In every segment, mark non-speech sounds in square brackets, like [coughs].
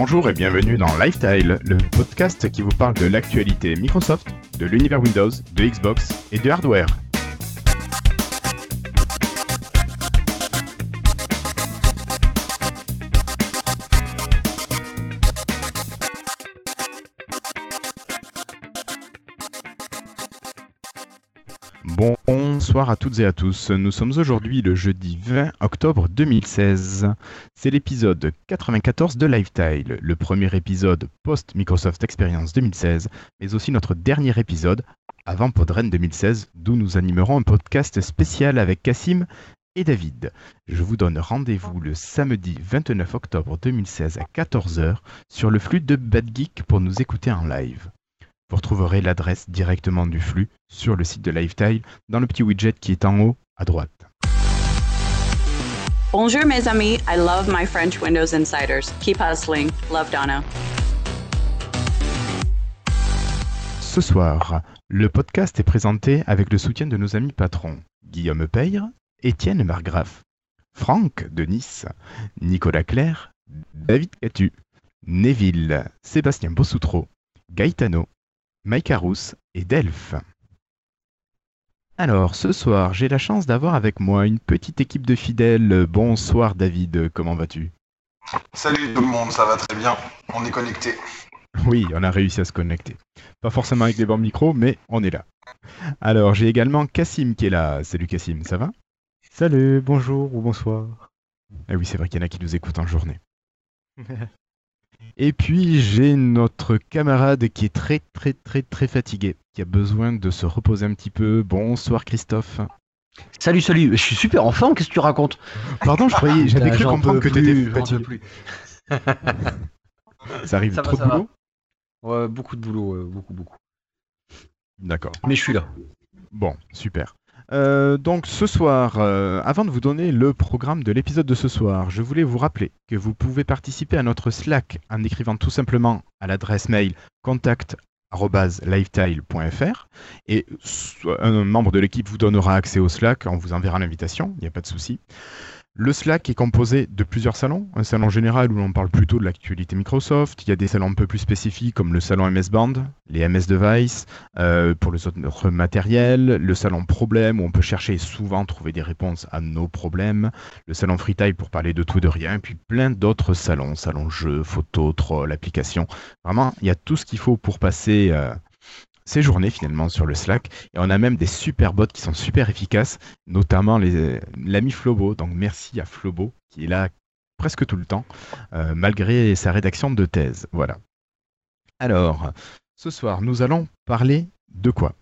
Bonjour et bienvenue dans Lifestyle, le podcast qui vous parle de l'actualité Microsoft, de l'univers Windows, de Xbox et de hardware. Bonsoir à toutes et à tous. Nous sommes aujourd'hui le jeudi 20 octobre 2016. C'est l'épisode 94 de Lifetile, le premier épisode post-Microsoft Experience 2016, mais aussi notre dernier épisode avant Podren 2016, d'où nous animerons un podcast spécial avec Cassim et David. Je vous donne rendez-vous le samedi 29 octobre 2016 à 14h sur le flux de Bad Geek pour nous écouter en live. Vous retrouverez l'adresse directement du flux sur le site de Lifetile dans le petit widget qui est en haut à droite. Bonjour mes amis, I love my French Windows Insiders. Keep hustling. Love Donna. Ce soir, le podcast est présenté avec le soutien de nos amis patrons Guillaume Peyre, Étienne Margraff, Franck de Nice, Nicolas Claire, David Catu, Neville, Sébastien Bossoutreau, Gaetano, Mike Arous et Delph. Alors, ce soir, j'ai la chance d'avoir avec moi une petite équipe de fidèles. Bonsoir David, comment vas-tu? Salut tout le monde, ça va très bien. On est connecté. Oui, on a réussi à se connecter. Pas forcément avec les bons micros, mais on est là. Alors, j'ai également Cassim qui est là. Salut Cassim, ça va? Salut, bonjour ou bonsoir. Ah oui, c'est vrai qu'il y en a qui nous écoutent en journée. [laughs] Et puis j'ai notre camarade qui est très très très très fatigué, qui a besoin de se reposer un petit peu. Bonsoir Christophe. Salut, salut, je suis super en forme, qu'est-ce que tu racontes Pardon, je croyais, j'avais cru comprendre que tu étais plus, j'en peux fatigué. plus. Ça arrive Ça va, trop ça va. boulot Ouais, beaucoup de boulot, beaucoup, beaucoup. D'accord. Mais je suis là. Bon, super. Euh, donc ce soir, euh, avant de vous donner le programme de l'épisode de ce soir, je voulais vous rappeler que vous pouvez participer à notre Slack en écrivant tout simplement à l'adresse mail contact@lifetile.fr et un membre de l'équipe vous donnera accès au Slack, on vous enverra l'invitation, il n'y a pas de souci. Le Slack est composé de plusieurs salons. Un salon général où l'on parle plutôt de l'actualité Microsoft. Il y a des salons un peu plus spécifiques comme le salon MS Band, les MS Device, euh, pour les autres matériels, le salon problème où on peut chercher et souvent trouver des réponses à nos problèmes, le salon Freetile pour parler de tout et de rien, et puis plein d'autres salons, salon jeux, photos, troll, applications. Vraiment, il y a tout ce qu'il faut pour passer euh, ces journées finalement sur le Slack. Et on a même des super bots qui sont super efficaces, notamment l'ami Flobo. Donc merci à Flobo qui est là presque tout le temps, euh, malgré sa rédaction de thèse. Voilà. Alors, ce soir, nous allons parler de quoi?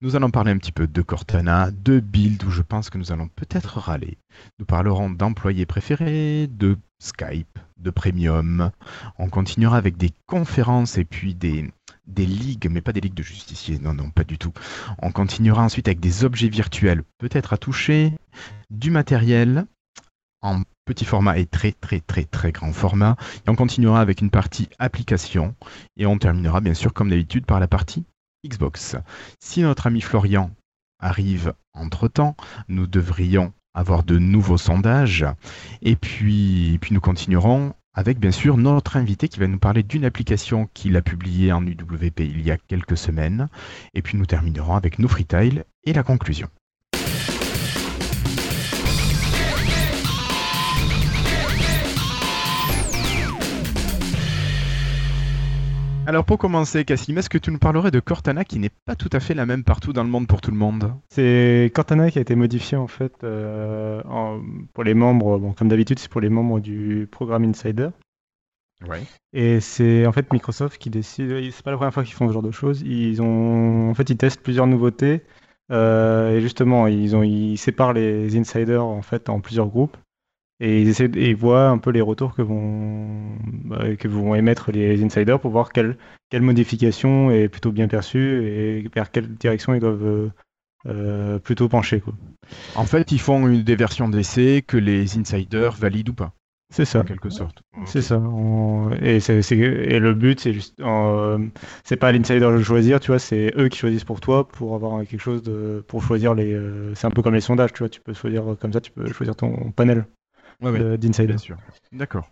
Nous allons parler un petit peu de Cortana, de Build, où je pense que nous allons peut-être râler. Nous parlerons d'employés préférés, de Skype, de Premium. On continuera avec des conférences et puis des, des ligues, mais pas des ligues de justiciers, non, non, pas du tout. On continuera ensuite avec des objets virtuels, peut-être à toucher, du matériel en petit format et très très très très grand format. Et on continuera avec une partie application et on terminera bien sûr comme d'habitude par la partie Xbox. Si notre ami Florian arrive entre-temps, nous devrions avoir de nouveaux sondages et puis, et puis nous continuerons avec bien sûr notre invité qui va nous parler d'une application qu'il a publiée en UWP il y a quelques semaines et puis nous terminerons avec nos freetiles et la conclusion. Alors pour commencer, Cassim, est-ce que tu nous parlerais de Cortana qui n'est pas tout à fait la même partout dans le monde pour tout le monde? C'est Cortana qui a été modifié en fait euh, en- pour les membres. Bon, comme d'habitude, c'est pour les membres du programme Insider. Ouais. Et c'est en fait Microsoft qui décide. C'est pas la première fois qu'ils font ce genre de choses. Ils ont, en fait, ils testent plusieurs nouveautés. euh, et justement, ils ont, ils séparent les insiders en fait en plusieurs groupes. Et ils essaient, et ils voient un peu les retours que vont, bah, que vont émettre les insiders pour voir quelle, quelle modification est plutôt bien perçue et vers quelle direction ils doivent euh, euh, plutôt pencher. Quoi. En fait, ils font une, des versions d'essai que les insiders valident ou pas, C'est ça. en quelque sorte. C'est ça. On- Et, le but, c'est juste, euh, c'est pas l'insider de choisir, tu vois, c'est eux qui choisissent pour toi pour avoir quelque chose de, pour choisir les. c'est un peu comme les sondages, tu vois, tu peux choisir comme ça, tu peux choisir ton panel Ouais, ouais, de- d'insider. bien sûr. D'accord.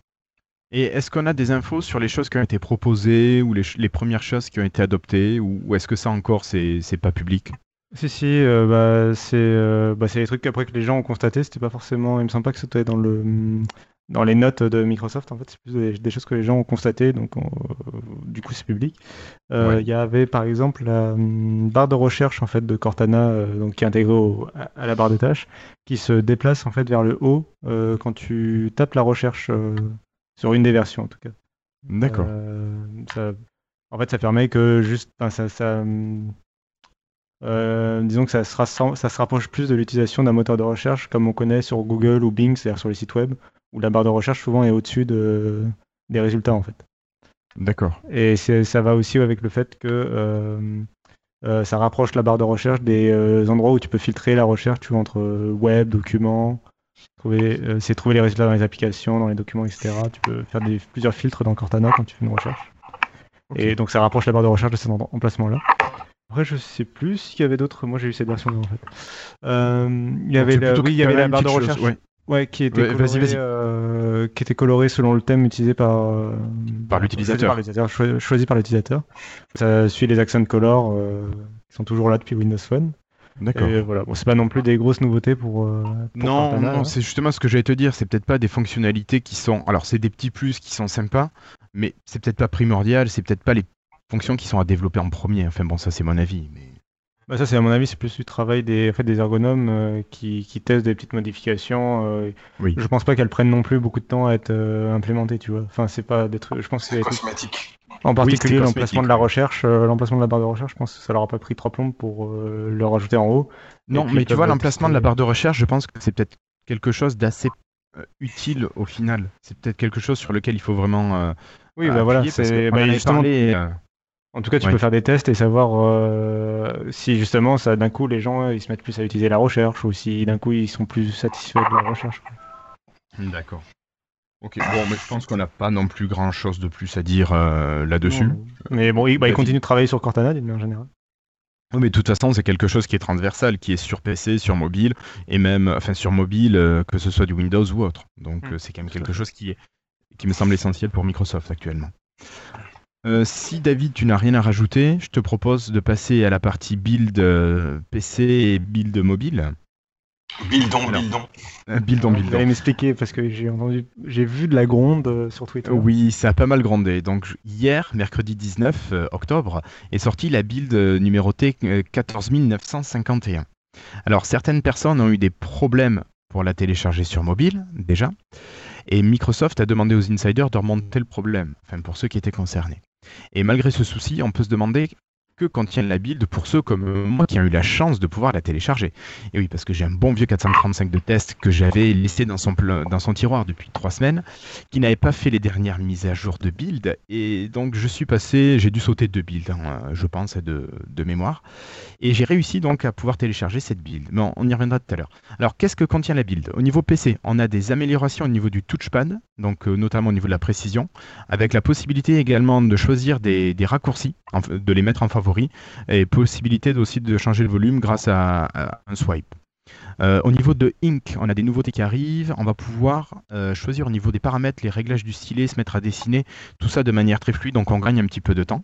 Et est-ce qu'on a des infos sur les choses qui ont été proposées ou les, les premières choses qui ont été adoptées ou, ou est-ce que ça encore c'est pas public? Si, si, euh, bah, c'est euh, bah, c'est des trucs qu'après que les gens ont constaté, c'était pas forcément. Il me semble pas que c'était dans le dans les notes de Microsoft, en fait, c'est plus des, des choses que les gens ont constatées, donc on- du coup c'est public. Euh, Ouais. Il y avait par exemple la hum, barre de recherche en fait de Cortana, euh, donc qui est intégrée au- à, à la barre de tâches, qui se déplace en fait vers le haut euh, quand tu tapes la recherche euh, sur une des versions en tout cas. D'accord. Euh, en fait, ça permet que juste, ça, hum, euh, disons que ça ça se rapproche plus de l'utilisation d'un moteur de recherche comme on connaît sur Google ou Bing, c'est-à-dire sur les sites web, où la barre de recherche souvent est au-dessus de, des résultats en fait. D'accord. Et ça va aussi avec le fait que euh, euh, ça rapproche la barre de recherche des endroits où tu peux filtrer la recherche, tu vois, entre web, documents, trouver, c'est trouver les résultats dans les applications, dans les documents, etc. Tu peux faire des, plusieurs filtres dans Cortana quand tu fais une recherche. Et donc ça rapproche la barre de recherche de cet emplacement-là. Après, je sais plus s'il y avait d'autres. Moi, j'ai eu cette version-là en fait. Euh, il y avait, la, oui, il y avait la barre de petite chose, recherche. ouais. Ouais, qui était Ouais, vas-y, colorée, vas-y. euh, qui était colorée selon le thème utilisé par euh, Par choisi l'utilisateur. par l'utilisateur, choi- choisi par l'utilisateur. Ça suit les accent color euh, qui sont toujours là depuis Windows Phone. D'accord. Voilà, bon, c'est pas non plus des grosses nouveautés pour. pour Non, non, hein. c'est justement ce que j'allais te dire. C'est peut-être pas des fonctionnalités qui sont. Alors, c'est des petits plus qui sont sympas, mais c'est peut-être pas primordial. C'est peut-être pas les fonctions qui sont à développer en premier. Enfin bon, ça c'est mon avis. Mais Bah, ça, c'est à mon avis, c'est plus du travail des, en fait, des ergonomes euh, qui, qui testent des petites modifications. euh, Oui. Je pense pas qu'elles prennent non plus beaucoup de temps à être euh, implémentées, tu vois. Enfin, c'est pas des trucs. Je pense que c'est cosmétique. En particulier, l'emplacement de la recherche, euh, l'emplacement de la barre de recherche, je pense que ça leur a pas pris trois plombes pour euh, le rajouter en haut. non, puis, mais tu vois, le l'emplacement de la barre de recherche, je pense que c'est peut-être quelque chose d'assez euh, utile au final. C'est peut-être quelque chose sur lequel il faut vraiment. euh, Oui, bah voilà, c'est bah, justement. parlé, euh, En tout cas, tu peux faire des tests et savoir euh, si justement, ça d'un coup, les gens ils se mettent plus à utiliser la recherche ou si d'un coup ils sont plus satisfaits de la recherche. D'accord. Ok, bon, mais je pense qu'on n'a pas non plus grand chose de plus à dire euh, là-dessus. Mais bon, ils, bah, continuent de travailler sur Cortana d'une manière générale. Oui, mais de toute façon, c'est quelque chose qui est transversal, qui est sur PC, sur mobile, et même, enfin, sur mobile, euh, que ce soit du Windows ou autre. Donc, Mm, c'est quand même quelque chose qui, est, qui me semble essentiel pour Microsoft actuellement. Euh, si David, tu n'as rien à rajouter, je te propose de passer à la partie build euh, PC et build mobile. Bildon, Alors. bildon. Euh, build en Vous build. allez m'expliquer parce que j'ai entendu, j'ai vu de la gronde euh, sur Twitter. Oui, ça a pas mal grondé. Donc hier, mercredi 19 euh, octobre, est sortie la build euh, numérotée euh, 14951. Alors certaines personnes ont eu des problèmes pour la télécharger sur mobile déjà, et Microsoft a demandé aux insiders de remonter le problème, enfin pour ceux qui étaient concernés. Et malgré ce souci, on peut se demander que contient la build pour ceux comme moi qui ont eu la chance de pouvoir la télécharger. Et oui, parce que j'ai un bon vieux 435 de test que j'avais laissé dans son, tiroir depuis trois semaines, qui n'avait pas fait les dernières mises à jour de build, et donc je suis passé, j'ai dû sauter deux builds, hein, je pense, de, de mémoire, et j'ai réussi donc à pouvoir télécharger cette build. Mais on- y reviendra tout à l'heure. Alors, qu'est-ce que contient la build? Au niveau PC, on a des améliorations au niveau du touchpad, donc euh, notamment au niveau de la précision, avec la possibilité également de choisir des, des raccourcis, de les mettre en et possibilité aussi de changer le volume grâce à, à un swipe. Euh, au niveau de Ink, on a des nouveautés qui arrivent. On va pouvoir euh, choisir au niveau des paramètres les réglages du stylet, se mettre à dessiner, tout ça de manière très fluide, donc on gagne un petit peu de temps.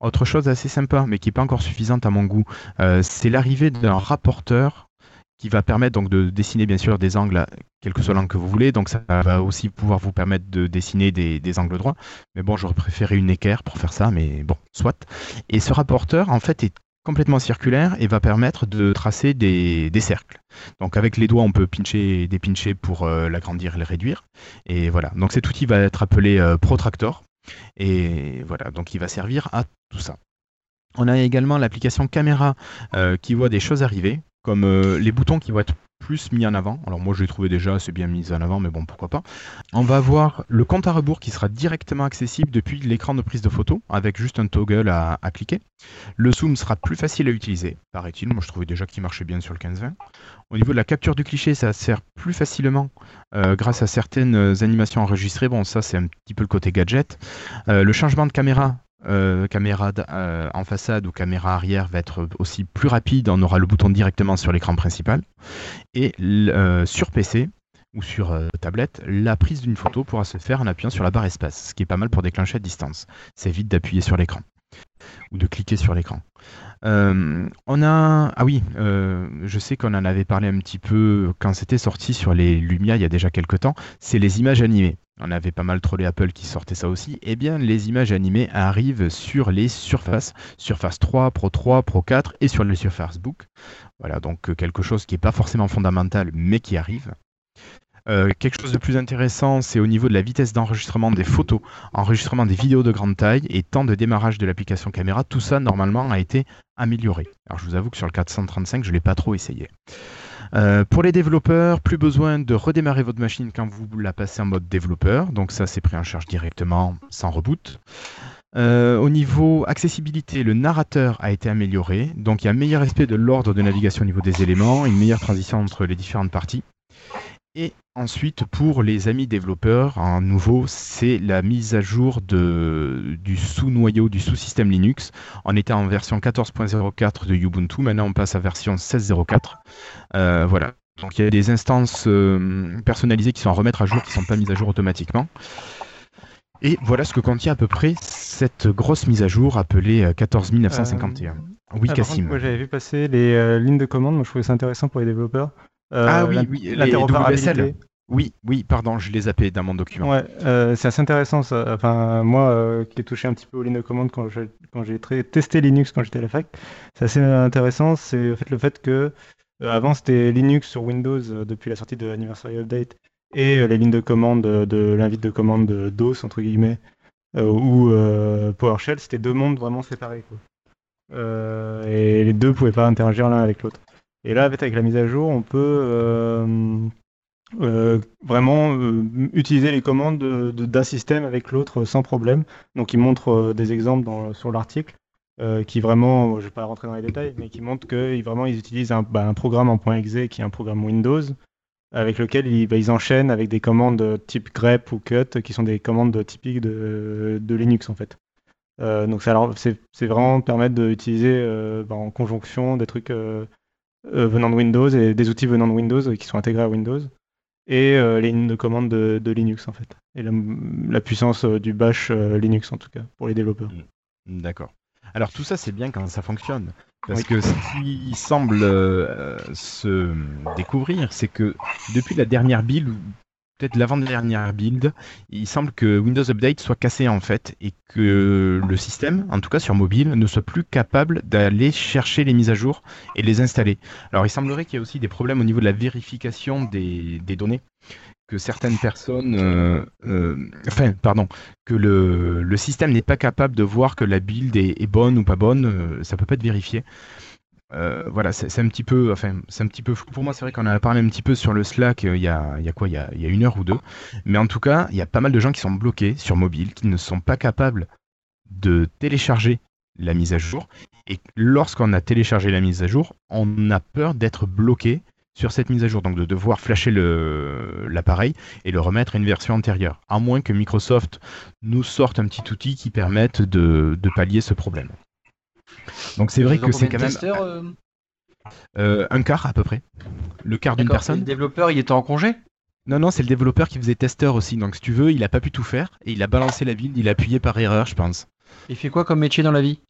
Autre chose assez sympa, mais qui n'est pas encore suffisante à mon goût, euh, c'est l'arrivée d'un rapporteur qui va permettre donc de dessiner bien sûr des angles, quel que soit l'angle que vous voulez. Donc ça va aussi pouvoir vous permettre de dessiner des, angles droits. Mais bon, j'aurais préféré une équerre pour faire ça, mais bon, soit. Et ce rapporteur, en fait, est complètement circulaire et va permettre de tracer des, cercles. Donc avec les doigts, on peut pincher et dépincher pour euh, l'agrandir et le réduire. Et voilà. Donc cet outil va être appelé euh, Protractor. Et voilà, donc il va servir à tout ça. On a également l'application caméra euh, qui voit des choses arriver, comme euh, les boutons qui vont être plus mis en avant. Alors moi je l'ai trouvé déjà assez bien mis en avant, mais bon pourquoi pas. On va avoir le compte à rebours qui sera directement accessible depuis l'écran de prise de photo, avec juste un toggle à, cliquer. Le zoom sera plus facile à utiliser, paraît-il. Moi je trouvais déjà qu'il marchait bien sur le 15-20. Au niveau de la capture du cliché, ça sert plus facilement euh, grâce à certaines euh, animations enregistrées. Bon, ça c'est un petit peu le côté gadget. Le changement de caméra, euh, caméra euh, en façade ou caméra arrière va être aussi plus rapide. On aura le bouton directement sur l'écran principal. Et euh, sur PC, ou sur tablette, la prise d'une photo pourra se faire en appuyant sur la barre espace, ce qui est pas mal pour déclencher à distance. Ça évite d'appuyer sur l'écran ou de cliquer sur l'écran. On a, ah oui, je sais qu'on en avait parlé un petit peu quand c'était sorti sur les Lumia il y a déjà quelques temps. C'est les images animées. On avait pas mal trollé Apple qui sortait ça aussi. Eh bien, les images animées arrivent sur les Surface, Surface 3, Pro 3, Pro 4 et sur le Surface Book. Voilà, donc euh, quelque chose qui n'est pas forcément fondamental, mais qui arrive. Euh, quelque chose de plus intéressant, c'est au niveau de la vitesse d'enregistrement des photos, enregistrement des vidéos de grande taille et temps de démarrage de l'application caméra. Tout ça, normalement, a été amélioré. Alors, je vous avoue que sur le 435, je ne l'ai pas trop essayé. Euh, pour les développeurs, plus besoin de redémarrer votre machine quand vous la passez en mode développeur. Donc ça, c'est pris en charge directement sans reboot. Euh, au niveau accessibilité, le narrateur a été amélioré. Donc il y a un meilleur respect de l'ordre de navigation au niveau des éléments, une meilleure transition entre les différentes parties. Et ensuite, pour les amis développeurs, un nouveau, c'est la mise à jour de, du sous-noyau, du sous-système Linux. On était en version 14.04 de Ubuntu, maintenant on passe à version 16.04. Euh, voilà. Donc il y a des instances euh, personnalisées qui sont à remettre à jour, qui ne sont pas mises à jour automatiquement. Et voilà ce que contient à peu près cette grosse mise à jour appelée 14951. Euh, oui, Ah, Cassim. moi, j'avais vu passer les lignes de commande. Moi, je trouvais ça intéressant pour les développeurs. Euh, Ah oui, oui, les l'interopérabilité. Oui, oui, pardon, je l'ai zappé dans mon document. Ouais, euh, c'est assez intéressant ça. Enfin, moi euh, qui ai touché un petit peu aux lignes de commande quand j'ai quand testé Linux quand j'étais à la fac, c'est assez intéressant. C'est en fait le fait que euh, avant c'était Linux sur Windows depuis la sortie de Anniversary Update et les lignes de commande de, l'invite de commande de DOS entre guillemets ou PowerShell, c'était deux mondes vraiment séparés quoi. Et les deux pouvaient pas interagir l'un avec l'autre. Et là, avec la mise à jour, on peut euh, euh, vraiment euh, utiliser les commandes de- de- d'un système avec l'autre sans problème. Donc, il montre des exemples sur l'article qui vraiment, je vais pas rentrer dans les détails, mais qui montrent que ils- utilisent un, bah, programme en .exe qui est un programme Windows avec lequel ils, bah, enchaînent avec des commandes de type grep ou cut qui sont des commandes typiques de, Linux en fait. Donc ça c'est vraiment permettre d'utiliser bah, en conjonction des trucs venant de Windows et des outils venant de Windows euh, qui sont intégrés à Windows et euh, les lignes de commande de, de Linux en fait. Et la, la puissance euh, du bash euh, Linux en tout cas pour les développeurs. D'accord. Alors tout ça c'est bien quand ça fonctionne. Parce Oui. que ce qui semble euh, se découvrir, c'est que depuis la dernière build, peut-être l'avant-dernière build, il semble que Windows Update soit cassé en fait, et que le système, en tout cas sur mobile, ne soit plus capable d'aller chercher les mises à jour et les installer. Alors il semblerait qu'il y ait aussi des problèmes au niveau de la vérification des, données, que certaines personnes, euh, euh, enfin pardon, que le, système n'est pas capable de voir que la build est, est bonne ou pas bonne, euh, ça peut pas être vérifié. Euh, voilà, c'est un petit peu, enfin, c'est un petit peu pour moi. C'est vrai qu'on en a parlé un petit peu sur le Slack euh, il y a, quoi, il y a, une heure ou deux. Mais en tout cas, il y a pas mal de gens qui sont bloqués sur mobile, qui ne sont pas capables de télécharger la mise à jour. Et lorsqu'on a téléchargé la mise à jour, on a peur d'être bloqué sur cette mise à jour, donc de devoir flasher l'appareil et le remettre à une version antérieure, à moins que Microsoft nous sorte un petit outil qui permette de pallier ce problème. Donc c'est vrai que c'est quand même testeurs, euh euh, un quart à peu près, le quart d'une personne. Le développeur, il était en congé? Non, non, c'est le développeur qui faisait testeur aussi, donc si tu veux, il a pas pu tout faire et il a balancé la build, il a appuyé par erreur, je pense. Il fait quoi comme métier dans la vie?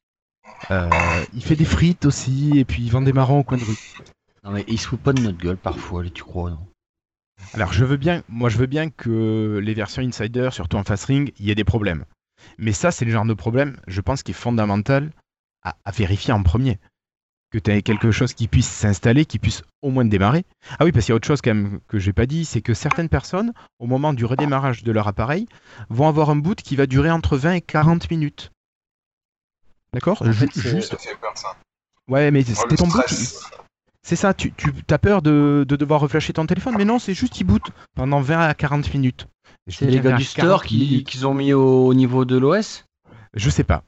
Euh, il fait des frites aussi et puis il vend des marrons au coin de rue. Non mais il se fout pas de notre gueule parfois, tu crois non? Alors je veux bien, moi je veux bien que les versions Insider, surtout en fast ring, il y ait des problèmes. Mais ça, c'est le genre de problème, je pense, qui est fondamental à, à vérifier en premier. Que tu aies quelque chose qui puisse s'installer, qui puisse au moins démarrer. Ah oui, parce qu'il y a autre chose quand même que j'ai pas dit, c'est que certaines personnes, au moment du redémarrage de leur appareil, vont avoir un boot qui va durer entre 20 et 40 minutes. D'accord? En fait, Juste. Ça fait peur, ça. Ouais, mais Oh, c'était ton boot. C'est ça, tu, tu as peur de, de devoir reflasher ton téléphone, mais non, c'est juste il boot pendant 20 à 40 minutes. C'est les gars 20 du à 40 store qui qu'ils ont mis au, au niveau de l'OS Je sais pas.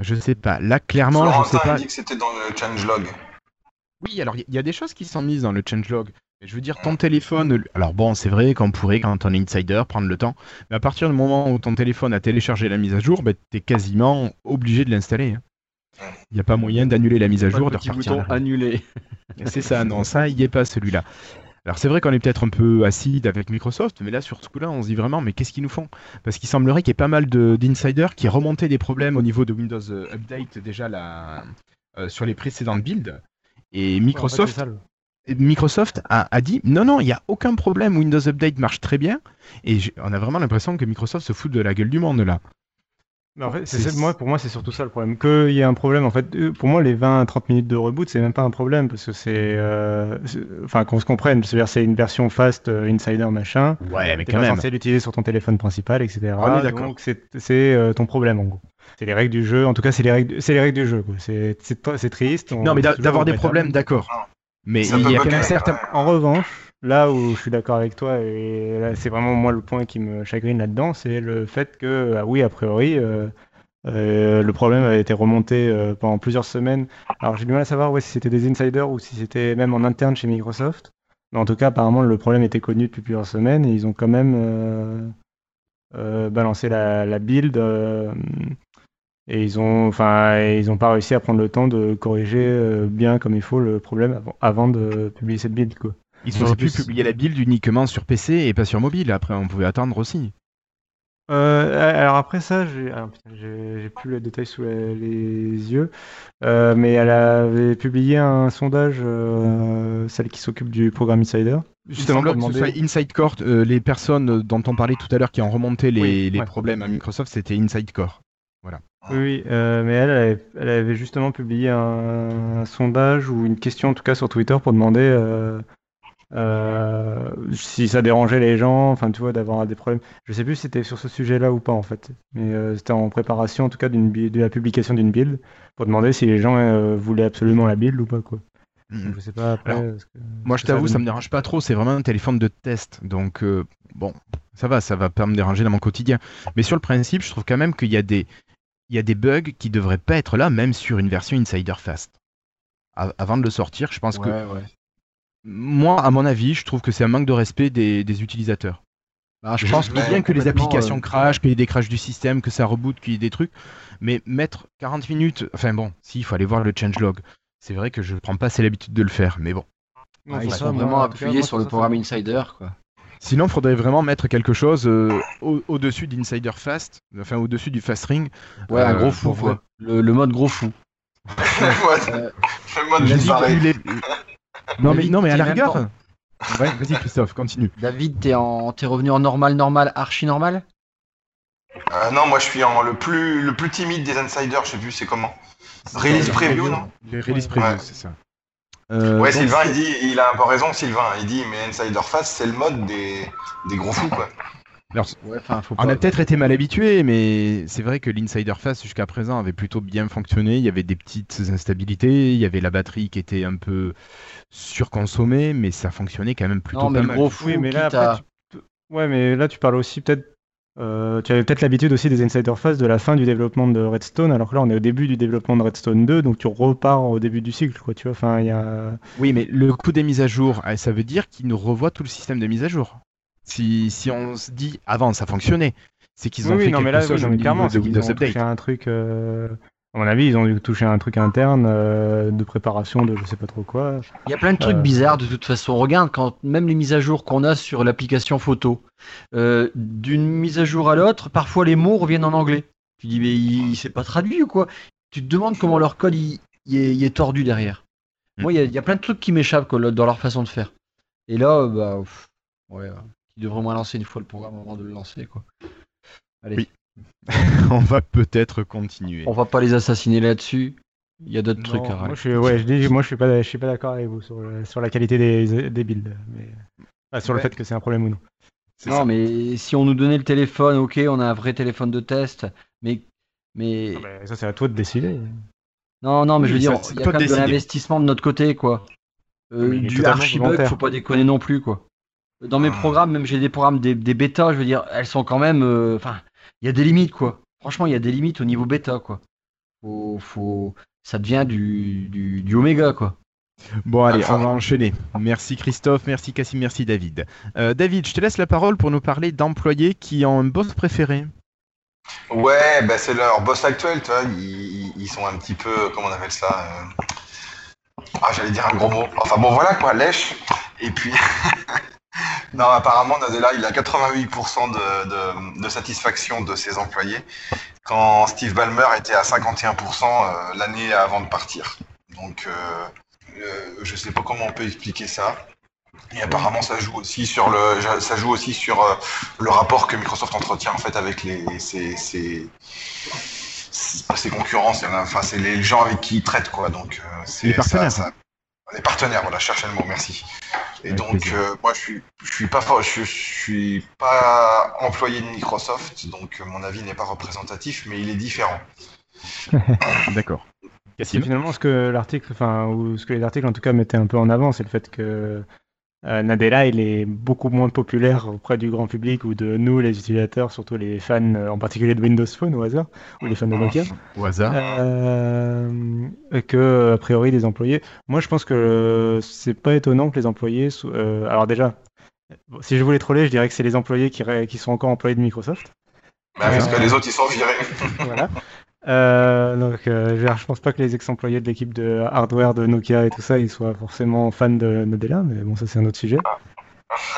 Je sais pas. Là, clairement, je sais Florentin pas. a dit que c'était dans le changelog. Oui, alors il y, y a des choses qui sont mises dans le changelog. Mais Je veux dire, ton téléphone. Alors bon, c'est vrai qu'on pourrait, quand on est insider, prendre le temps. Mais à partir du moment où ton téléphone a téléchargé la mise à jour, ben, tu es quasiment obligé de l'installer. hein. Il n'y a pas moyen d'annuler la mise à jour, de repartir. bouton annulé. C'est ça, non, ça, il n'y est pas celui-là. Alors c'est vrai qu'on est peut-être un peu acide avec Microsoft, mais là sur ce coup-là, on se dit vraiment, mais qu'est-ce qu'ils nous font? Parce qu'il semblerait qu'il y ait pas mal de- d'insiders qui remontaient des problèmes au niveau de Windows euh, Update déjà là, euh, sur les précédentes builds. Et Microsoft, Ouais, en fait, c'est ça, le- Microsoft a, a dit non, non, il n'y a aucun problème, Windows Update marche très bien. Et on a vraiment l'impression que Microsoft se fout de la gueule du monde là. Mais en fait, c'est- moi, pour moi, c'est surtout ça le problème. Qu'il y ait un problème, en fait, euh, pour moi, les 20-30 minutes de reboot, c'est même pas un problème, parce que c'est. euh, Enfin, qu'on se comprenne, c'est-à-dire, c'est une version fast, euh, insider, machin. Ouais, mais quand même. censé l'utiliser sur ton téléphone principal, etc. Est d'accord. Donc, c'est euh, ton problème, en gros. C'est les règles du jeu, en tout cas, c'est les règles, c'est les règles du jeu. C'est triste. on- Non, mais d'avoir des problèmes, d'accord. Mais Ça il y a quand même certains. En revanche, là où je suis d'accord avec toi, et c'est vraiment moi le point qui me chagrine là-dedans, c'est le fait que, ah oui, a priori, euh, euh, le problème a été remonté euh, pendant plusieurs semaines. Alors j'ai du mal à savoir si c'était des insiders ou si c'était même en interne chez Microsoft. Mais en tout cas, apparemment, le problème était connu depuis plusieurs semaines et ils ont quand même balancé la, build. et ils ont, enfin, ils ont pas réussi à prendre le temps de corriger bien comme il faut le problème avant, avant de publier cette build, quoi. Ils en pu publier la build uniquement sur PC et pas sur mobile. Après, on pouvait attendre aussi. Euh, alors après ça, j'ai ah, plus les détails sous les, les yeux, Euh, mais elle avait publié un sondage, euh, celle qui s'occupe du programme Insider. Justement, pour que ce demander- soit Inside Core, euh, les personnes dont on parlait tout à l'heure qui ont remonté les, Oui, les ouais. problèmes à Microsoft, c'était Inside Core. Oui, oui, euh, mais elle, elle avait, elle avait justement publié un, un sondage ou une question en tout cas sur Twitter pour demander euh, euh, si ça dérangeait les gens, enfin tu vois, d'avoir des problèmes. Je sais plus si c'était sur ce sujet-là ou pas en fait, mais euh, c'était en préparation en tout cas de la publication d'une build pour demander si les gens euh, voulaient absolument la build ou pas quoi. Donc, je sais pas après. Alors, ce que- Moi, je t'avoue, ça donne. me dérange pas trop. C'est vraiment un téléphone de test. Donc, euh, bon, ça va, ça va pas me déranger dans mon quotidien. Mais sur le principe, je trouve quand même qu'il y a des, il y a des bugs qui devraient pas être là, même sur une version Insider Fast. A- Avant de le sortir, je pense que ouais. Moi, à mon avis, je trouve que c'est un manque de respect des, des utilisateurs. Bah, je Je pense bien que les applications euh, crashent, qu'il y ait des crashs du système, que ça reboot, qu'il y ait des trucs. Mais mettre 40 minutes, enfin bon, si, il faut aller voir le changelog. C'est vrai que je prends pas assez l'habitude de le faire, mais bon. Non, pour ils sont vraiment appuyés sur le programme Insider, quoi. Sinon, il faudrait vraiment mettre quelque chose euh, au- au-dessus d'Insider Fast, enfin au-dessus du Fast Ring. Ouais, un Euh, gros fou, quoi. Le, le mode gros fou. [laughs] Euh, le mode [laughs] David, Non mais, David, non mais à la rigueur. Ouais, vas-y Christophe, continue. David, t'es en... t'es revenu en normal, normal, archi normal? Euh, non, moi je suis en le plus, le plus timide des insiders, je sais plus c'est comment. Release preview, non? Les release Ouais. previews, Ouais. c'est ça. Euh, Ouais, donc, Sylvain, il dit, il a un peu raison, Sylvain. Il dit, mais Insider Fast, c'est le mode des, des gros fous, quoi. Alors, Ouais, on a peut-être été mal habitué, mais c'est vrai que l'Insider Fast jusqu'à présent avait plutôt bien fonctionné. Il y avait des petites instabilités, il y avait la batterie qui était un peu surconsommée, mais ça fonctionnait quand même plutôt Non, mais pas le mal. gros fou, Oui, mais là, après, tu- ouais, mais là, tu parles aussi peut-être. euh, tu avais peut-être l'habitude aussi des Insider Phase de la fin du développement de Redstone, alors que là, on est au début du développement de Redstone 2, donc tu repars au début du cycle, quoi. Tu vois, enfin, il y a. Oui, mais le coût des mises à jour, eh, ça veut dire qu'ils nous revoient tout le système de mise à jour. Si, si on se dit avant ça fonctionnait, c'est qu'ils ont oui, fait non, quelque mais là, chose oui, clairement, de c'est qu'ils Windows ont Update. un truc. euh, À mon avis, ils ont dû toucher un truc interne euh, de préparation de je sais pas trop quoi. Il y a plein de trucs Euh. bizarres de toute façon. Regarde, quand même les mises à jour qu'on a sur l'application photo, euh, d'une mise à jour à l'autre, parfois les mots reviennent en anglais. Tu dis, mais il, il s'est pas traduit ou quoi? Tu te demandes comment leur code il, il est, il est tordu derrière. Mm. Moi, il y, a- il y a plein de trucs qui m'échappent dans leur façon de faire. Et là, bah, pff, ouais, ils devraient moins lancer une fois le programme avant de le lancer. Quoi. Allez, Oui. [laughs] on va peut-être continuer. on va pas les assassiner là-dessus. Il y a d'autres trucs Non, à moi, râler. je suis, ouais, je dis, moi, je suis pas, je suis pas d'accord avec vous sur, le- sur la qualité des, des builds, mais enfin, sur le fait que c'est un problème ou non. Non, ça. mais si on nous donnait le téléphone, ok, on a un vrai téléphone de test, mais. mais... Ah, bah, ça, c'est à toi de décider. Non, non, mais je veux dire, il y a toi quand de même de l'investissement de notre côté, quoi. Euh, du archibug, faut pas déconner non plus, quoi. Dans mes Ah. programmes, même j'ai des programmes, des, des bêtas, je veux dire, elles sont quand même. euh, Enfin, il y a des limites, quoi. Franchement, il y a des limites au niveau bêta, quoi. Faut, faut... Ça devient du, du, du oméga, quoi. Bon, allez, Enfin. on va enchaîner. Merci Christophe, merci Cassim, merci David. Euh, David, je te laisse la parole pour nous parler d'employés qui ont un boss préféré. Ouais, bah c'est leur boss actuel, tu vois. Ils, ils sont un petit peu, comment on appelle ça euh, Ah, j'allais dire un gros mot. Enfin bon, voilà quoi, lèche. Et puis, [laughs] Non, apparemment, Nadella, il a 88% de, de, de satisfaction de ses employés, quand Steve Ballmer était à 51% euh, l'année avant de partir. Donc, euh, euh, je sais pas comment on peut expliquer ça. Et apparemment, ça joue aussi sur le, ça joue aussi sur le rapport que Microsoft entretient en fait avec les ses, ses, concurrents, c'est enfin c'est les gens avec qui ils traitent quoi. Donc c'est Les partenaires. ça- ça- les partenaires, voilà, je cherchais le mot, merci. Et Avec donc euh, moi je suis je suis pas je, je suis pas employé de Microsoft, donc euh, mon avis n'est pas représentatif, mais il est différent. [laughs] D'accord. Finalement ce que l'article, enfin, ou ce que les articles en tout cas mettaient un peu en avant, c'est le fait que euh, Nadella, il est beaucoup moins populaire auprès du grand public ou de nous, les utilisateurs, surtout les fans, euh, en particulier de Windows Phone au hasard, ou les fans de Nokia, Au hasard. euh, que a priori des employés. Moi, je pense que c'est pas étonnant que les employés, sou- euh, alors déjà, bon, si je voulais troller, je dirais que c'est les employés qui, ré- qui sont encore employés de Microsoft. Bah, parce que les autres ils sont virés. voilà. Euh, donc, euh, je pense pas que les ex-employés de l'équipe de hardware de Nokia et tout ça, ils soient forcément fans de Nadella, mais bon, ça c'est un autre sujet. [laughs]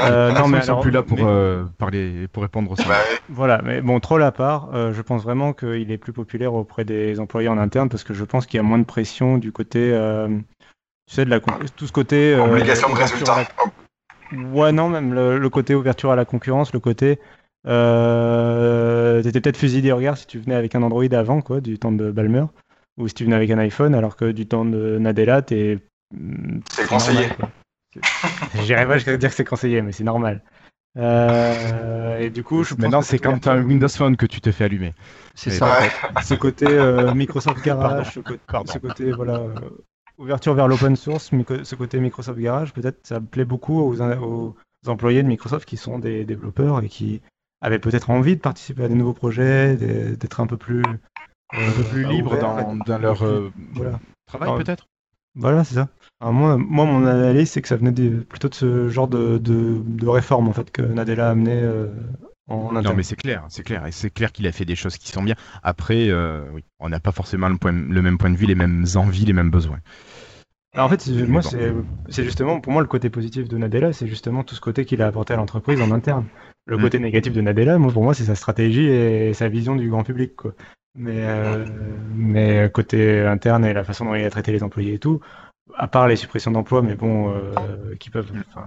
Euh, non, mais ils sont alors, plus là pour mais- euh, parler, pour répondre aux Bah, voilà, mais bon, troll à part, euh, je pense vraiment qu'il est plus populaire auprès des employés en interne parce que je pense qu'il y a moins de pression du côté, euh, tu sais, de la tout ce côté. euh, obligation de résultat. la- Ouais, non, même le, le côté ouverture à la concurrence, le côté. Euh, T'étais peut-être fusillé des regards si tu venais avec un Android avant, quoi, du temps de Balmer, ou si tu venais avec un iPhone, alors que du temps de Nadella, t'es. mm, C'est conseillé. J'irais pas jusqu'à dire que c'est conseillé, mais c'est normal. Euh, et du coup, je Maintenant, c'est quand tu as un Windows Phone que tu te fais allumer. C'est ça. en Ouais. fait. [laughs] ce côté euh, Microsoft Garage, ce, côté, Pardon. ce côté, voilà, euh, ouverture vers l'open source, ce côté Microsoft Garage, peut-être ça plaît beaucoup aux, aux employés de Microsoft qui sont des développeurs et qui avaient peut-être envie de participer à des nouveaux projets, d'être un peu plus, Un peu plus euh, libre dans, dans leur euh, Voilà, travail, peut-être? Voilà c'est ça. Alors moi, moi, mon analyse, c'est que ça venait de- plutôt de ce genre de, de, de réforme en fait que Nadella a amené euh, en Non, interne. mais c'est clair, c'est clair. Et c'est clair qu'il a fait des choses qui sont bien. Après, euh, oui, on n'a pas forcément le, point- le même point de vue, les mêmes envies, les mêmes besoins. Alors en fait, moi, bon. c'est justement, pour moi, le côté positif de Nadella, c'est justement tout ce côté qu'il a apporté à l'entreprise en interne. Le Mm. côté négatif de Nadella, moi, pour moi, c'est sa stratégie et sa vision du grand public, quoi. Mais, euh, mais côté interne et la façon dont il a traité les employés et tout, à part les suppressions d'emplois, mais bon, euh, qui peuvent, enfin,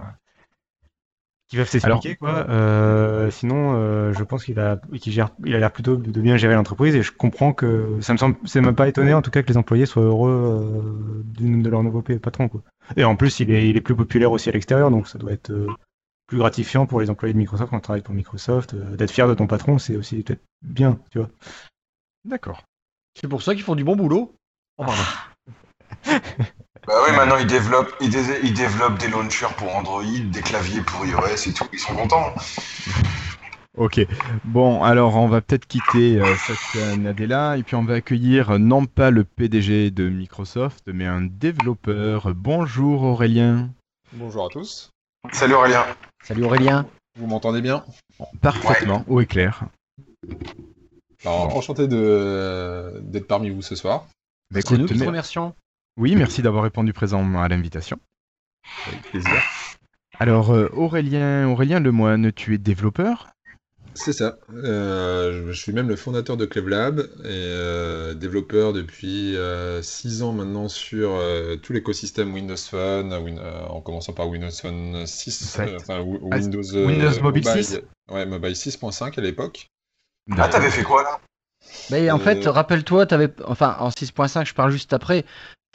qui peuvent s'expliquer, quoi. Euh, sinon, euh, je pense qu'il a, qu'il gère, il a l'air plutôt de bien gérer l'entreprise et je comprends que ça me semble, c'est même pas étonné en tout cas que les employés soient heureux euh, de leur nouveau pa- patron, quoi. Et en plus, il est, il est plus populaire aussi à l'extérieur, donc ça doit être euh, plus gratifiant pour les employés de Microsoft quand on travaille pour Microsoft. euh, d'être fier de ton patron, c'est aussi peut-être bien, tu vois. D'accord. C'est pour ça qu'ils font du bon boulot. Oh. [laughs] Bah oui, maintenant ils développent, ils, dé- ils développent des launchers pour Android, des claviers pour iOS et tout. Ils sont contents. Ok. Bon, alors on va peut-être quitter euh, cette euh, Nadella et puis on va accueillir euh, non pas le PDG de Microsoft, mais un développeur. Bonjour Aurélien. Bonjour à tous. Salut Aurélien. Salut Aurélien. Vous m'entendez bien? Parfaitement, haut et clair. Alors, enchanté de- d'être parmi vous ce soir. Bah, C'est nous qui te mer- remercions. Oui, merci d'avoir répondu présent à l'invitation. Avec plaisir. Alors euh, Aurélien, Aurélien Lemoine, tu es développeur? C'est ça. Euh, je suis même le fondateur de Clevlab et euh, développeur depuis 6 ans maintenant sur euh, tout l'écosystème Windows Phone, Win- euh, en commençant par Windows Phone 6, Sept. euh, enfin w- Ah, Windows, euh, Windows Mobile 6? Ouais, Mobile 6.5 à l'époque. Ah, t'avais fait quoi là? Mais en Euh, fait, rappelle-toi, t'avais, enfin, en 6.5, je parle juste après,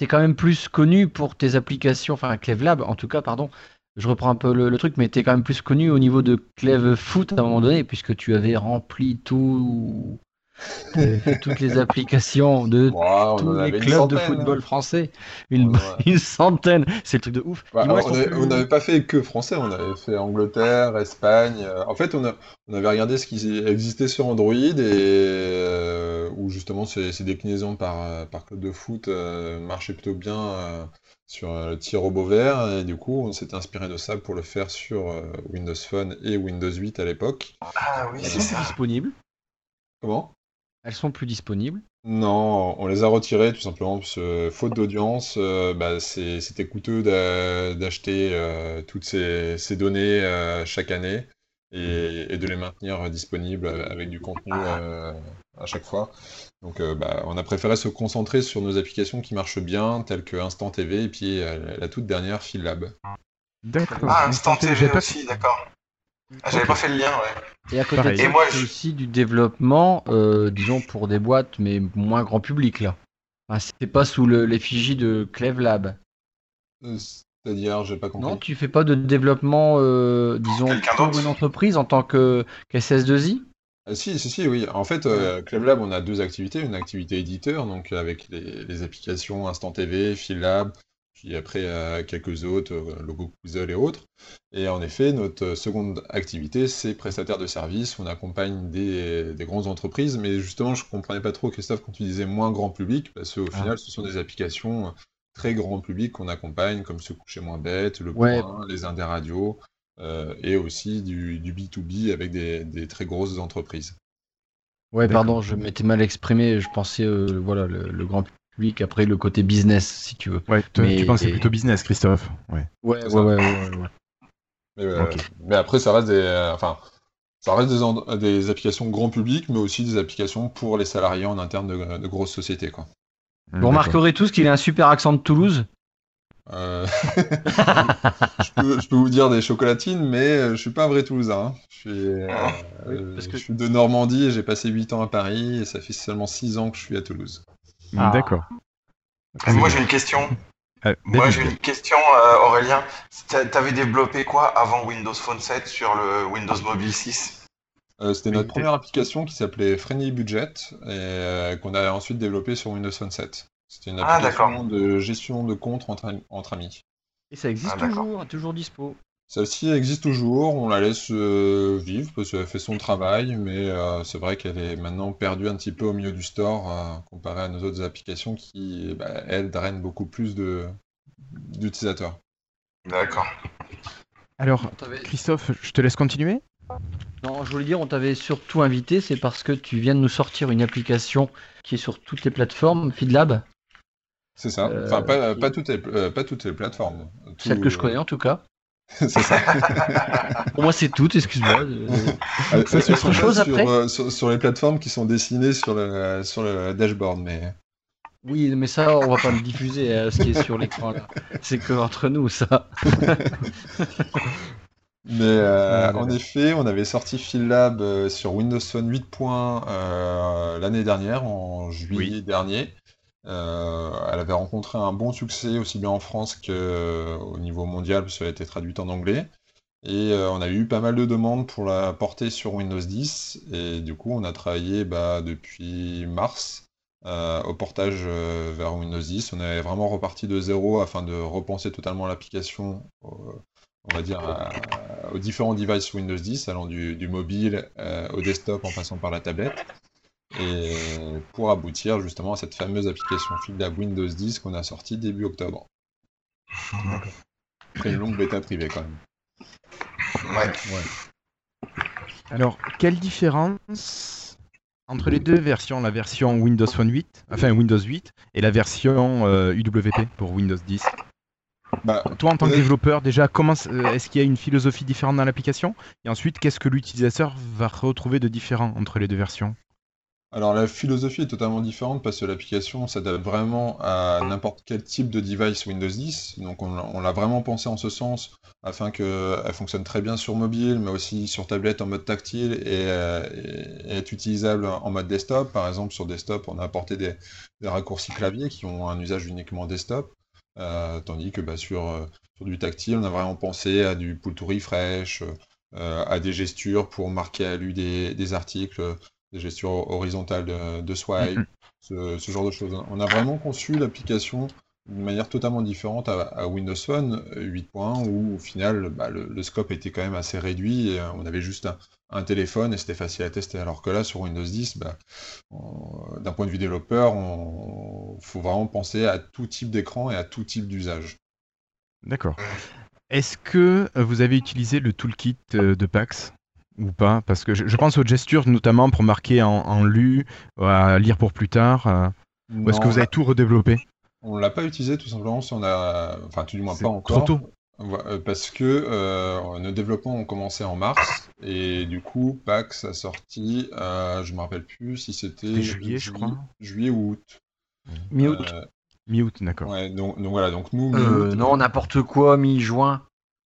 t'es quand même plus connu pour tes applications, enfin, Clevlab, en tout cas, pardon. Je reprends un peu le, truc, mais t'es quand même plus connu au niveau de Cleve Foot à un moment donné, puisque tu avais rempli tout, toutes les applications de on tous les clubs de centaine, football hein. français. Une, Ouais. une centaine, c'est le truc de ouf. Bah, alors, on n'avait pas fait que français, on avait fait Angleterre, Espagne. euh, En fait, on, a- on avait regardé ce qui existait sur Android et euh, où justement ces, ces déclinaisons par, euh, par club de foot euh, marchaient plutôt bien euh, sur le petit robot vert. Et du coup, on s'était inspiré de ça pour le faire sur Windows Phone et Windows 8 à l'époque. Ah oui, c'est disponibles. Comment? Elles sont plus disponibles. Non, on les a retirés tout simplement parce que faute d'audience, euh, bah, c'est- c'était coûteux d'a- d'acheter euh, toutes ces, ces données euh, chaque année et, et de les maintenir disponibles avec du contenu euh, à chaque fois. Donc euh, bah, on a préféré se concentrer sur nos applications qui marchent bien, telles que Instant TV et puis euh, la toute dernière Philab. D'accord. Ah, Instant TV aussi, d'accord. Ah, J'avais pas fait le lien, ouais. Et à côté Pareil. de ça, Et moi, c'est je- aussi du développement, euh, disons pour des boîtes, mais moins grand public là. Enfin, c'est pas sous le- l'effigie de Cleve Lab. Euh, C'est-à-dire, j'ai pas compris. Non, tu fais pas de développement, euh, disons, pour une entreprise en tant que qu'SS2I Ah, si, si, si, oui. En fait, euh, Clevelab, on a deux activités. Une activité éditeur, donc avec les, les applications Instant TV, Philab, puis après euh, quelques autres, euh, Logo Puzzle et autres. Et en effet, notre seconde activité, c'est prestataire de services. On accompagne des, des grandes entreprises, mais justement, je comprenais pas trop, Christophe, quand tu disais moins grand public, parce qu'au Ah. final, ce sont des applications très grand public qu'on accompagne, comme Se coucher moins bête, Le Ouais. Point, les Indes Radio, euh, et aussi du, du B2B avec des, des très grosses entreprises. Ouais, pardon, je m'étais mal exprimé. Je pensais, euh, voilà, le, le grand public, après le côté business, si tu veux. Ouais, Mais- tu pensais plutôt business, Christophe? Ouais. Ouais, C'est ouais, ouais, ouais, ouais. Mais, euh, mais après, ça reste des, euh, enfin, ça reste des, applications grand public, mais aussi des applications pour les salariés en interne de, de grosses sociétés, quoi. Vous remarquerez tous qu'il a un super accent de Toulouse? Euh, [laughs] je, peux, je peux vous dire des chocolatines, mais je suis pas un vrai Toulousain. hein. Je suis, euh, Oui, parce que- je suis de Normandie et j'ai passé 8 ans à Paris et ça fait seulement 6 ans que je suis à Toulouse. Ah. D'accord. Moi, j'ai une question. Euh, Moi, j'ai une question, euh, Aurélien. T'a- T'avais développé quoi avant Windows Phone 7 sur le Windows Mobile 6 Euh, C'était notre première application qui s'appelait Friendly Budget et euh, qu'on a ensuite développée sur Windows Phone 7. C'était une Ah, application de gestion de comptes entre, entre amis. Et ça existe Ah, toujours, toujours dispo. Celle-ci existe toujours, on la laisse euh, vivre parce qu'elle fait son travail, mais euh, c'est vrai qu'elle est maintenant perdue un petit peu au milieu du store euh, comparé à nos autres applications qui, bah, elles, drainent beaucoup plus de d'utilisateurs. D'accord. Alors, Christophe, je te laisse continuer. Non, je voulais dire, on t'avait surtout invité, c'est parce que tu viens de nous sortir une application qui est sur toutes les plateformes, FeedLab, C'est ça. Euh, Enfin, pas, pas toutes les, euh, pas toutes les plateformes. Tout- celle que je connais en tout cas. [laughs] c'est ça. [laughs] Pour moi, c'est tout, excuse-moi. Euh, Euh, Ça, c'est elles autre chose sur, après euh, sur, sur les plateformes qui sont dessinées sur le, sur le dashboard, mais Oui, mais ça, on va pas le diffuser, euh, ce qui est sur l'écran là. C'est que entre nous, ça. [laughs] Mais euh, en effet, on avait sorti euh, sur Windows Phone 8. euh, l'année dernière, en juillet dernier. Euh, elle avait rencontré un bon succès aussi bien en France qu'au niveau mondial, parce a été traduite en anglais. Et euh, on a eu pas mal de demandes pour la porter sur Windows 10. Et du coup, on a travaillé bah, depuis mars euh, au portage euh, vers Windows 10. On est vraiment reparti de zéro afin de repenser totalement l'application, euh, aux différents devices Windows 10, allant du, mobile euh, au desktop en passant par la tablette. Et pour aboutir justement à cette fameuse application FieldLab Windows 10 qu'on a sortie début octobre. Après une longue bêta privée quand même. Ouais. Alors, quelle différence entre les deux versions, la version Windows Phone 8, enfin Windows 8, et la version euh, UWP pour Windows 10 Bah, Toi, en tant que Ouais. développeur, déjà, comment euh, est-ce qu'il y a une philosophie différente dans l'application? Et ensuite, qu'est-ce que l'utilisateur va retrouver de différent entre les deux versions? Alors la philosophie est totalement différente parce que l'application s'adapte vraiment à n'importe quel type de device Windows 10. Donc on, l'a- vraiment pensé en ce sens afin qu'elle fonctionne très bien sur mobile, mais aussi sur tablette en mode tactile et, euh, et est utilisable en mode desktop. Par exemple sur desktop, on a apporté des, raccourcis clavier qui ont un usage uniquement desktop, Euh, tandis que bah, sur, euh, sur du tactile, on a vraiment pensé à du pull to refresh, euh, à des gestures pour marquer à lui des articles des gestures horizontales de, de swipe, Mhm. ce, ce genre de choses. On a vraiment conçu l'application d'une manière totalement différente à, à Windows Phone 8.1 où au final bah, le, le scope était quand même assez réduit et euh, on avait juste un, un téléphone et c'était facile à tester. Alors que là sur Windows 10, bah, on- d'un point de vue développeur, il faut vraiment penser à tout type d'écran et à tout type d'usage. D'accord. Est-ce que euh, vous avez utilisé le toolkit euh, de Pax? Ou pas Parce que je, je pense aux gestures notamment pour marquer en, en lu, à lire pour plus tard. euh, ou est-ce que vous avez tout redéveloppé On l'a pas utilisé tout simplement si on a, enfin tout du moins C'est pas encore. trop tôt. Euh, Parce que euh, nos développements ont commencé en mars et du coup PAX a sorti, euh, je me rappelle plus si c'était C'était juillet, je crois. juillet ou août. Mi-août. Euh, Mi-août, d'accord. ouais, donc, donc voilà, donc nous, Euh, mi-août, non, n'importe quoi, mi-juin.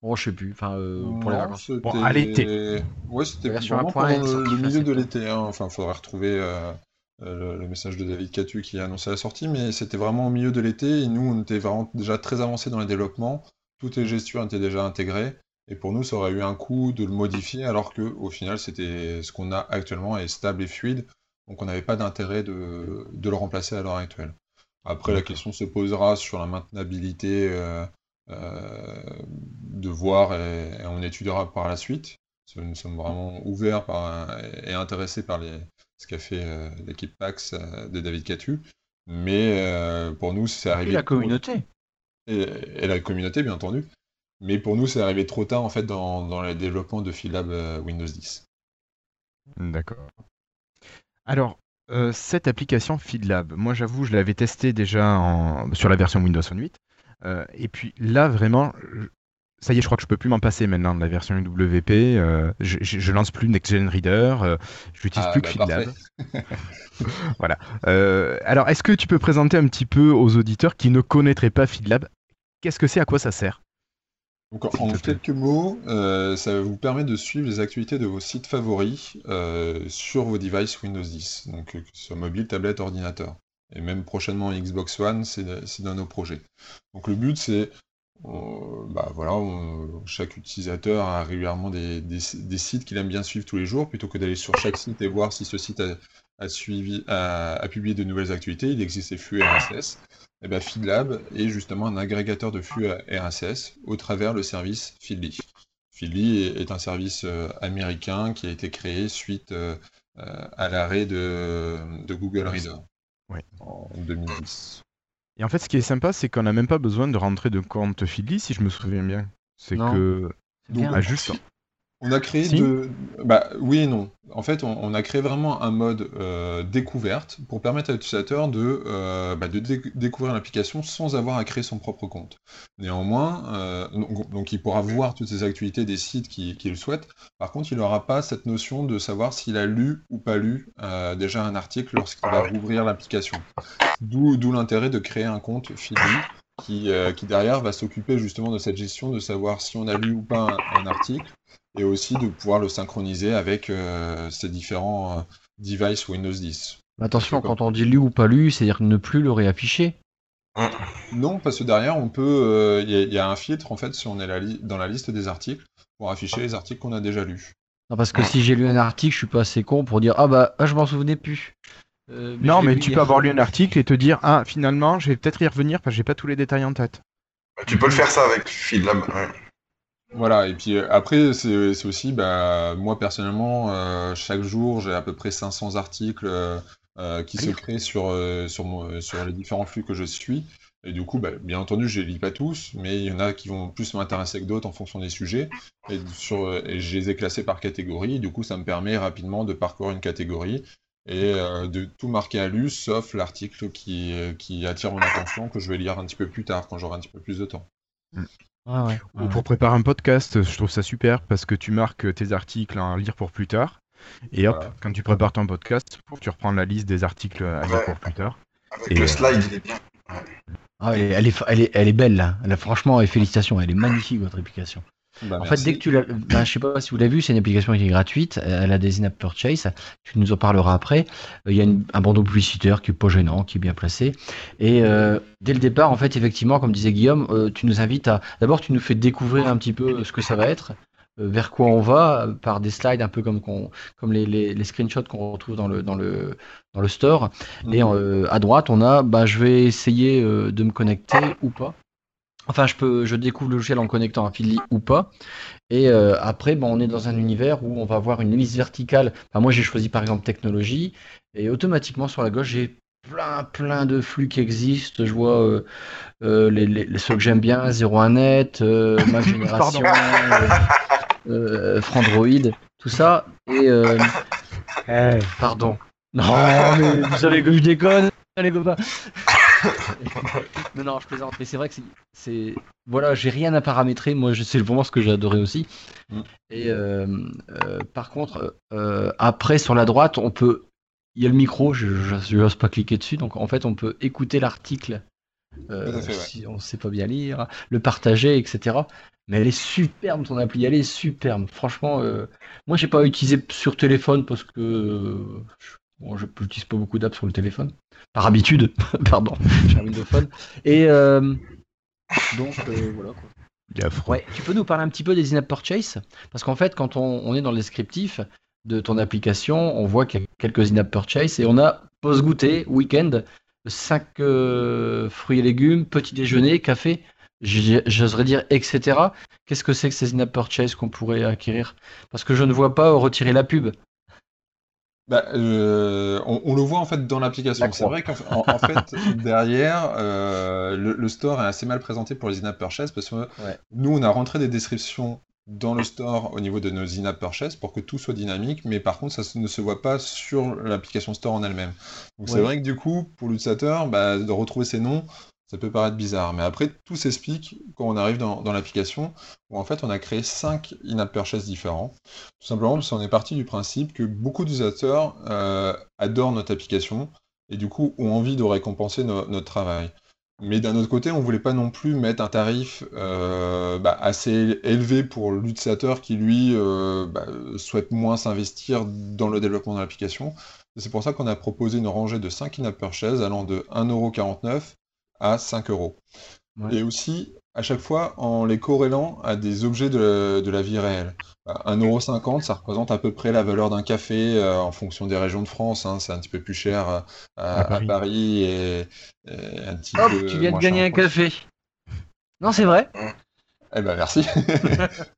Bon, je sais plus. Enfin, euh, pour les non, vacances. c'était- Bon, à l'été. Ouais, c'était vraiment pendant le, sortie le milieu de l'été. hein. Enfin, il faudrait retrouver euh, euh, le, le message de David Catu qui a annoncé la sortie, mais c'était vraiment au milieu de l'été et nous, on était vraiment déjà très avancés dans les développements. Toutes les gestures étaient déjà intégrées. Et pour nous, ça aurait eu un coût de le modifier, alors que au final, c'était ce qu'on a actuellement est stable et fluide. Donc, on n'avait pas d'intérêt de, de le remplacer à l'heure actuelle. Après, la question se posera sur la maintenabilité euh, euh, de voir et, et on étudiera par la suite. Parce que Nous sommes vraiment ouverts par, et intéressés par les, ce qu'a fait euh, l'équipe PAX euh, de David Catu. Mais euh, pour nous, c'est Et arrivé. la communauté. Et, et la communauté, bien entendu. Mais pour nous, c'est arrivé trop tard en fait dans, dans le développement de Philab euh, Windows 10. D'accord. Alors, euh, cette application FeedLab, moi j'avoue, je l'avais testée déjà en- sur la version Windows Phone 8. Euh, et puis là, vraiment, ça y est, je crois que je peux plus m'en passer maintenant de la version UWP. euh, je, je, je lance plus Next Gen Reader, euh, je n'utilise Ah, plus bah, que FeedLab. parfait. [laughs] voilà. Alors, est-ce que tu peux présenter un petit peu aux auditeurs qui ne connaîtraient pas FeedLab Qu'est-ce que c'est À quoi ça sert? Donc, en quelques mots, euh, ça vous permet de suivre les activités de vos sites favoris euh, sur vos devices Windows 10, donc que ce soit mobile, tablette, ordinateur. Et même prochainement Xbox One, c'est dans nos projets. Donc le but, c'est, euh, bah voilà, chaque utilisateur a régulièrement des, sites qu'il aime bien suivre tous les jours, plutôt que d'aller sur chaque site et voir si ce site a, suivi, a, publié de nouvelles activités. Il existe des flux RSS. Et ben, FeedLab est justement un agrégateur de flux RSS au travers le service Feedly. Feedly est, un service euh, américain qui a été créé suite euh, à l'arrêt de, de Google Reader Ouais. en 2010. Et en fait, ce qui est sympa, c'est qu'on n'a même pas besoin de rentrer de compte si je me souviens bien. C'est Non. que. C'est bien. Ah, juste. On a créé Si. de... Bah oui et non. En fait, on, on a créé vraiment un mode euh, découverte pour permettre à l'utilisateur de, euh, bah, de dé- découvrir l'application sans avoir à créer son propre compte. Néanmoins, euh, donc, donc il pourra voir toutes ces activités des sites qu'il souhaite. Par contre, il n'aura pas cette notion de savoir s'il a lu ou pas lu euh, déjà un article lorsqu'il va rouvrir l'application. D'où l'intérêt de créer un compte Feedly qui, euh, qui derrière va s'occuper justement de cette gestion, de savoir si on a lu ou pas un, un article, et aussi de pouvoir le synchroniser avec euh, ces différents euh, devices Windows 10. Mais Attention, quand on dit lu ou pas lu, c'est-à-dire ne plus le réafficher. Non, parce que derrière, on peut, euh, il y, a- il y a un filtre en fait si on est la dans la liste des articles pour afficher les articles qu'on a déjà lus. Non, parce que si j'ai lu un article, je suis pas assez con pour dire ah bah ah, je m'en souvenais plus. Euh, Non, mais tu peux avoir lu un article et te dire Ah, finalement, je vais peut-être y revenir parce que j'ai pas tous les détails en tête. Tu peux le faire ça avec FeedLab. ouais. Voilà, et puis euh, après, c'est c'est aussi, bah, moi personnellement, euh, chaque jour, j'ai à peu près 500 articles euh, euh, qui se créent sur, euh, sur, mon- sur les différents flux que je suis. Et du coup, bah, bien entendu, je les lis pas tous, mais il y en a qui vont plus m'intéresser que d'autres en fonction des sujets. Et, sur, euh, et je les ai classés par catégorie. Du coup, ça me permet rapidement de parcourir une catégorie et euh, de tout marquer à lu, sauf l'article qui, qui attire mon attention, que je vais lire un petit peu plus tard, quand j'aurai un petit peu plus de temps. Ouais, ouais, Ou ouais. pour préparer un podcast, je trouve ça super parce que tu marques tes articles à lire pour plus tard. Et hop, Voilà. quand tu prépares ton podcast, tu reprends la liste des articles à lire Ouais. pour plus tard. Avec Et, le euh, slide, il est bien. Ah, elle, est, elle, est, elle, est, elle est belle là. Elle a- franchement, et félicitations, elle est magnifique votre application. Bah, En fait, dès que tu l'as, ben, je sais pas si vous l'avez vu, c'est une application qui est gratuite. Elle a des in-app purchase. Tu nous en parleras après. Euh, Il y a une- un bandeau publicitaire qui est pas gênant, qui est bien placé. Et euh, dès le départ, en fait, effectivement, comme disait Guillaume, euh, tu nous invites à. D'abord, tu nous fais découvrir un petit peu ce que ça va être, euh, vers quoi on va, par des slides un peu comme qu'on, comme les, les, les screenshots qu'on retrouve dans le dans le dans le store. Et Mhm. à droite, on a, bah, je vais essayer de me connecter ou pas. Enfin, je peux, je découvre le logiciel en connectant à Feedly ou pas. Et euh, après, bon, on est dans un univers où on va avoir une liste verticale. Enfin, moi, j'ai choisi par exemple technologie, et automatiquement sur la gauche, j'ai plein, plein de flux qui existent. Je vois euh, euh, les, les- les- ceux que j'aime bien, 01net, euh, [coughs] ma génération. euh, euh, Frandroid, tout ça. Et euh, Eh, pardon. Non, mais vous savez que je déconne, les copains. [laughs] non, non, je plaisante. Mais c'est vrai que c'est-. Voilà, j'ai rien à paramétrer. Moi, c'est vraiment ce que j'ai adoré aussi. Mm. Et euh, euh, par contre, euh, après, sur la droite, on peut. Il y a le micro, je n'ose pas cliquer dessus. Donc, en fait, on peut écouter l'article ouais. si on ne sait pas bien lire, le partager, etc. Mais elle est superbe, ton appli. Elle est superbe. Franchement, euh, moi, j'ai pas utilisé sur téléphone parce que. euh, Bon, je n'utilise pas beaucoup d'apps sur le téléphone. Par habitude, [laughs] pardon, j'ai un Windows Phone. Et euh, donc, euh, voilà. Quoi. Il. Ouais, tu peux nous parler un petit peu des in-app purchase Parce qu'en fait, quand on, on est dans le descriptif de ton application, on voit qu'il y a quelques in-app purchase et on a pause-goûter, week-end, 5 fruits et légumes, petit déjeuner, café, j'oserais dire, etc. Qu'est-ce que c'est que ces in-app purchase qu'on pourrait acquérir? Parce que je ne vois pas retirer la pub. Bah, euh, on, on le voit en fait dans l'application. La C'est vrai qu'en en, en fait, [laughs] derrière, euh, le, le store est assez mal présenté pour les in-app purchase parce que Ouais. nous, on a rentré des descriptions dans le store au niveau de nos in-app purchase pour que tout soit dynamique, mais par contre, ça ne se voit pas sur l'application store en elle-même. Donc c'est vrai que du coup, pour l'utilisateur, bah, de retrouver ces noms, ça peut paraître bizarre. Mais après, tout s'explique quand on arrive dans, l'application, où en fait, on a créé 5 in-app purchase différents. Tout simplement parce qu'on est parti du principe que beaucoup d'utilisateurs euh, adorent notre application et du coup ont envie de récompenser no- notre travail. Mais d'un autre côté, on voulait pas non plus mettre un tarif euh, bah, assez élevé pour l'utilisateur qui, lui, euh, bah, souhaite moins s'investir dans le développement de l'application. C'est pour ça qu'on a proposé une rangée de 5 in-app purchase allant de 1,49€ à 5 euros. Ouais. Et aussi, à chaque fois, en les corrélant à des objets de la, de la vie réelle. Bah, 1,50€, ça représente à peu près la valeur d'un café euh, en fonction des régions de France. hein. C'est un petit peu plus cher euh, à, À à Paris. Et, et un petit Hop, peu tu viens de gagner un café. Non, c'est vrai. Eh ben merci. [laughs]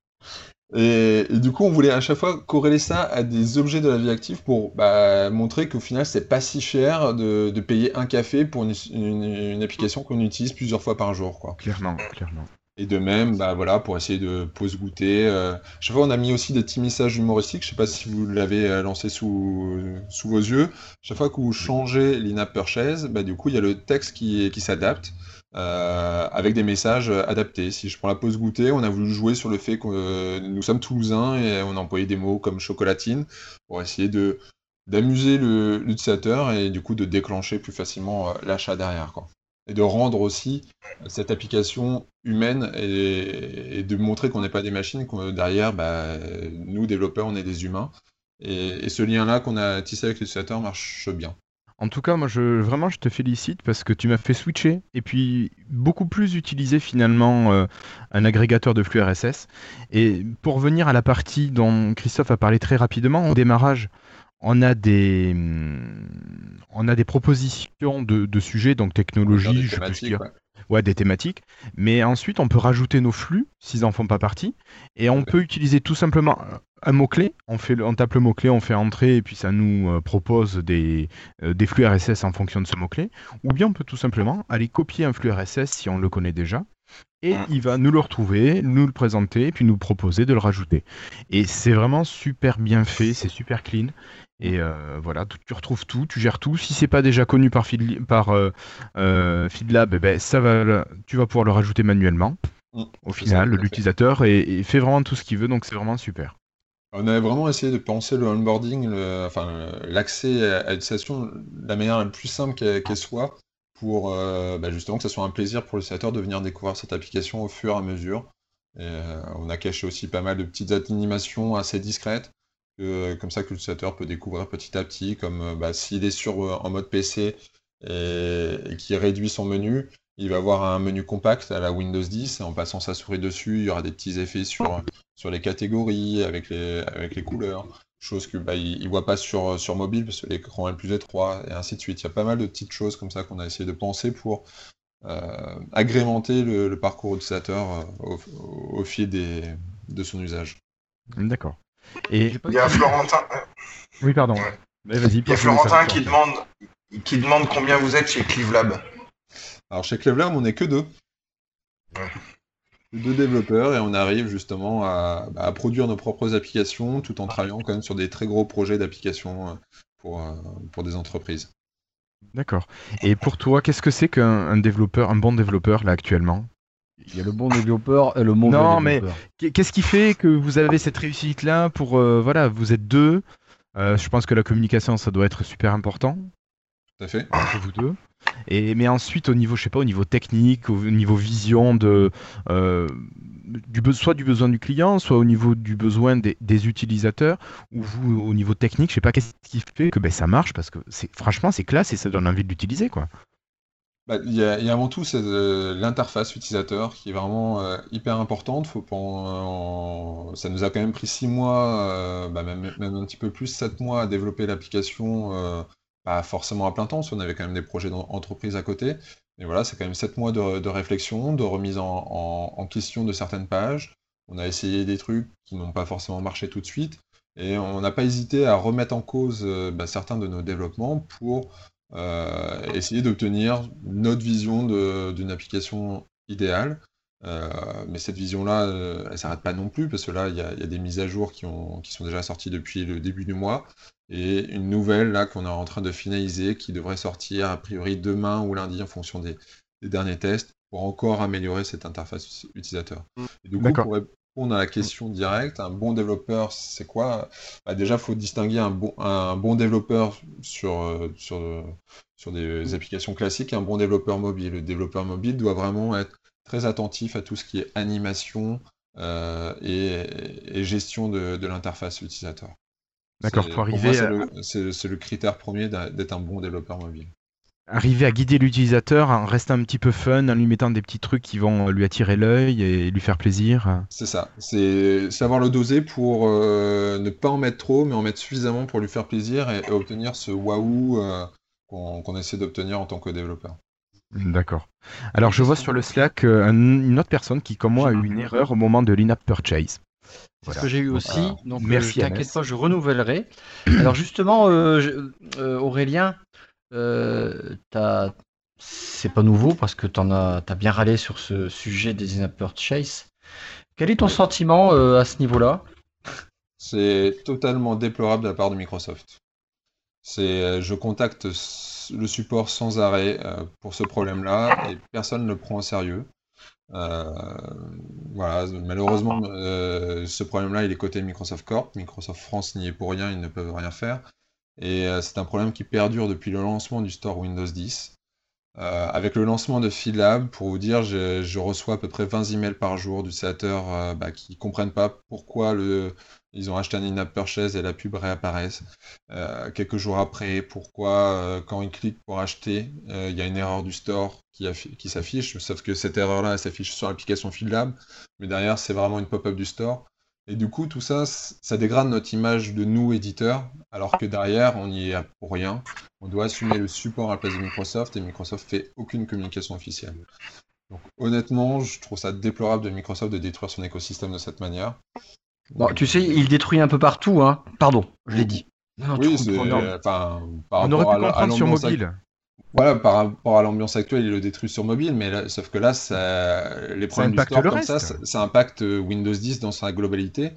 Et, et du coup, on voulait à chaque fois corréler ça à des objets de la vie active pour bah, montrer qu'au final, c'est pas si cher de, de payer un café pour une, une- une application qu'on utilise plusieurs fois par jour, quoi. Clairement, clairement. Et de même, bah voilà, pour essayer de pause goûter. euh, chaque fois, on a mis aussi des petits messages humoristiques. Je sais pas si vous l'avez euh, lancé sous, sous vos yeux. Chaque fois que vous changez l'in-app purchase, bah, du coup, il y a le texte qui, qui s'adapte euh, avec des messages adaptés. Si je prends la pause goûter, on a voulu jouer sur le fait que euh, nous sommes toulousains et on a employé des mots comme chocolatine pour essayer de d'amuser l'utilisateur et du coup de déclencher plus facilement euh, l'achat derrière, quoi. Et de rendre aussi cette application humaine et, de montrer qu'on n'est pas des machines, qu'on derrière, bah, nous développeurs, on est des humains. Et ce lien-là qu'on a tissé avec l'utilisateur marche bien. En tout cas, moi, je, vraiment, je te félicite parce que tu m'as fait switcher et puis beaucoup plus utiliser finalement euh, un agrégateur de flux RSS. Et pour venir à la partie dont Christophe a parlé très rapidement, au démarrage, on a des, hum, on a des propositions de, de sujets, donc technologie, je peux dire, ouais. ouais, des thématiques. Mais ensuite, on peut rajouter nos flux s'ils en font pas partie. Et on Ouais. peut utiliser tout simplement un mot-clé. On, fait, le- on tape le mot-clé, on fait entrer et puis ça nous euh, propose des, euh, des flux RSS en fonction de ce mot-clé. Ou bien on peut tout simplement aller copier un flux RSS si on le connaît déjà. Et Mm. il va nous le retrouver, nous le présenter, puis nous proposer de le rajouter. Et c'est vraiment super bien fait, c'est super clean. Et euh, voilà, tu tu retrouves tout, tu gères tout. Si c'est pas déjà connu par, euh, euh, Feedlab, eh ben, ça va, tu vas pouvoir le rajouter manuellement. Mm, Au final, à fait. l'utilisateur et, et fait vraiment tout ce qu'il veut, donc c'est vraiment super. On avait vraiment essayé de penser le onboarding, enfin l'accès à à l'utilisation de la manière la plus simple qu'elle soit pour euh, bah, justement que ce soit un plaisir pour l'utilisateur de venir découvrir cette application au fur et à mesure. Euh, on a caché aussi pas mal de petites animations assez discrètes, comme ça que l'utilisateur peut découvrir petit à petit, comme euh, bah, s'il est sur, en mode PC et, et qui réduit son menu, il va avoir un menu compact à la Windows 10, et en passant sa souris dessus, il y aura des petits effets sur, sur les catégories, avec les, avec les couleurs, chose que bah, il, il voit pas sur, sur mobile parce que l'écran est plus étroit, et ainsi de suite. Il y a pas mal de petites choses comme ça qu'on a essayé de penser pour euh, agrémenter le, le parcours utilisateur euh, au, au, au fil des, de son usage. D'accord. Et Il y a Florentin, oui, pardon. Ouais. Mais vas-y. il y a pose-le, Florentin qui demande, qui demande combien vous êtes chez Clevelab. Alors chez Clevelab, on n'est que deux. Ouais. deux développeurs et on arrive justement à, bah, à produire nos propres applications tout en travaillant quand même sur des très gros projets d'applications euh, pour, euh, pour des entreprises. D'accord. Et pour toi, qu'est-ce que c'est qu'un un développeur, un bon développeur là actuellement? Il y a le bon développeur et le mauvais Non, mais- développeur. Qu'est- Qu'est-ce qui fait que vous avez cette réussite là pour euh, voilà, vous êtes deux? Euh, je pense que la communication ça doit être super important Tout à fait. entre vous deux. Et mais ensuite au niveau je sais pas au niveau technique, au niveau vision de euh, du soit du besoin du client, soit au niveau du besoin des, des utilisateurs, ou vous au niveau technique, je sais pas qu'est-ce qui fait que ben, ça marche parce que c'est franchement c'est classe et ça donne envie de l'utiliser quoi. Bah, Il y, a, il y a avant tout c'est, euh, l'interface utilisateur qui est vraiment euh, hyper importante. Faut pas en- ça nous a quand même pris six mois, euh, bah, même, même un petit peu plus, sept mois à développer l'application, pas forcément à plein temps, parce qu'on avait quand même des projets d'entreprise à côté. Mais voilà, c'est quand même sept mois de, réflexion, de remise en, question de certaines pages. On a essayé des trucs qui n'ont pas forcément marché tout de suite. Et on n'a pas hésité à remettre en cause euh, bah, certains de nos développements pour euh, essayer d'obtenir notre vision d'une application idéale. Euh, mais cette vision-là, euh, elle ne s'arrête pas non plus, parce que là, il y a, il y a des mises à jour qui, ont, qui sont déjà sorties depuis le début du mois, et une nouvelle là qu'on est en train de finaliser, qui devrait sortir a priori demain ou lundi en fonction des, des derniers tests, pour encore améliorer cette interface utilisateur. Et du coup, D'accord. pour répondre à la question directe, un bon développeur, c'est quoi? Bah, Déjà, il faut distinguer un bon, un bon développeur sur, euh, sur, euh, sur des applications classiques et un bon développeur mobile. Le développeur mobile doit vraiment être très attentif à tout ce qui est animation euh, et, et gestion de, de l'interface utilisateur. D'accord, pour arriver c'est à- le- le critère premier d'être un bon développeur mobile. Arriver à guider l'utilisateur en restant un petit peu fun, en lui mettant des petits trucs qui vont lui attirer l'œil et lui faire plaisir. C'est ça, c'est savoir le doser pour euh, ne pas en mettre trop, mais en mettre suffisamment pour lui faire plaisir et, et obtenir ce waouh euh, qu'on qu'on essaie d'obtenir en tant que développeur. D'accord. Alors je vois sur le Slack euh, un- une autre personne qui, comme moi, a eu une erreur au moment de l'in-app purchase. C'est ce que j'ai eu aussi. Voilà. Donc, Merci, euh, t'inquiète pas, je renouvellerai. [clears throat] Alors, justement, euh, je- euh, Aurélien, euh, c'est pas nouveau parce que tu as, as bien râlé sur ce sujet des in-app purchase. Quel est ton sentiment euh, à ce niveau-là? C'est totalement déplorable de la part de Microsoft. C'est, euh, je contacte le support sans arrêt euh, pour ce problème-là et personne ne le prend au sérieux. Euh, malheureusement, euh, ce problème-là, il est côté Microsoft Corp. Microsoft France n'y est pour rien, ils ne peuvent rien faire. Et c'est un problème qui perdure depuis le lancement du store Windows 10. Euh, avec le lancement de Philab, pour vous dire, je, reçois à peu près 20 emails par jour d'utilisateurs bah, qui comprennent pas pourquoi le, ils ont acheté un in-app purchase et la pub réapparaissent. Euh, quelques jours après, pourquoi euh, quand ils cliquent pour acheter, euh, il y a une erreur du store qui, affi- qui s'affiche, sauf que cette erreur-là, elle s'affiche sur l'application Philab, mais derrière, c'est vraiment une pop-up du store. Et du coup, tout ça, ça dégrade notre image de nous, éditeurs, alors que derrière, on y est pour rien. On doit assumer le support à la place de Microsoft, et Microsoft fait aucune communication officielle. Donc honnêtement, je trouve ça déplorable de Microsoft de détruire son écosystème de cette manière. Bon, Tu sais, il détruit un peu partout. Hein. Pardon, je l'ai dit. Non, Oui, enfin par On aurait pu à, à comprendre sur mobile. Voilà, par rapport à l'ambiance actuelle, il le détruit sur mobile, mais là- sauf que là, ça, les problèmes du impacte store le comme ça, reste. ça, ça impacte euh, Windows 10 dans sa globalité.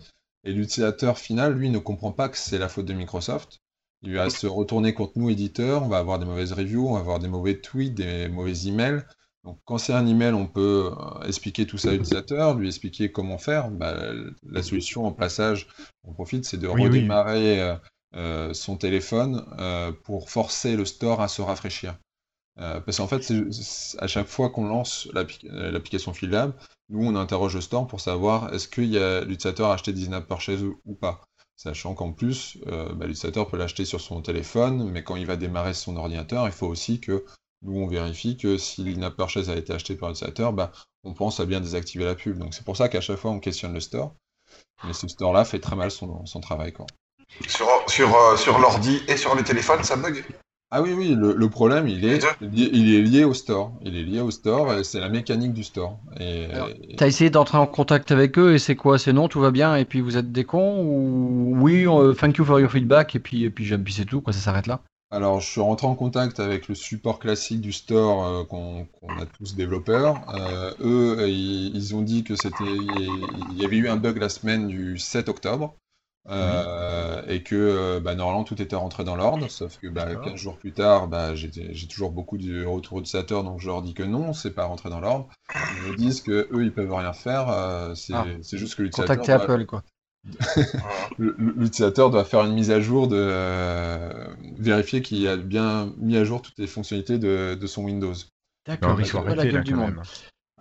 Et l'utilisateur final, lui, ne comprend pas que c'est la faute de Microsoft. Il va se retourner contre nous, éditeurs, on va avoir des mauvaises reviews, on va avoir des mauvais tweets, des mauvais emails. Donc quand c'est un email, on peut euh, expliquer tout ça à l'utilisateur, lui expliquer comment faire. Bah, la solution en plaçage, on profite, c'est de Oui, redémarrer euh, euh, son téléphone euh, pour forcer le store à se rafraîchir. Euh, parce qu'en fait, à chaque fois qu'on lance l'appli- l'application Philab, nous on interroge le store pour savoir est-ce que l'utilisateur a acheté des in-app purchase ou, pas. Sachant qu'en plus, bah, l'utilisateur peut l'acheter sur son téléphone, mais quand il va démarrer son ordinateur, il faut aussi que nous on vérifie que si l'in-app purchase a été acheté par l'utilisateur, bah, on pense à bien désactiver la pub. Donc c'est pour ça qu'à chaque fois on questionne le store. Mais ce store-là fait très mal son, son travail. Quoi. Sur, sur, euh, sur l'ordi et sur les téléphones, ça bug? Ah oui, oui, le, le problème, il est, lié, il est lié au store. Il est lié au store, et c'est la mécanique du store. Et, Alors, et- T'as essayé d'entrer en contact avec eux et c'est quoi? C'est non, tout va bien et puis vous êtes des cons ou oui, euh, thank you for your feedback et puis, et puis c'est tout, quoi, ça s'arrête là Alors, je suis rentré en contact avec le support classique du store euh, qu'on a tous développeurs. Euh, eux, ils, ils ont dit que c'était, il y avait eu un bug la semaine du 7 octobre euh, et que bah, normalement tout était rentré dans l'ordre. Sauf que bah, D'accord. 15 jours plus tard, bah, j'ai j'ai toujours beaucoup de retours utilisateurs, donc je leur dis que non, c'est pas rentré dans l'ordre. Ils me disent que eux, ils peuvent rien faire. euh, c'est Ah. c'est juste que l'utilisateur Contacter Apple, quoi. L'utilisateur doit faire une mise à jour de euh, vérifier qu'il a bien mis à jour toutes les fonctionnalités de, de son Windows. D'accord, il faut sont pas la arrêter là gueule du quand monde. même.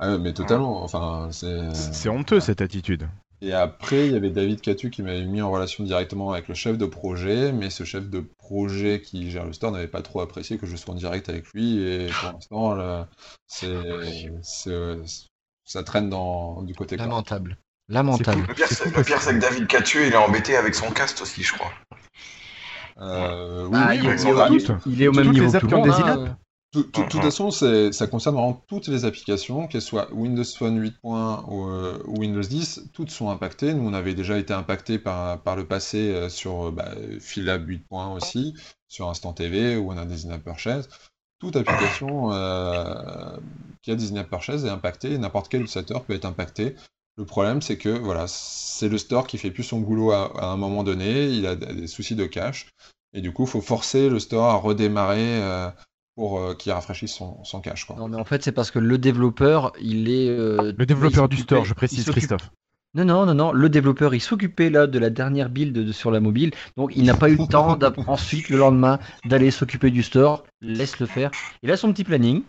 Ah mais totalement. Enfin, c'est. C'est honteux cette attitude. Et après, il y avait David Catu qui m'avait mis en relation directement avec le chef de projet, mais ce chef de projet qui gère le store n'avait pas trop apprécié que je sois en direct avec lui. Et pour l'instant, c'est- ça traîne dans, du côté corps. Lamentable. Lamentable. Le pire, c'est le pire, c'est que David Catu, il est embêté avec son cast aussi, je crois. Euh, oui, Bah, oui, il, est au même niveau que tout le monde. hein. Tout- tout- De toute façon, ça concerne vraiment toutes les applications, qu'elles soient Windows Phone 8.1 ou, euh, ou Windows 10, toutes sont impactées. Nous, on avait déjà été impactés par, par le passé euh, sur bah, Philab 8.1 aussi, sur Instant TV, où on a des in-app purchases. Toute application euh, qui a des in-app purchases est impactée, et n'importe quel utilisateur peut être impacté. Le problème, c'est que voilà, c'est le store qui fait plus son boulot à, à un moment donné, il a des soucis de cache, et du coup, il faut forcer le store à redémarrer euh, pour euh, qu'il rafraîchisse son, son cache. Quoi. Non, mais en fait, c'est parce que le développeur, il est. euh, Le développeur du store, je précise, Christophe. Non, non, non, non. Le développeur, il s'occupait là de la dernière build de- sur la mobile, donc il n'a pas eu le temps ensuite le lendemain d'aller s'occuper du store. Laisse le faire. Il a son petit planning.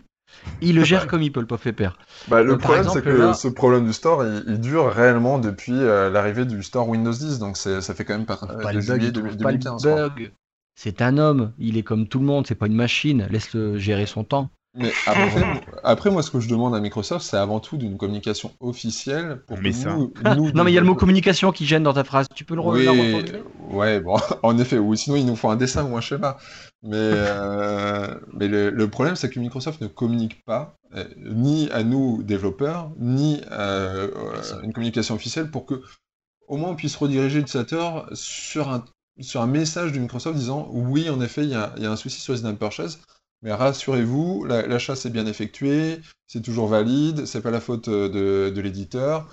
Il le [laughs] gère comme il peut, le pauvre pépère. Bah, le Euh, par problème, c'est que là- ce problème du store, il, il dure réellement depuis euh, l'arrivée du store Windows 10, donc ça fait quand même pas, Trouve euh, pas de le bug, juillet il trouve 2015. pas le quoi. bug. C'est un homme, il est comme tout le monde, c'est pas une machine. Laisse-le gérer son temps. Mais après, [laughs] après, moi, ce que je demande à Microsoft, c'est avant tout d'une communication officielle pour Mais que ça. nous, [laughs] nous, non, mais il y a le mot communication qui gêne dans ta phrase. Tu peux le Oui, re- ouais, bon, en effet, ou sinon il nous faut un dessin ou un schéma. Mais, euh, mais le, le problème, c'est que Microsoft ne communique pas, euh, ni à nous, développeurs, ni euh, euh, une communication officielle pour que, au moins, on puisse rediriger l'utilisateur sur un, sur un message de Microsoft disant oui, en effet, il y y a un souci sur les in-app purchases, mais rassurez-vous, la- l'achat s'est bien effectué, c'est toujours valide, c'est pas la faute de, de l'éditeur.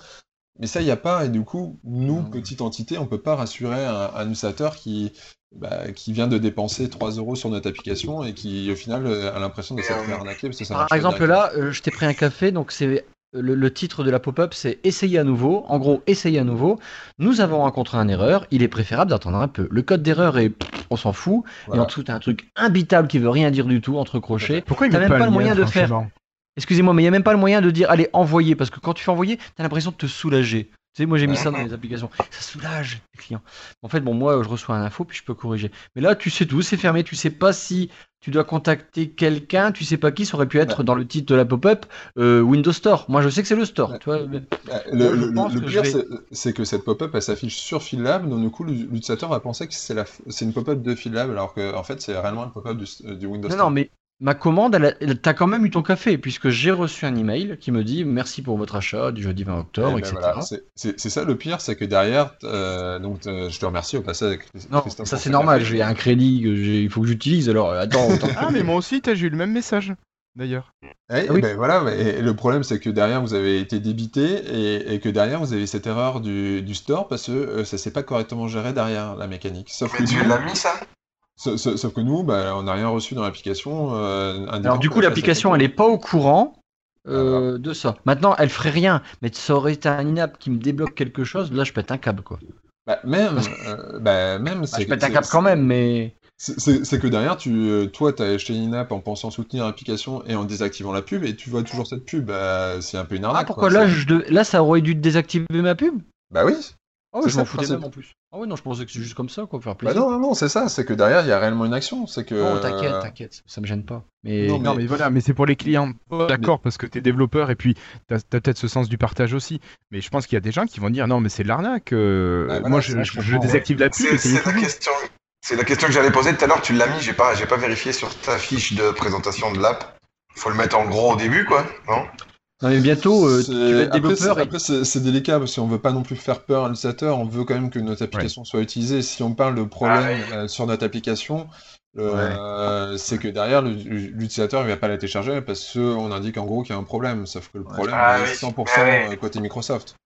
Mais ça, il n'y a pas, et du coup, nous, Non. petite entité, on peut pas rassurer un, un utilisateur qui, bah, qui vient de dépenser 3 euros sur notre application et qui, au final, euh, a l'impression de s'être fait arnaquer parce que ça Par exemple, là, euh, je t'ai pris un café, donc c'est le, le titre de la pop-up, c'est Essayer à nouveau. En gros, essayer à nouveau. Nous avons rencontré une erreur. Il est préférable d'attendre un peu. Le code d'erreur est, on s'en fout. Et en dessous, t'as un truc imbitable qui veut rien dire du tout entre crochets. Pourquoi ils T'as même pas, pas le moyen de faire. Excusez-moi, mais il n'y a même pas le moyen de dire allez, envoyer. Parce que quand tu fais envoyer, t'as l'impression de te soulager. Tu sais, moi j'ai mis ça dans les applications. Ça soulage les clients. En fait, bon, moi je reçois un info puis je peux corriger. Mais là, tu sais tout, c'est fermé. Tu sais pas si tu dois contacter quelqu'un. Tu sais pas qui. Ça aurait pu être dans le titre de la pop-up euh, Windows Store. Moi je sais que c'est le store. Ouais. Tu vois, mais- Bah, Le, pire, vais- c'est- que cette pop-up, elle s'affiche sur Philab, donc du coup, l'utilisateur va penser que c'est la- une pop-up de Philab, alors que en fait, c'est réellement une pop-up du, euh, du Windows Non, Store. non, mais ma commande, elle, a- elle- t'as quand même eu ton café puisque j'ai reçu un email qui me dit merci pour votre achat du jeudi 20 octobre, Eh ben etc. voilà, c'est- ça le pire, c'est que derrière, euh, donc euh, je te remercie au passage. Non, Christophe, ça c'est ce normal. J'ai un crédit que j'ai- il faut que j'utilise. Alors attends, attends. Ah, mais moi aussi, t'as- j'ai eu le même message, d'ailleurs. Eh, Ah oui. ben voilà, et le problème c'est que derrière vous avez été débité et, et que derrière vous avez cette erreur du, du store parce que euh, ça s'est pas correctement géré derrière la mécanique. Sauf que Mais tu nous, l'as mis, ça? Sauf que nous, bah, on n'a rien reçu dans l'application. euh, Alors du coup, l'application, elle fait. est pas au courant euh, de ça. Maintenant, elle ferait rien, mais ça aurait été un in-app qui me débloque quelque chose. Là, je pète un câble, quoi. Bah, même, euh, bah, même, Bah, je pète un câble quand même, mais c'est- que derrière, tu, euh, toi, tu as acheté une app en pensant soutenir l'application et en désactivant la pub, et tu vois toujours cette pub. Bah, c'est un peu une arnaque. ah pourquoi quoi, là, je là, ça aurait dû désactiver ma pub? Bah oui. Ah ouais, je ça m'en foutais principe. même en plus. Ah ouais, non, je pensais que c'est juste comme ça, quoi, faire Bah plaisir. non, non, non, c'est ça. C'est que derrière, il y a réellement une action. C'est que. Non, t'inquiète, t'inquiète, ça me gêne pas. Mais Non, Non, mais voilà, mais c'est pour les clients. D'accord, parce que t'es développeur et puis t'as as, peut-être ce sens du partage aussi. Mais je pense qu'il y a des gens qui vont dire non, mais c'est de l'arnaque. euh, voilà, moi, je, ça, je- je je comprends, désactive la pub C'est la question. C'est la question que j'allais poser tout à l'heure. Tu l'as mis, j'ai pas, j'ai pas vérifié sur ta fiche de présentation de l'app. Faut le mettre en gros au début, quoi, non? Non, mais bientôt, euh, tu C'est- vas être Après, développeur. c'est- Après, délicat parce qu'on veut pas non plus faire peur à l'utilisateur. On veut quand même que notre application soit utilisée. Si on parle de problèmes euh, sur notre application, Euh, c'est que derrière, l'utilisateur il va pas la télécharger parce qu'on indique en gros qu'il y a un problème. Sauf que le problème Ah est oui. 100% Ah oui. côté Microsoft.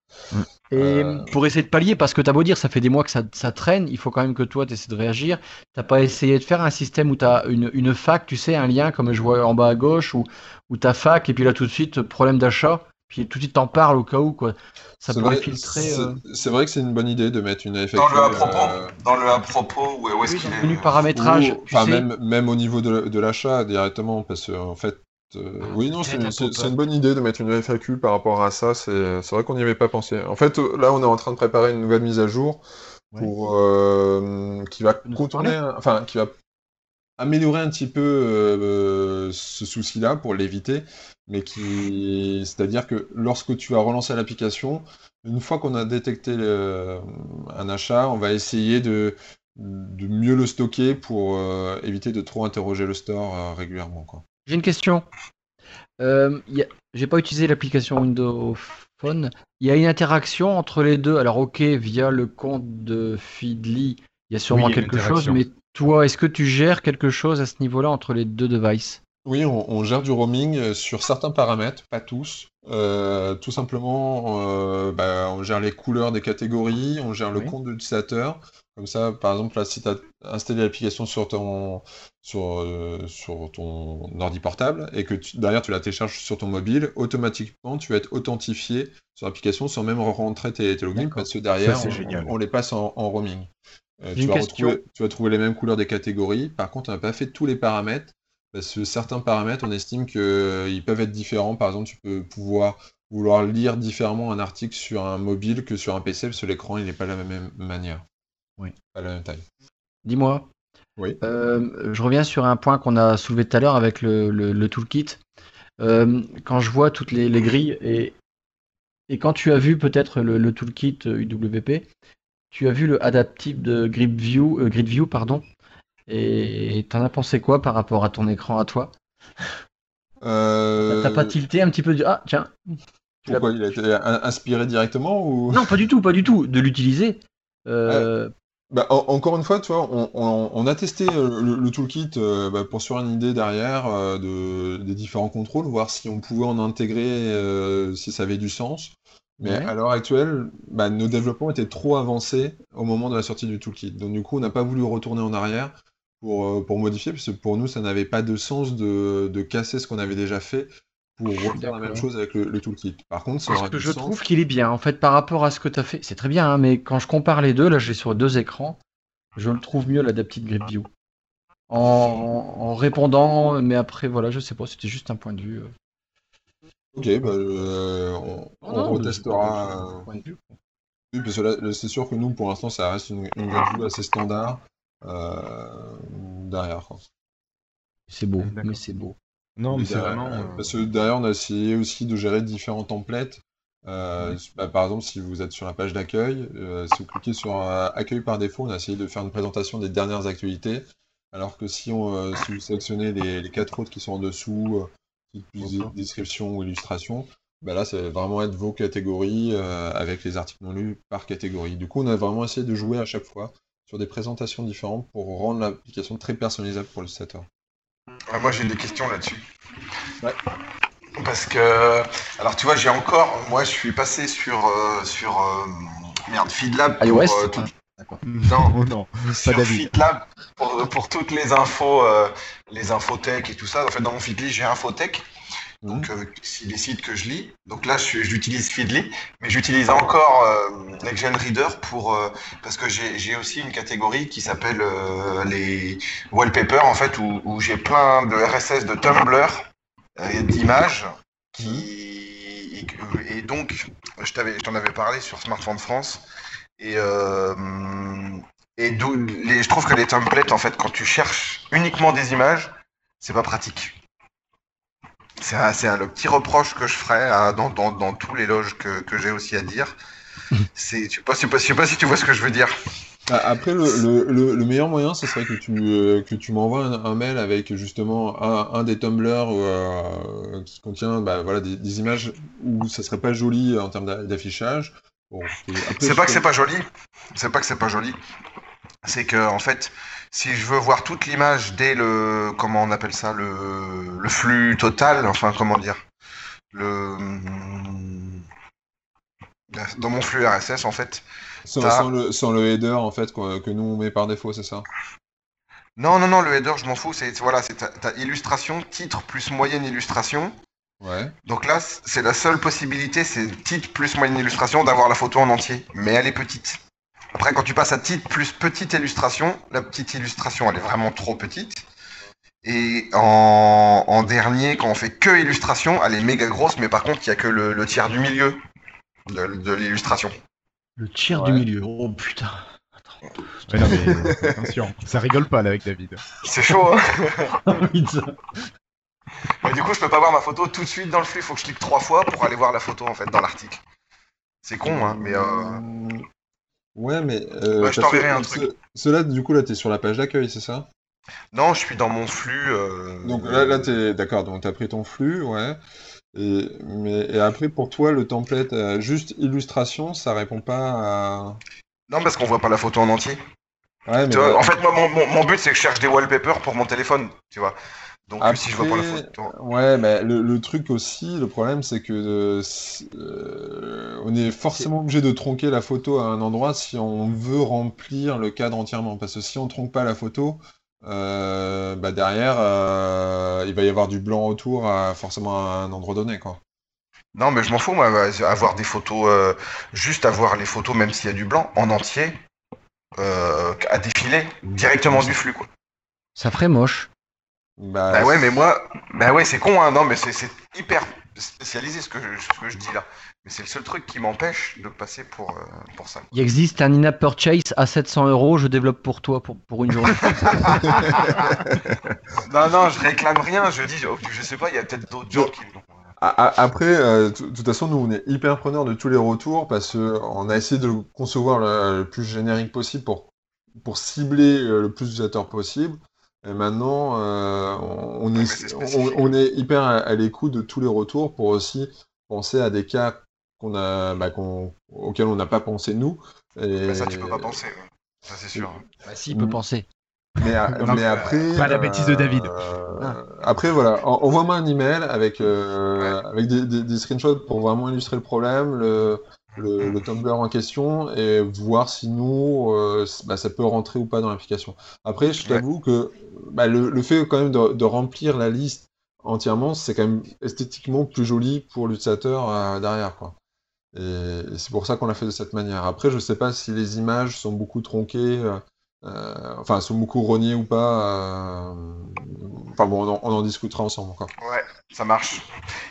Et Euh, pour essayer de pallier, parce que t'as beau dire, ça fait des mois que ça, ça traîne, il faut quand même que toi, tu essaies de réagir. T'as pas essayé de faire un système où tu as une, une fac, tu sais, un lien, comme je vois en bas à gauche, où, où ta fac, et puis là tout de suite, problème d'achat, puis tout de suite t'en parles au cas où, quoi. Ça pourrait vrai- filtrer. c'est- euh, C'est vrai que c'est une bonne idée de mettre une FAQ. Dans le à propos, euh, dans le à propos, où, où est-ce oui, qu'il est menu paramétrage, ou- tu enfin, sais. même, même au niveau de, de l'achat directement, parce que en fait. euh, Ah, oui, non, c'est une bonne idée de mettre une FAQ par rapport à ça. C'est c'est vrai qu'on n'y avait pas pensé. En fait, là, on est en train de préparer une nouvelle mise à jour pour euh, qui va contourner, enfin, qui va améliorer un petit peu euh, ce souci-là pour l'éviter, mais qui, c'est-à-dire que lorsque tu vas relancer l'application, une fois qu'on a détecté le- un achat, on va essayer de, de mieux le stocker pour euh, éviter de trop interroger le store euh, régulièrement. J'ai une question. Euh, a- J'ai pas utilisé l'application Windows Phone. Il y a une interaction entre les deux. Alors, ok, via le compte de Feedly, il y a sûrement Oui, il y a une quelque chose, interaction. mais toi, est-ce que tu gères quelque chose à ce niveau-là entre les deux devices? Oui, on, on gère du roaming euh, sur certains paramètres, pas tous. Euh, tout simplement, euh, bah, on gère les couleurs des catégories, on gère le Oui. compte de l'utilisateur. Comme ça, par exemple, là, si tu as installé l'application sur ton, sur, euh, sur ton ordi portable et que tu- derrière tu la télécharges sur ton mobile, automatiquement, tu vas être authentifié sur l'application sans même rentrer tes, tes logins parce que derrière, Ça, on, les passe en, en roaming. Tu, vas retrouver, tu vas trouver les mêmes couleurs des catégories. Par contre, on n'a pas fait tous les paramètres. Parce que certains paramètres, on estime qu'ils peuvent être différents. Par exemple, tu peux pouvoir vouloir lire différemment un article sur un mobile que sur un PC, parce que l'écran, il n'est pas de la même manière. Oui. Pas la même taille. Dis-moi. Oui. Euh, je reviens sur un point qu'on a soulevé tout à l'heure avec le, le- le toolkit. Euh, quand je vois toutes les, les grilles et, et quand tu as vu peut-être le, le toolkit euh, UWP, tu as vu le adaptive de Grid View, euh, Grid View pardon. Et t'en as pensé quoi par rapport à ton écran à toi? Euh, T'as pas tilté un petit peu du ah tiens Pourquoi il a été in- inspiré directement ou... non pas du tout pas du tout de l'utiliser. Euh, Bah, en- encore une fois, tu vois, on, on- on a testé euh, le, le toolkit euh, bah, pour sur une idée derrière euh, de, des différents contrôles, voir si on pouvait en intégrer, euh, si ça avait du sens. Mais Ouais. à l'heure actuelle, bah, nos développements étaient trop avancés au moment de la sortie du toolkit. Donc du coup, on n'a pas voulu retourner en arrière pour, euh, pour modifier, parce que pour nous, ça n'avait pas de sens de, de casser ce qu'on avait déjà fait pour refaire la même chose avec le, le toolkit. Par contre, ça Parce aura que du je sens. trouve qu'il est bien. En fait, par rapport à ce que tu as fait, c'est très bien, hein, mais quand je compare les deux, là, j'ai sur deux écrans, je le trouve mieux l'Adaptive Grid View. En, en répondant, mais après, voilà, je sais pas, c'était juste un point de vue. euh. Ok, bah, euh, on, Non, retestera. euh, vue. Oui, parce que là, c'est sûr que nous, pour l'instant, ça reste une, une view assez standard euh, derrière. quoi. C'est beau, mais c'est beau. Non, mais c'est Derrière- vraiment. euh, Parce que derrière, on a essayé aussi de gérer différents templates. Euh, bah, par exemple, si vous êtes sur la page d'accueil, euh, si vous cliquez sur euh, Accueil par défaut, on a essayé de faire une présentation des dernières actualités. Alors que si, on, euh, si vous sélectionnez les, les quatre autres qui sont en dessous, euh, plus description ou illustration, bah là, ça va vraiment être vos catégories euh, avec les articles non lus par catégorie. Du coup, on a vraiment essayé de jouer à chaque fois sur des présentations différentes pour rendre l'application très personnalisable pour l'utilisateur. Ah, moi, j'ai des questions là-dessus. Ouais. Parce que, alors tu vois, j'ai encore, moi, je suis passé sur, euh, sur euh, merde, FeedLab pour, iOS euh, tout- Non. Oh [laughs] non, pas sur David. FeedLab pour, pour toutes les infos, euh, les infotech et tout ça. En fait, dans mon Feedly, j'ai Infotech. Donc, euh, c'est des sites que je lis. Donc là, j'utilise Feedly, mais j'utilise encore euh, NextGen Reader pour euh, parce que j'ai aussi une catégorie qui s'appelle euh, les wallpapers en fait où, où j'ai plein de RSS de Tumblr euh, d'images qui et, donc je t'avais je t'en avais parlé sur Smartphone France et euh, et les, je trouve que les templates en fait quand tu cherches uniquement des images c'est pas pratique. C'est un- c'est un- le petit reproche que je ferais à- dans, dans, dans tous les loges que, que j'ai aussi à dire. [laughs] Je sais pas, je sais pas, pas si tu vois ce que je veux dire. Ah, Après, le, le, le, le meilleur moyen, ce serait que tu, euh, que tu m'envoies un, un mail avec justement un, un des Tumblr euh, qui contient bah, voilà, des, des images où ça serait pas joli en termes d'a- d'affichage. Bon, C'est pas que je- c'est pas joli. C'est pas que c'est pas joli. c'est que en fait, si je veux voir toute l'image dès le comment on appelle ça le, le flux total, enfin comment dire le dans mon flux RSS en fait. Sans, le, sans le header, en fait, que nous on met par défaut, c'est ça? Non non non le header je m'en fous c'est voilà c'est ta, ta illustration titre plus moyenne illustration. Ouais. Donc là c'est la seule possibilité c'est titre plus moyenne illustration d'avoir la photo en entier mais elle est petite. Après quand tu passes à titre plus petite illustration la petite illustration elle est vraiment trop petite. Et en, en dernier, quand on fait que illustration, elle est méga grosse, mais par contre, il n'y a que le, le tiers du milieu de, de l'illustration. Le Ouais. du milieu. Oh putain. Mais non, mais attention, ça rigole pas là avec David. C'est chaud, hein [laughs] Putain. Mais du coup, je peux pas voir ma photo tout de suite dans le flux. Il faut que je clique trois fois pour aller voir la photo en fait dans l'article. C'est con, hein, mais euh... Ouais, mais. euh, Ouais, je t'enverrai un truc. ce- Cela, du coup, là, t'es sur la page d'accueil, c'est ça? Non, je suis dans mon flux. euh, Donc là, là t'es d'accord, donc t'as pris ton flux, ouais. Et, mais, et après, pour toi, le template euh, juste illustration, ça répond pas à. Non, parce qu'on voit pas la photo en entier. Ouais, mais vois, en fait, moi, mon, mon- mon but, c'est que je cherche des wallpapers pour mon téléphone, tu vois. Donc, Après, si je vois pas la photo. Ouais, mais le, le truc aussi, le problème, c'est que euh, euh, on est forcément obligé de tronquer la photo à un endroit si on veut remplir le cadre entièrement. Parce que si on tronque pas la photo, euh, bah derrière, euh, il va y avoir du blanc autour à forcément à un endroit donné, quoi. Non, mais je m'en fous, moi, avoir des photos, euh, juste avoir les photos, même s'il y a du blanc, en entier, euh, à défiler, directement du flux, quoi. Ça ferait moche. Bah, Bah ouais, mais moi, bah ouais, c'est con, hein, non, mais c'est hyper spécialisé ce que, je, ce que je dis là. Mais c'est le seul truc qui m'empêche de passer pour, euh, pour ça. Il existe un in-app purchase à 700 euros. Je développe pour toi pour, pour une journée. [laughs] Non, non, je réclame rien, je dis, oh, je sais pas, il y a peut-être d'autres gens qui Après, euh, de toute façon, nous, on est hyper preneurs de tous les retours parce que on a essayé de concevoir le, le plus générique possible pour, pour cibler euh, le plus d'utilisateurs possible. Et maintenant, euh, on, est, c'est on, spécifique. on est hyper à, à l'écoute de tous les retours pour aussi penser à des cas qu'on a, bah, qu'on- auxquels on n'a pas pensé nous. Et... Ça, tu peux pas penser, ouais. ça c'est sûr. bah, s'il peut Mm. penser. Mais, a- [laughs] Non, mais après. pas la bêtise de David. euh, Après, voilà, en- envoie-moi un email avec, euh, avec des, des- des screenshots pour vraiment illustrer le problème, le, le, le Tumblr en question, et voir si nous, euh, bah, ça peut rentrer ou pas dans l'application. Après, je Ouais. t'avoue que bah, le, le fait quand même de, de remplir la liste entièrement, c'est quand même esthétiquement plus joli pour l'utilisateur euh, derrière, quoi. Et, et c'est pour ça qu'on l'a fait de cette manière. Après, je sais pas si les images sont beaucoup tronquées. euh, euh, enfin, sont beaucoup rognées ou pas. euh, Enfin bon, on en, on en discutera ensemble encore. Ouais, ça marche.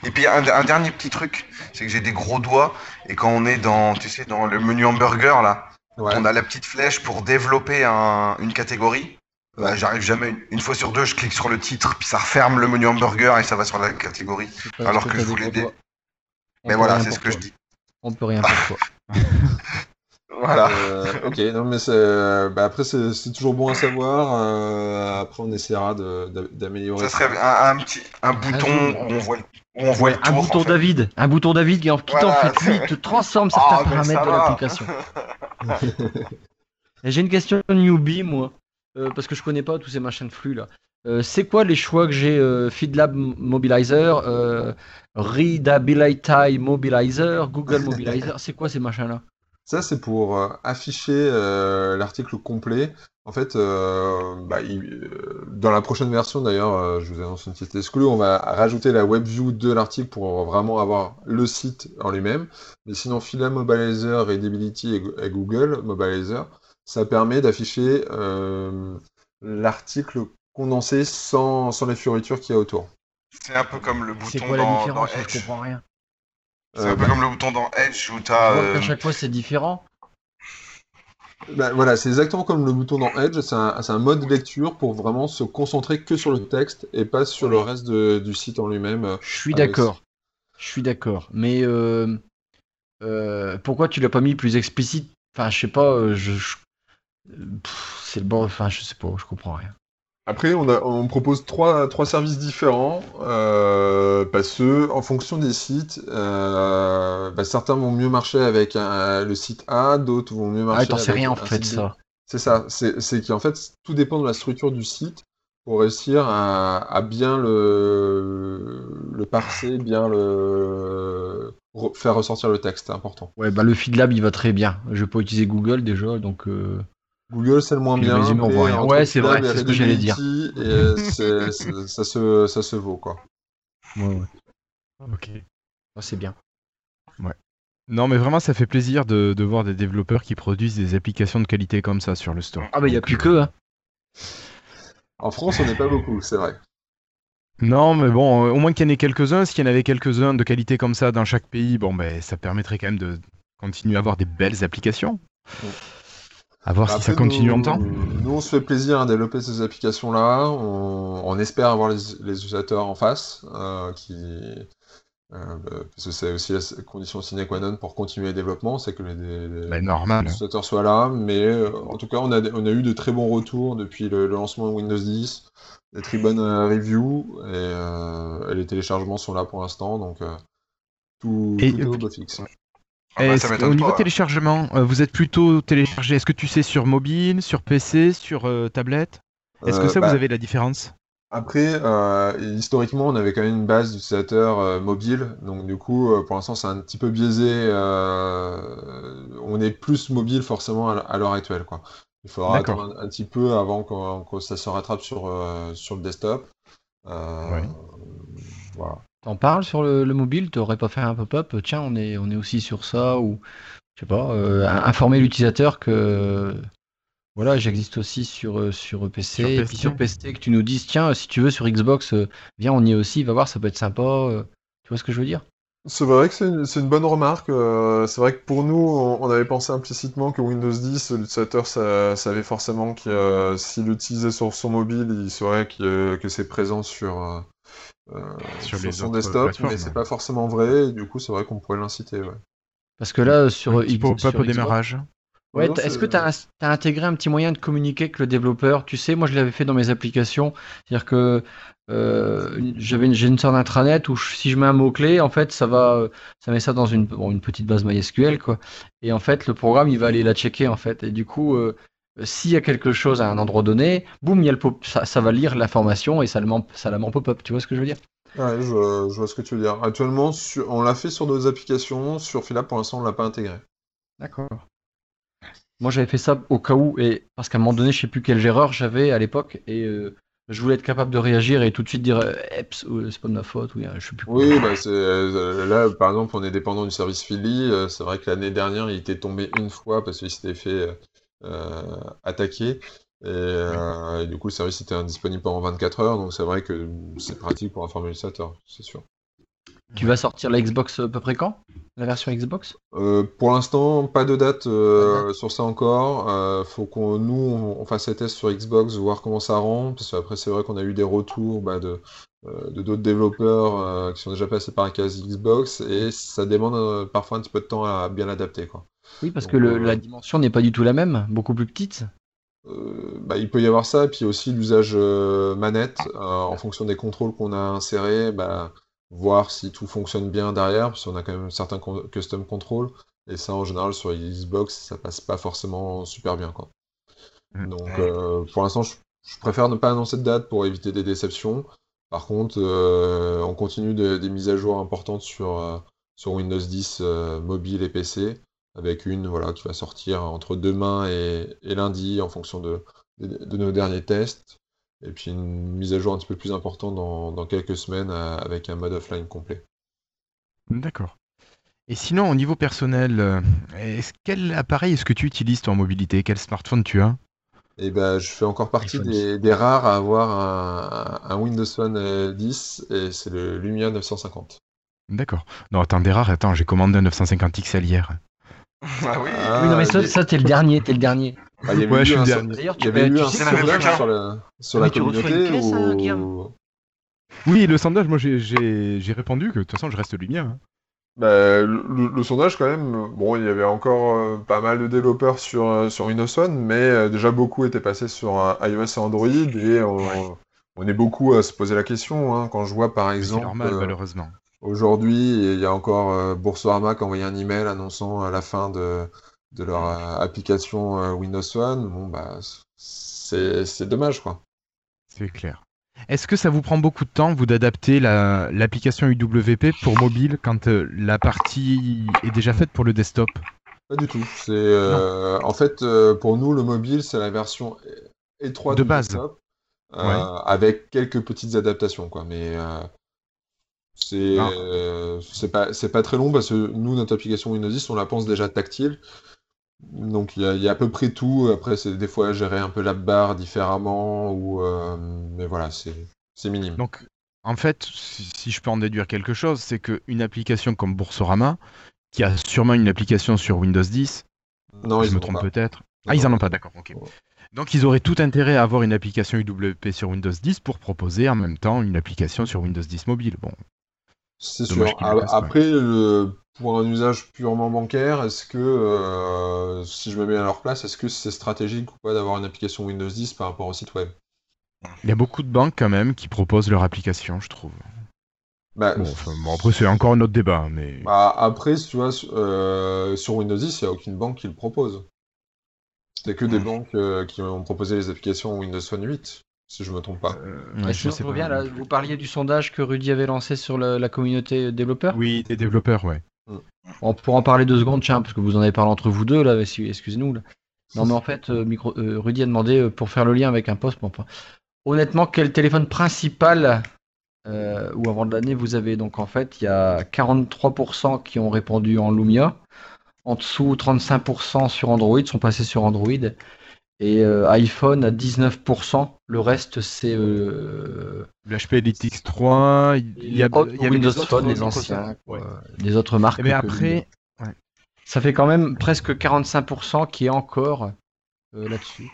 Et puis un, un dernier petit truc, c'est que j'ai des gros doigts et quand on est dans, tu sais, dans le menu hamburger là, Ouais. on a la petite flèche pour développer un- une catégorie. Bah. J'arrive jamais. Une, une fois sur deux, je clique sur le titre, puis ça referme le menu hamburger et ça va sur la catégorie. Alors que je voulais dé- Mais voilà, c'est ce que je dis. On peut rien [laughs] toi. Voilà. Euh, ok, non mais c'est, bah, après c'est c'est toujours bon à savoir. euh, après on essaiera de- d'a- d'améliorer. Ça serait un, un petit, un bouton zoom. où on voit, où on voit le un bouton en fait. David. Un bouton David qui en quittant fait lui, te transforme Ah, certains mais paramètres ça de l'application. [laughs] Et J'ai une question newbie, moi, euh, parce que je connais pas tous ces machins de flux là. Euh, c'est quoi les choix que j'ai euh, FeedLab Mobilizer, euh, Readability Mobilizer, Google [laughs] Mobilizer C'est quoi ces machins là Ça, c'est pour euh, afficher euh, l'article complet. En fait, euh, bah, il- euh, dans la prochaine version, d'ailleurs, euh, je vous annonce une petite exclue, on va rajouter la web view de l'article pour vraiment avoir le site en lui-même. Mais sinon, Fila Mobilizer, Readability et, et Google Mobilizer, ça permet d'afficher euh, l'article condensé sans, sans les fioritures qu'il y a autour. C'est un peu comme le bouton quoi la dans, dans différence Je Edge. comprends rien. C'est Euh, un peu bah, comme le bouton dans Edge où t'as. vois euh, chaque fois c'est différent. Bah, voilà, c'est exactement comme le bouton dans Edge, c'est un, mode lecture pour vraiment se concentrer que sur le texte et pas sur le reste de- du site en lui-même. Je suis Ah, d'accord. Je suis d'accord. Mais euh, euh, pourquoi tu l'as pas mis plus explicite? Enfin, je sais pas. euh, Je, je- pff, c'est le bon. Enfin, je sais pas. Je comprends rien. Après, on, a- on propose trois, trois services différents euh, parce que, en fonction des sites, euh, bah, certains vont mieux marcher avec un- le site A, d'autres vont mieux marcher Ah, t'en sais rien en fait ça. C'est ça, c'est qu'en fait, tout dépend de la structure du site pour réussir à, à bien le, le parser, bien le re- faire ressortir le texte, c'est important. Ouais, bah le FeedLab il va très bien. Je vais pas utiliser Google déjà, donc. euh, Google, c'est le moins bien. mais voit rien. entre Ouais, c'est vrai, c'est ce que j'allais dire. Euh, [laughs] ça, se, ça se vaut, quoi. Ouais, ouais. Ok. Ouais, c'est bien. Non, mais vraiment, ça fait plaisir de, de voir des développeurs qui produisent des applications de qualité comme ça sur le store. Ah bah il y a plus que. Hein. En France, on n'est pas beaucoup, c'est vrai. Non, mais bon, euh, au moins qu'il y en ait quelques-uns. S'il y en avait quelques-uns de qualité comme ça dans chaque pays, bon, ben, ça permettrait quand même de continuer à avoir des belles applications. À voir si ça continue nous, longtemps. Nous, on se fait plaisir à développer ces applications-là. On, on espère avoir les, les utilisateurs en face, euh, qui, euh, parce que c'est aussi la condition sine qua non pour continuer le développement, c'est que les, les- Ben, normal. les utilisateurs soient là. Mais euh, en tout cas, on a, on a eu de très bons retours depuis le, le lancement de Windows 10, des très bonnes reviews, et, et les téléchargements sont là pour l'instant, donc tout, Et, tout est au beau fixe. Ah bah, ça au niveau pas. téléchargement, euh, vous êtes plutôt téléchargé, est-ce que tu sais sur mobile, sur PC, sur euh, tablette? Est-ce que Euh, ça, bah, vous avez la différence? Après, euh, historiquement, on avait quand même une base d'utilisateurs euh, mobiles, donc du coup, euh, pour l'instant, c'est un petit peu biaisé. on est plus mobile forcément à l'heure actuelle, quoi. Il faudra attendre un, un petit peu avant que ça se rattrape sur, sur le desktop. Ouais. Voilà. T'en parles sur le, le mobile, t'aurais pas fait un pop-up, tiens, on est, on est aussi sur ça, ou je sais pas, euh, informer l'utilisateur que voilà, j'existe aussi sur, euh, sur PC, Sur et puis sur PC, que tu nous dises, tiens, si tu veux sur Xbox, euh, viens, on y est aussi, va voir, ça peut être sympa. tu vois ce que je veux dire? C'est vrai que c'est une, bonne remarque. c'est vrai que pour nous, on, on avait pensé implicitement que Windows 10, l'utilisateur sa- savait forcément que euh, s'il l'utilisait sur son mobile, il saurait que, que c'est présent sur, Sur sur, les son desktop, mais c'est pas forcément vrai. Et du coup, c'est vrai qu'on pourrait l'inciter. Ouais. Parce que là, sur, Un petit X- sur au démarrage. Ouais, est-ce que tu as, intégré un petit moyen de communiquer avec le développeur? Tu sais, moi je l'avais fait dans mes applications. C'est-à-dire que euh, j'avais une, j'ai une sorte d'intranet où je- si je mets un mot-clé, en fait, ça va, euh, ça met ça dans une, bon, une petite base MySQL, quoi. Et en fait, le programme, il va aller la checker, en fait. Et du coup, euh, s'il y a quelque chose à un endroit donné, boum, il y a le pop, ça, ça va lire l'information et ça, le ment- ça la en pop-up. Tu vois ce que je veux dire? Ouais, je, vois- je vois ce que tu veux dire. Actuellement, sur- on l'a fait sur d'autres applications. Sur Philab, pour l'instant, on l'a pas intégré. D'accord. Moi, j'avais fait ça au cas où, et parce qu'à un moment donné, je sais plus quelle erreur j'avais à l'époque, et euh, je voulais être capable de réagir et tout de suite dire euh, Eps, euh, c'est pas de ma faute, oui, euh, je sais plus. Oui, bah euh, là par exemple on est dépendant du service Philly. euh, c'est vrai que l'année dernière il était tombé une fois parce qu'il s'était fait euh, attaquer et, euh, et du coup le service était indisponible pendant 24 heures. Donc c'est vrai que c'est pratique pour informer l'utilisateur, c'est sûr. Tu vas sortir la Xbox à peu près quand? La version Xbox? Euh, pour l'instant, pas de date euh, sur ça encore. Euh, faut qu'on nous on, on fasse les tests sur Xbox, voir comment ça rend. Parce qu'après c'est vrai qu'on a eu des retours bah, de euh, de d'autres développeurs euh, qui sont déjà passés par la case Xbox et ça demande euh, parfois un petit peu de temps à bien l'adapter quoi. Oui, parce Donc, que le- euh, la dimension n'est pas du tout la même, beaucoup plus petite. Euh, bah, il peut y avoir ça, puis aussi l'usage euh, manette, euh, en fonction des contrôles qu'on a insérés, bah, voir si tout fonctionne bien derrière, parce qu'on a quand même certains con- custom controls, et ça en général sur Xbox, ça passe pas forcément super bien. Quoi. Mm. Donc euh, pour l'instant, je, je préfère ne pas annoncer de date pour éviter des déceptions. Par contre, euh, on continue de- des mises à jour importantes sur, euh, Windows 10 euh, mobile et PC, avec une voilà, qui va sortir entre demain et, lundi en fonction de, nos derniers tests. Et puis une mise à jour un petit peu plus importante dans, quelques semaines avec un mode offline complet. D'accord. Et sinon, au niveau personnel, quel appareil est-ce que tu utilises toi en mobilité? Quel smartphone tu as? Et ben, je fais encore partie des, des rares à avoir un, un Windows Phone euh, 10 et c'est le Lumia 950. D'accord. Non, attends, des rares, attends, j'ai commandé un 950 XL hier. [laughs] Ah oui. oui, non, mais ça, il t'es le dernier, t'es le dernier. il y avait Ouais, eu je suis un le so- dernier. D'ailleurs, Il tu, y avait euh, eu tu un chose. sur la, sur Ah, la une communauté ça, Guillaume Oui, le sondage, moi j'ai répondu que de toute façon je reste Lumia. hein. Bah, le, le sondage, quand même, bon, il y avait encore euh, pas mal de développeurs sur, euh, sur Windows Phone, mais euh, déjà beaucoup étaient passés sur euh, iOS et Android, et on, on est beaucoup à se poser la question. hein, quand je vois, par exemple, normal, euh, malheureusement. aujourd'hui, il y a encore euh, Boursorama qui a envoyé un email annonçant euh, la fin de, de leur euh, application euh, Windows Phone, bon bah c'est c'est dommage quoi. C'est clair. Est-ce que ça vous prend beaucoup de temps, vous, d'adapter la- l'application UWP pour mobile quand euh, la partie est déjà faite pour le desktop? Pas du tout. C'est euh, en fait euh, pour nous le mobile c'est la version étroite De du base. desktop, Ouais. avec quelques petites adaptations quoi. Mais c'est c'est pas c'est pas très long parce que nous notre application Windows 10 on la pense déjà tactile. Donc il y a, il y a à peu près tout. Après c'est des fois gérer un peu la barre différemment ou euh, mais voilà c'est minime. Donc, en fait, si, si je peux en déduire quelque chose, c'est qu'une application comme Boursorama, qui a sûrement une application sur Windows 10, non je ils me trompe peut-être. Ah, ils en ont pas, d'accord, ok. Ouais. Donc, ils auraient tout intérêt à avoir une application UWP sur Windows 10 pour proposer en même temps une application sur Windows 10 mobile. Bon, C'est sûr. Après, le- pour un usage purement bancaire, est-ce que, euh, si je me mets à leur place, est-ce que c'est stratégique ou pas d'avoir une application Windows 10 par rapport au site web? il y a beaucoup de banques quand même qui proposent leur application, je trouve. Bah, Bon, enfin, bon, après, c'est encore un autre débat, mais. bah, après, tu vois, sur- euh, sur Windows 10, il n'y a aucune banque qui le propose. C'était que des banques euh, qui ont proposé les applications Windows Phone 8, si je me trompe pas. Euh, Et ouais, je je pas. reviens là, vous parliez du sondage que Rudy avait lancé sur la, la communauté développeur. Oui, des développeurs, ouais. On pourra en parler deux secondes, tiens, parce que vous en avez parlé entre vous deux, là, excusez-nous. Non, mais en fait, euh, micro, euh, Rudy a demandé euh, pour faire le lien avec un poste. Bon, enfin, honnêtement, quel téléphone principal ou avant de l'année vous avez? Donc, en fait, il y a 43% qui ont répondu en Lumia. En dessous, 35% sur Android sont passés sur Android. Et euh, iPhone à 19%. Le reste, c'est euh, Le HP Elite X3, il y a, Oh, il y Windows des autres Phone, les anciens, Ouais. quoi. les autres marques. Bien que- après, Ça fait quand même presque 45% qui est encore euh, là-dessus.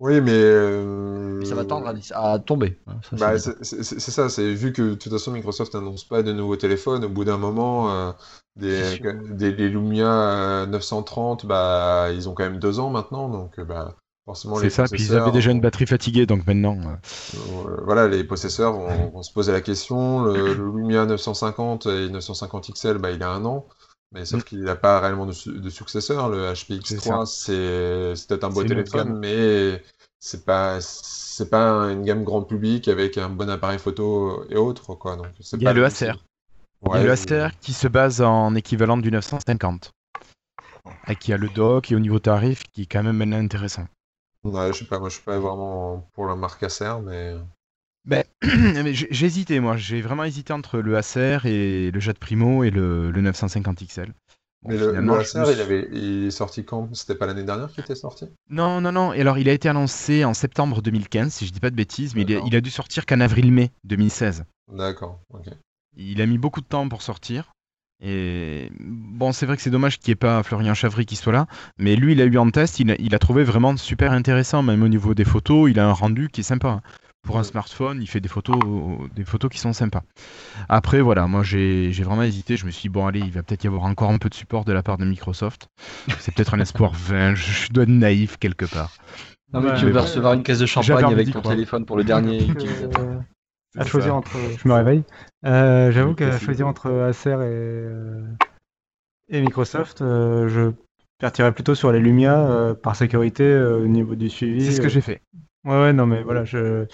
Oui, mais. euh, Mais ça va tendre à, à tomber. hein, ça, Bah, c'est- ça, c'est vu que de toute façon Microsoft n'annonce pas de nouveaux téléphones, au bout d'un moment, euh, des, C'est sûr. des, les Lumia euh, 930, bah, ils ont quand même deux ans maintenant, donc euh, bah, forcément c'est ça, puis ils avaient déjà une batterie fatiguée, donc maintenant. euh, euh, voilà, les possesseurs vont, vont se poser la question. Le, le [clears throat] Lumia 950 et 950 XL, bah, il a un an, mais sauf Mm. qu'il n'a pas réellement de, su- de successeur. Le HP C'est X3, c'est c'est peut-être un beau téléphone, mais c'est pas c'est pas une gamme grand public avec un bon appareil photo et autres, quoi. Donc Il y a le. Acer. Il y a le Acer qui se base en équivalent du 950. Et qui a le dock et au niveau tarif qui est quand même intéressant. ouais, je sais pas, moi je suis pas vraiment pour la marque Acer, mais Ben, [clears throat] mais j'ai j'ai hésité, moi. J'ai vraiment hésité entre le Acer et le Jet Primo et le, le 950 XL. Bon, mais le, finalement, le je Acer, me il suis- avait il est sorti quand? C'était pas l'année dernière qu'il était sorti? Non, non, non. Et alors, il a été annoncé en septembre 2015, si je dis pas de bêtises, mais il a, D'accord. il a dû sortir qu'en avril-mai 2016. D'accord, ok. Il a mis beaucoup de temps pour sortir. Et bon, c'est vrai que c'est dommage qu'il n'y ait pas Florian Chavry qui soit là, mais lui, il a eu en test, il a, il a trouvé vraiment super intéressant, même au niveau des photos, il a un rendu qui est sympa. Pour un smartphone, il fait des photos, des photos qui sont sympas. Après, voilà, moi j'ai vraiment hésité, je me suis dit, bon, allez, il va peut-être y avoir encore un peu de support de la part de Microsoft. C'est peut-être un espoir [laughs] vain, je, je dois être naïf quelque part. Non, mais Ouais, tu bon, recevoir une caisse de champagne avec ton téléphone pour le dernier [laughs] Euh, utilisateur. à choisir ça. entre. Je me réveille. Euh, J'avoue qu'à choisir entre Acer et, euh, et Microsoft, euh, je partirais plutôt sur les Lumia euh, par sécurité euh, au niveau du suivi. C'est ce que euh. j'ai fait. Ouais, ouais, non, mais voilà, je-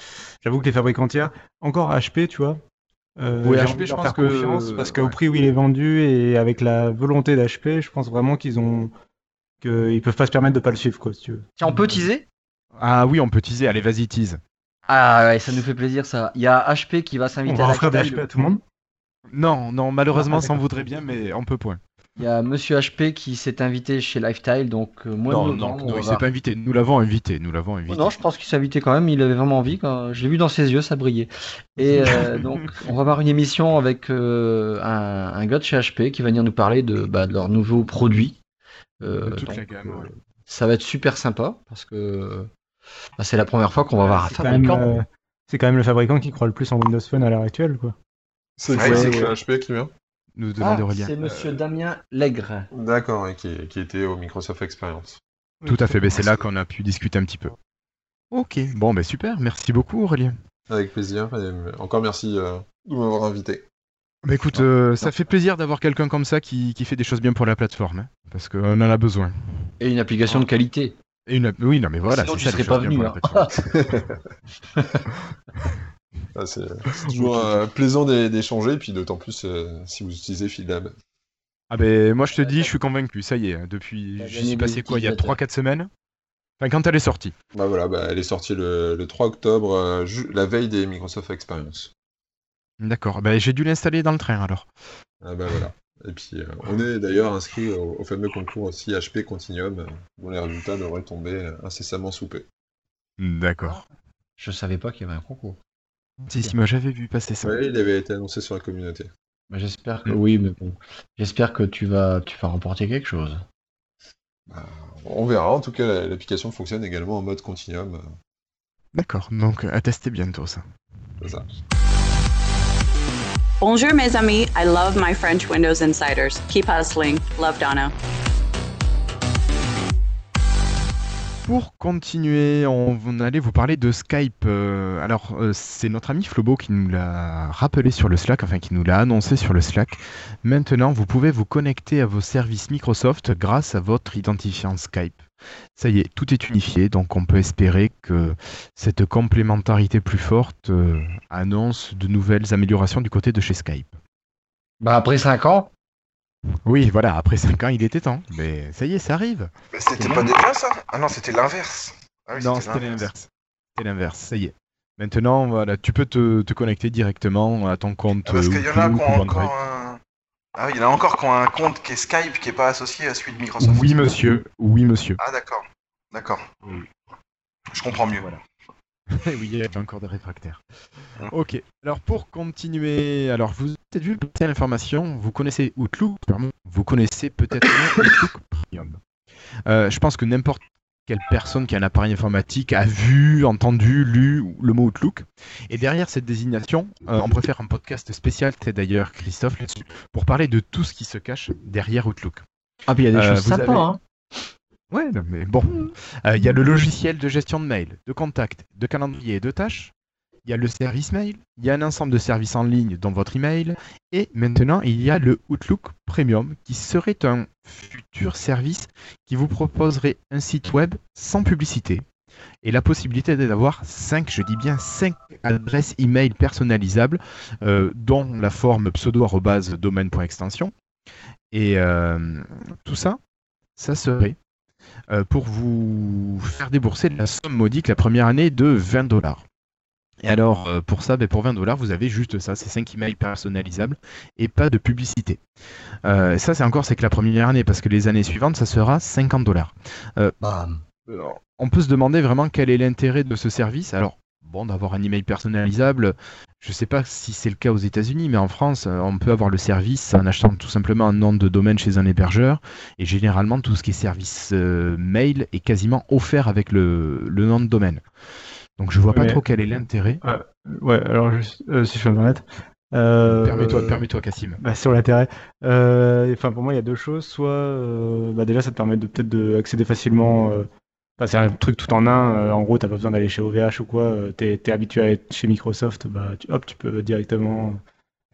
j'avoue que les fabricants tiers, encore HP, tu vois. euh, j'ai HP, je pense que- parce qu'au ouais. prix où il est vendu et avec la volonté d'HP, je pense vraiment qu'ils ont qu'ils peuvent pas se permettre de pas le suivre, quoi, si tu veux. Tiens, on peut teaser? Ah oui, on peut teaser, allez, vas-y, tease. Ah ouais, ça nous fait plaisir ça. Il y a HP qui va On s'inviter va à offrir des Lifestyle. HP à tout le monde? Non, non, malheureusement, Ah, ça en d'accord. voudrait bien, mais on peut point. Il y a Monsieur HP qui s'est invité chez Lifestyle, donc euh, moi non, non, non, on il s'est pas invité. Nous l'avons invité, nous l'avons invité. Non, je pense qu'il s'est invité quand même. Il avait vraiment envie. Quand... Je l'ai vu dans ses yeux, ça brillait. Et euh, [laughs] donc, on va avoir une émission avec euh, un, un gars de chez HP qui va venir nous parler de, bah, de leurs nouveaux produits. Euh, De toute donc, la gamme, euh, ouais. Ça va être super sympa parce que bah, c'est la première fois qu'on va voir un C'est quand, même, fabricant. euh, c'est quand même le fabricant qui croit le plus en Windows Phone à l'heure actuelle, quoi. C'est ouais. HP qui vient? Nous Ah, demande Aurélien. c'est Monsieur Damien Lègre. D'accord, et qui, qui était au Microsoft Experience. Tout à fait, ben, c'est là qu'on a pu discuter un petit peu. Ok, bon, ben super, merci beaucoup Aurélien. Avec plaisir, et euh, encore merci euh, de m'avoir invité. Bah écoute, euh, ça fait plaisir d'avoir quelqu'un comme ça qui, qui fait des choses bien pour la plateforme, hein, parce qu'on en a besoin. Et une application de qualité. Et une... Oui, non mais voilà, Sinon, tu serais pas venu, hein. [laughs] Ah, c'est [laughs] toujours euh, plaisant d'é- d'échanger, puis d'autant plus euh, si vous utilisez Fieldlab. Ah ben moi je te dis, je suis convaincu, ça y est, depuis, j'y suis passé quoi, il y a utilisateurs. 3-4 semaines Enfin quand elle est sortie. Bah voilà, bah, elle est sortie le, le 3 octobre, euh, la veille des Microsoft Experience. D'accord, ben j'ai dû l'installer dans le train alors. Ah bah voilà. Et puis euh, on est d'ailleurs inscrit au, au fameux concours aussi HP Continuum, dont les résultats devraient tomber incessamment sous peu. D'accord. Je savais pas qu'il y avait un concours. Si, si, moi j'avais vu passer ça. Ouais, il avait été annoncé sur la communauté. Mais j'espère que Mm. oui, mais bon. J'espère que tu vas, tu vas remporter quelque chose. On verra, en tout cas la- l'application fonctionne également en mode Continuum. D'accord, donc à tester bientôt ça. ça. Bonjour, mes amis. I love my French Windows Insiders. Keep hustling. Love Donna. Pour continuer, on allait vous parler de Skype. Euh, alors, euh, c'est notre ami Flobo qui nous l'a rappelé sur le Slack, enfin qui nous l'a annoncé sur le Slack. Maintenant, vous pouvez vous connecter à vos services Microsoft grâce à votre identifiant Skype. Ça y est, tout est unifié, donc on peut espérer que cette complémentarité plus forte euh, annonce de nouvelles améliorations du côté de chez Skype. Bah après 5 ans, Oui, voilà, après 5 ans, il était temps. Mais ça y est, ça arrive. Mais c'était pas déjà ça? Ah non, c'était l'inverse. Ah oui, non, c'était l'inverse. C'était l'inverse, ça y est. Maintenant, voilà, tu peux te, te connecter directement à ton compte. Ah, Parce euh, qu'il y en a qui ont encore un... Ah oui, il y en a encore qui ont un compte qui est Skype qui est pas associé à celui de Microsoft. Oui, monsieur. Oui, monsieur. Ah d'accord. D'accord. Je comprends mieux. Voilà. [laughs] oui, il y a encore des réfractaires. Ok. Alors, pour continuer, alors vous peut-être vu passer l'information, vous connaissez Outlook, pardon, vous connaissez peut-être [coughs] Outlook Premium. Euh, je pense que n'importe quelle personne qui a un appareil informatique a vu, entendu, lu le mot Outlook. Et derrière cette désignation, euh, on préfère un podcast spécial, c'est d'ailleurs Christophe là-dessus, pour parler de tout ce qui se cache derrière Outlook. ah puis il y a des Euh, choses sympas. avez- Hein. Ouais, mais bon. Euh, Il y a le logiciel de gestion de mail, de contact, de calendrier et de tâches. Il y a le service mail. Il y a un ensemble de services en ligne dans votre email. Et maintenant, il y a le Outlook Premium qui serait un futur service qui vous proposerait un site web sans publicité et la possibilité d'avoir 5, je dis bien 5 adresses email personnalisables, euh, dont la forme pseudo-domaine.extension. Et euh, tout ça, ça serait euh, pour vous faire débourser la somme modique la première année de 20 dollars. Et alors, euh, pour ça, ben, pour 20 dollars, vous avez juste ça, c'est 5 emails personnalisables et pas de publicité. Euh, ça, c'est encore, c'est que la première année, parce que les années suivantes, ça sera 50 dollars. Bam. On peut se demander vraiment quel est l'intérêt de ce service. Alors, bon, d'avoir un email personnalisable, je ne sais pas si c'est le cas aux États-Unis, mais en France, euh, on peut avoir le service en achetant tout simplement un nom de domaine chez un hébergeur. Et généralement, tout ce qui est service euh, mail est quasiment offert avec le, le nom de domaine. Donc, je vois pas Mais- trop quel est l'intérêt. Ouais, alors juste, euh, si je peux me permettre. euh, Permets-toi, permets-toi, Cassim. Bah, sur l'intérêt. Euh, Enfin, pour moi, il y a deux choses. Soit, bah, déjà, ça te permet de peut-être d'accéder facilement. Enfin, c'est un truc tout en un. en gros, t'as pas besoin d'aller chez OVH ou quoi. T'es es habitué à être chez Microsoft. Bah, tu- hop, tu peux directement.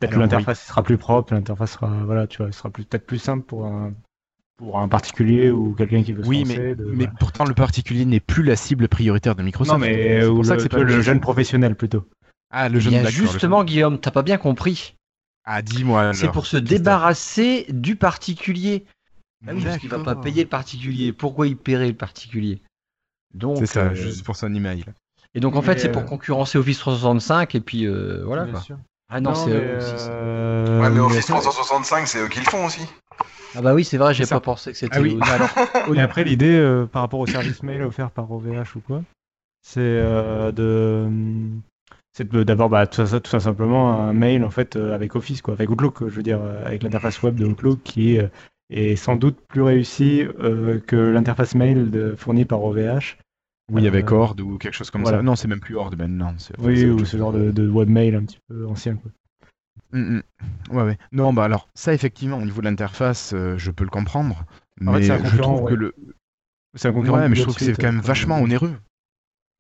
Peut-être que l'interface sera plus propre. L'interface sera, voilà, tu vois, sera plus peut-être plus simple pour un pour un particulier ou quelqu'un qui veut se Oui, lancer. mais, de- mais pourtant, le particulier n'est plus la cible prioritaire de Microsoft. non, mais c'est ou pour ça le, que c'est pas le jeune professionnel plutôt. Ah, le jeune d'accord, le justement, jeune- Guillaume, t'as pas bien compris. Ah, dis-moi. C'est pour se Christophe. débarrasser du particulier. Ah oui, parce qu'il va pas payer le particulier. Pourquoi il paierait le particulier? Donc, C'est ça, euh, juste pour son email. Et donc en fait, Mais, c'est pour euh, concurrencer Office 365 et puis euh, voilà. Bien quoi. sûr. Ah non, c'est mais, eux aussi. ça. euh, Ouais, mais Office ça- 365, c'est eux qui le font aussi. Ah bah oui, c'est vrai, j'ai pas pensé que c'était. Ah oui. alors, [laughs] oui, après, l'idée euh, par rapport au service mail offert par OVH ou quoi, c'est euh, de c'est d'avoir bah, tout, ça, tout ça simplement un mail en fait euh, avec Office quoi, avec Outlook, je veux dire avec l'interface web de Outlook qui est, est sans doute plus réussie euh, que l'interface mail de- fournie par OVH. Oui, avec Horde ou quelque chose comme voilà. ça. Non, c'est même plus Horde maintenant. c'est- Oui, ou ce genre de, de webmail un petit peu ancien quoi. Mm, mm. Ouais, ouais. Non, bah alors, ça, effectivement, au niveau de l'interface, euh, je peux le comprendre. En fait, Mais c'est un je concurrent, trouve ouais. que le. C'est un concurrent Ouais, mais je trouve que c'est quand même vachement onéreux.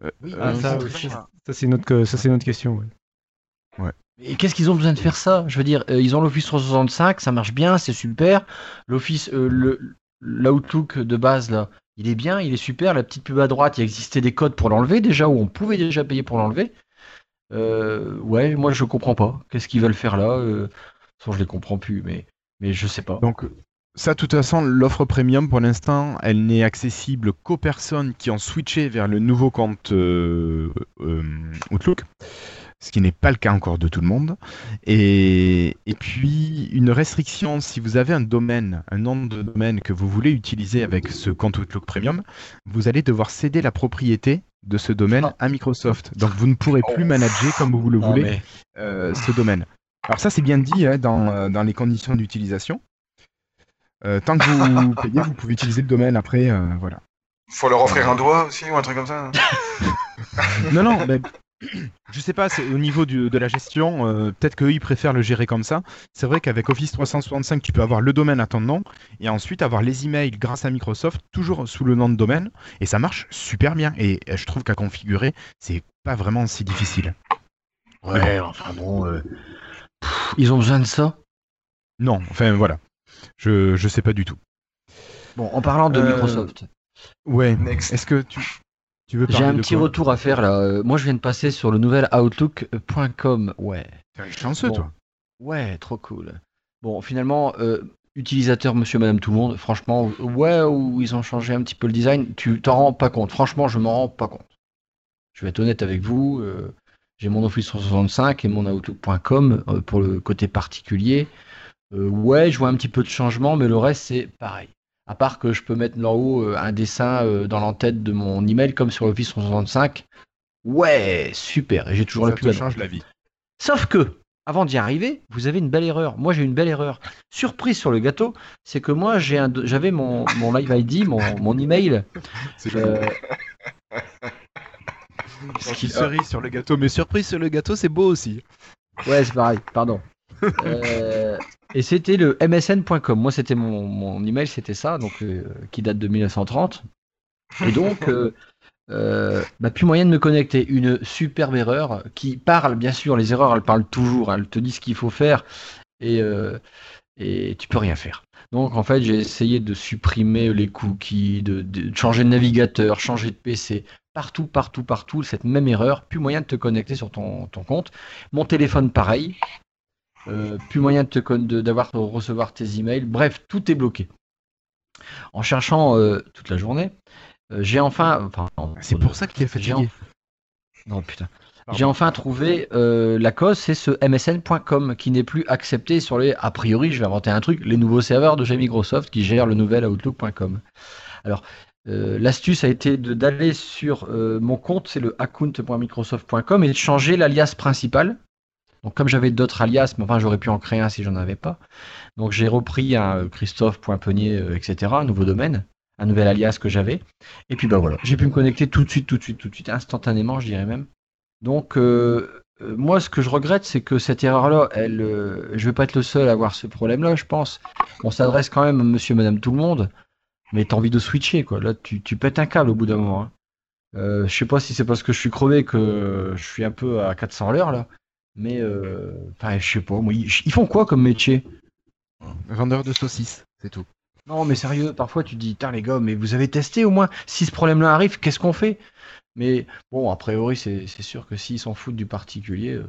Euh, Oui, euh, Ah, ça, c'est oui, très cher. ça c'est une autre question. ouais. Et qu'est-ce qu'ils ont besoin de faire ça? Je veux dire, euh, ils ont l'Office 365, ça marche bien, c'est super. L'Office, euh, le l'Outlook de base là, il est bien, il est super. La petite pub à droite, il existait des codes pour l'enlever déjà, où on pouvait déjà payer pour l'enlever. Euh, ouais, moi je comprends pas. Qu'est-ce qu'ils veulent faire là? Euh, Je les comprends plus, mais mais je sais pas. Donc, ça, de toute façon, l'offre premium, pour l'instant, elle n'est accessible qu'aux personnes qui ont switché vers le nouveau compte euh, euh, Outlook, ce qui n'est pas le cas encore de tout le monde. Et, et puis, une restriction, si vous avez un domaine, un nom de domaine que vous voulez utiliser avec ce compte Outlook Premium, vous allez devoir céder la propriété de ce domaine à Microsoft. Donc, vous ne pourrez plus manager comme vous le Non, voulez mais- euh, ce domaine. Alors ça, c'est bien dit hein, dans, euh, dans les conditions d'utilisation. Euh, tant que vous [laughs] payez, vous pouvez utiliser le domaine après, euh, voilà. Faut leur offrir un doigt aussi ou un truc comme ça. [laughs] Non, non, mais je sais pas, c'est au niveau du- de la gestion, euh, peut-être qu'eux, ils préfèrent le gérer comme ça. C'est vrai qu'avec Office 365, tu peux avoir le domaine à ton nom et ensuite avoir les emails grâce à Microsoft, toujours sous le nom de domaine, et ça marche super bien. Et euh, je trouve qu'à configurer, c'est pas vraiment si difficile. Ouais, enfin bon, euh, pff, ils ont besoin de ça? Non, enfin voilà. Je, je sais pas du tout. Bon, en parlant de Euh, Microsoft, Ouais, Next. est-ce que tu, j'ai un de petit retour à faire là. Euh, Moi, je viens de passer sur le nouvel Outlook.com. Ouais. T'es un chanceux, Bon. toi. Ouais, trop cool. Bon, finalement, euh, utilisateur monsieur, madame, tout le monde, franchement, ouais, où ils ont changé un petit peu le design, tu t'en rends pas compte. Franchement, je m'en rends pas compte. Je vais être honnête avec vous, euh, j'ai mon Office 365 et mon Outlook.com euh, pour le côté particulier. Euh, ouais, je vois un petit peu de changement, mais le reste, c'est pareil. À part que je peux mettre là haut euh, un dessin euh, dans l'entête de mon email comme sur l'Office 365. Ouais, super. Et j'ai toujours Ça la pub à change la vie. Sauf que, avant d'y arriver, vous avez une belle erreur. Moi, j'ai une belle erreur. Surprise sur le gâteau, c'est que moi, j'ai un, j'avais mon, mon Live ID, mon, mon email. [laughs] C'est euh, [laughs] cerise sur le gâteau, mais surprise sur le gâteau, c'est beau aussi. ouais, c'est pareil, pardon. [laughs] Euh, et c'était le msn.com. Moi, c'était mon, mon email, c'était ça, donc euh, qui date de 1930. Et donc, [laughs] euh, euh, bah, plus moyen de me connecter. Une superbe erreur qui parle, bien sûr, les erreurs, elles parlent toujours. Elles te disent ce qu'il faut faire et, et tu peux rien faire. Donc, en fait, j'ai essayé de supprimer les cookies, de, de changer de navigateur, changer de PC. Partout, partout, partout, cette même erreur. Plus moyen de te connecter sur ton, ton compte. Mon téléphone, pareil. Euh, plus moyen de d'avoir de recevoir tes emails. Bref, tout est bloqué. En cherchant euh, toute la journée, euh, j'ai enfin. enfin, non, C'est pour ça qu'il est fatigué. Non, putain. J'ai enfin trouvé la cause, c'est ce msn.com qui n'est plus accepté sur les. A priori, je vais inventer un truc, les nouveaux serveurs de chez Microsoft qui gèrent le nouvel Outlook.com. Alors, euh, l'astuce a été de- d'aller sur euh, mon compte, c'est le account.microsoft.com et de changer l'alias principal. Donc, comme j'avais d'autres alias, mais enfin, j'aurais pu en créer un si j'en avais pas. Donc, j'ai repris un euh, Christophe.penier, euh, etc., un nouveau domaine, un nouvel alias que j'avais. Et puis, bah voilà, j'ai pu me connecter tout de suite, tout de suite, tout de suite, instantanément, je dirais même. Donc, euh, euh, moi, ce que je regrette, c'est que cette erreur-là, elle, euh, je vais pas être le seul à avoir ce problème-là, je pense. On s'adresse quand même à monsieur, madame, tout le monde, mais t'as envie de switcher, quoi. Là, tu, tu pètes un câble au bout d'un moment. hein. Euh, je sais pas si c'est parce que je suis crevé que je suis un peu à 400 à l'heure, là. Mais, euh, enfin, je sais pas. Moi, ils, ils font quoi comme métier? Vendeur de saucisses, c'est tout. Non, mais sérieux, parfois tu te dis, putain les gars, mais vous avez testé au moins Si ce problème-là arrive, qu'est-ce qu'on fait? Mais bon, a priori, c'est c'est sûr que s'ils s'en foutent du particulier, euh,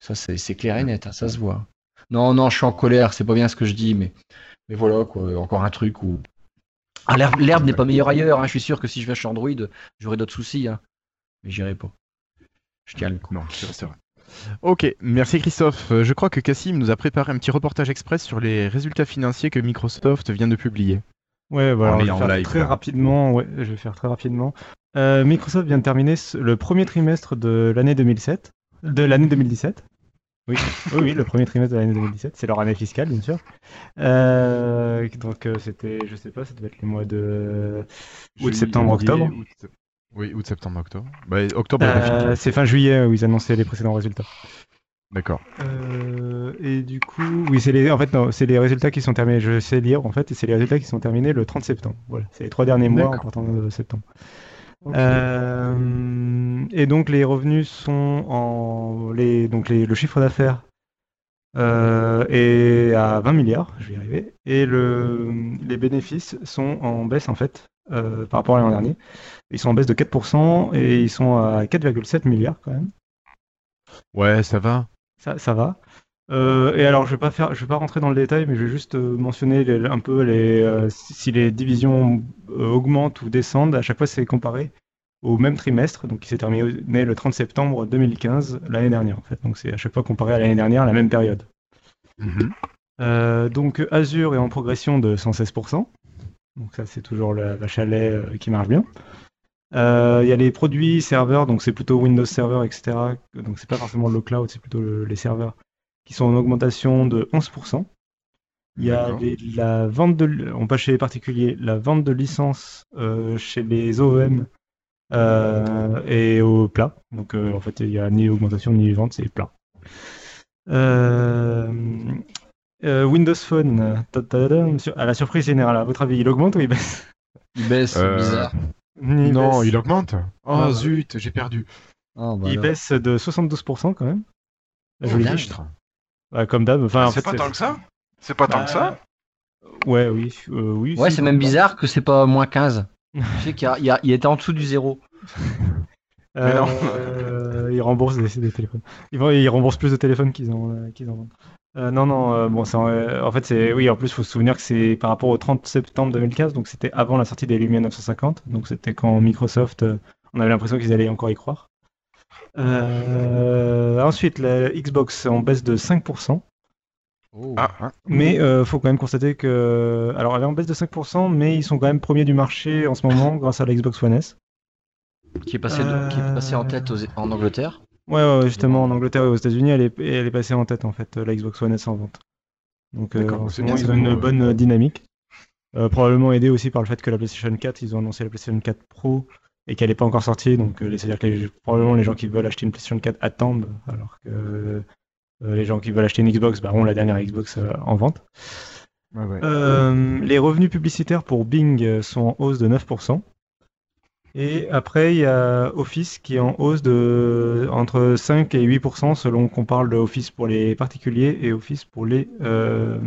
ça c'est c'est clair et net, hein, ça se voit. Non, non, je suis en colère, c'est pas bien ce que je dis, mais, mais voilà, quoi, encore un truc où. Ah, l'herbe n'est pas meilleure ailleurs, hein, je suis sûr que si je vais chez Android, j'aurai d'autres soucis, hein. mais j'irai pas. Je tiens le coup. Non, tu resteras. Ok, merci Christophe. Euh, Je crois que Cassim nous a préparé un petit reportage express sur les résultats financiers que Microsoft vient de publier. Ouais, voilà, En je vais ayant faire live, très quoi. rapidement. Ouais, je vais faire très rapidement. Euh, Microsoft vient de terminer ce- le premier trimestre de l'année 2007, de l'année 2017. Oui, oui, oui, le premier trimestre de l'année 2017, c'est leur année fiscale, bien sûr. Euh, donc euh, c'était, je sais pas, ça devait être les mois de août, septembre, octobre. août, Oui, août, septembre, octobre. Bah, octobre. Euh, c'est fin juillet où ils annonçaient les précédents résultats. D'accord. Euh, et du coup, oui, c'est les, en fait, non, c'est les résultats qui sont terminés. Je sais lire, en fait, et c'est les résultats qui sont terminés le 30 septembre. Voilà, c'est les trois derniers mois en partant de septembre. Euh, et donc les revenus sont en les donc les- le chiffre d'affaires euh, est à 20 milliards, je vais y arriver, et le, les bénéfices sont en baisse en fait euh, par rapport à l'an dernier. Ils sont en baisse de 4% et ils sont à 4,7 milliards quand même. Ouais, ça va. Ça, ça va. Euh, et alors, je vais pas faire, je vais pas rentrer dans le détail, mais je vais juste euh, mentionner les- un peu les, si les divisions augmentent ou descendent. À chaque fois, c'est comparé au même trimestre, donc qui s'est terminé le 30 septembre 2015, l'année dernière en fait. Donc c'est à chaque fois comparé à l'année dernière, la même période. Mhm. Euh, donc Azure est en progression de 116%. Donc ça, c'est toujours la, la chalet euh, qui marche bien. Euh, Il y a les produits serveurs, donc c'est plutôt Windows Server, etc. Donc c'est pas forcément le cloud, c'est plutôt le- les serveurs qui sont en augmentation de 11%. Il y a les- la vente de, on passe chez les particuliers, la vente de licences euh, chez les OEM euh, et au plat. Donc en fait, il n'y a ni augmentation ni vente, c'est plat. Euh, euh, Windows Phone, ta- ta- ta- sur- à la surprise générale, à votre avis, il augmente ou il baisse [laughs] Il baisse, Euh, bizarre. Il non, baisse. il augmente. Oh Ouais, ouais. zut, j'ai perdu. Ah, bah Il alors. baisse de 72% quand même. La Oh, jolie. Ouais, comme d'hab. Enfin, en C'est fait, pas tant que ça C'est pas tant Bah, que ça Ouais, oui. euh, oui Ouais, si, c'est même bah, bizarre que c'est pas moins 15. [laughs] Je sais qu'il y a- il était en dessous du zéro. Non. [laughs] Euh, ils remboursent des, des téléphones. Ils, ils remboursent plus de téléphones qu'ils en, euh, qu'ils en vendent. Euh, non, non, euh, bon, c'est en, euh, en fait, c'est. Oui, en plus, il faut se souvenir que c'est par rapport au 30 septembre 2015, donc c'était avant la sortie des Lumia 950. Donc c'était quand Microsoft, euh, on avait l'impression qu'ils allaient encore y croire. Euh, ensuite, la Xbox en baisse de 5%. Ah, hein. Mais euh, faut quand même constater que. Alors, elle est en baisse de 5%, mais ils sont quand même premiers du marché en ce moment grâce à la Xbox One S. Qui est passé, de- qui est passé en tête aux- en Angleterre. Ouais, ouais, justement, en Angleterre et aux États-Unis, elle est, elle est passée en tête en fait, la Xbox One S en vente. Donc, euh, en ce moment, ils ont une bonne euh, dynamique. Euh, probablement aidé aussi par le fait que la PlayStation 4, ils ont annoncé la PlayStation 4 Pro et qu'elle n'est pas encore sortie. Donc, euh, c'est-à-dire que les- probablement les gens qui veulent acheter une PlayStation 4 attendent, alors que euh, les gens qui veulent acheter une Xbox bah, ont la dernière Xbox euh, en vente. Ouais. Euh, les revenus publicitaires pour Bing euh, sont en hausse de 9%. Et après, il y a Office qui est en hausse de entre 5 et 8% selon qu'on parle de Office pour les particuliers et Office pour les, euh,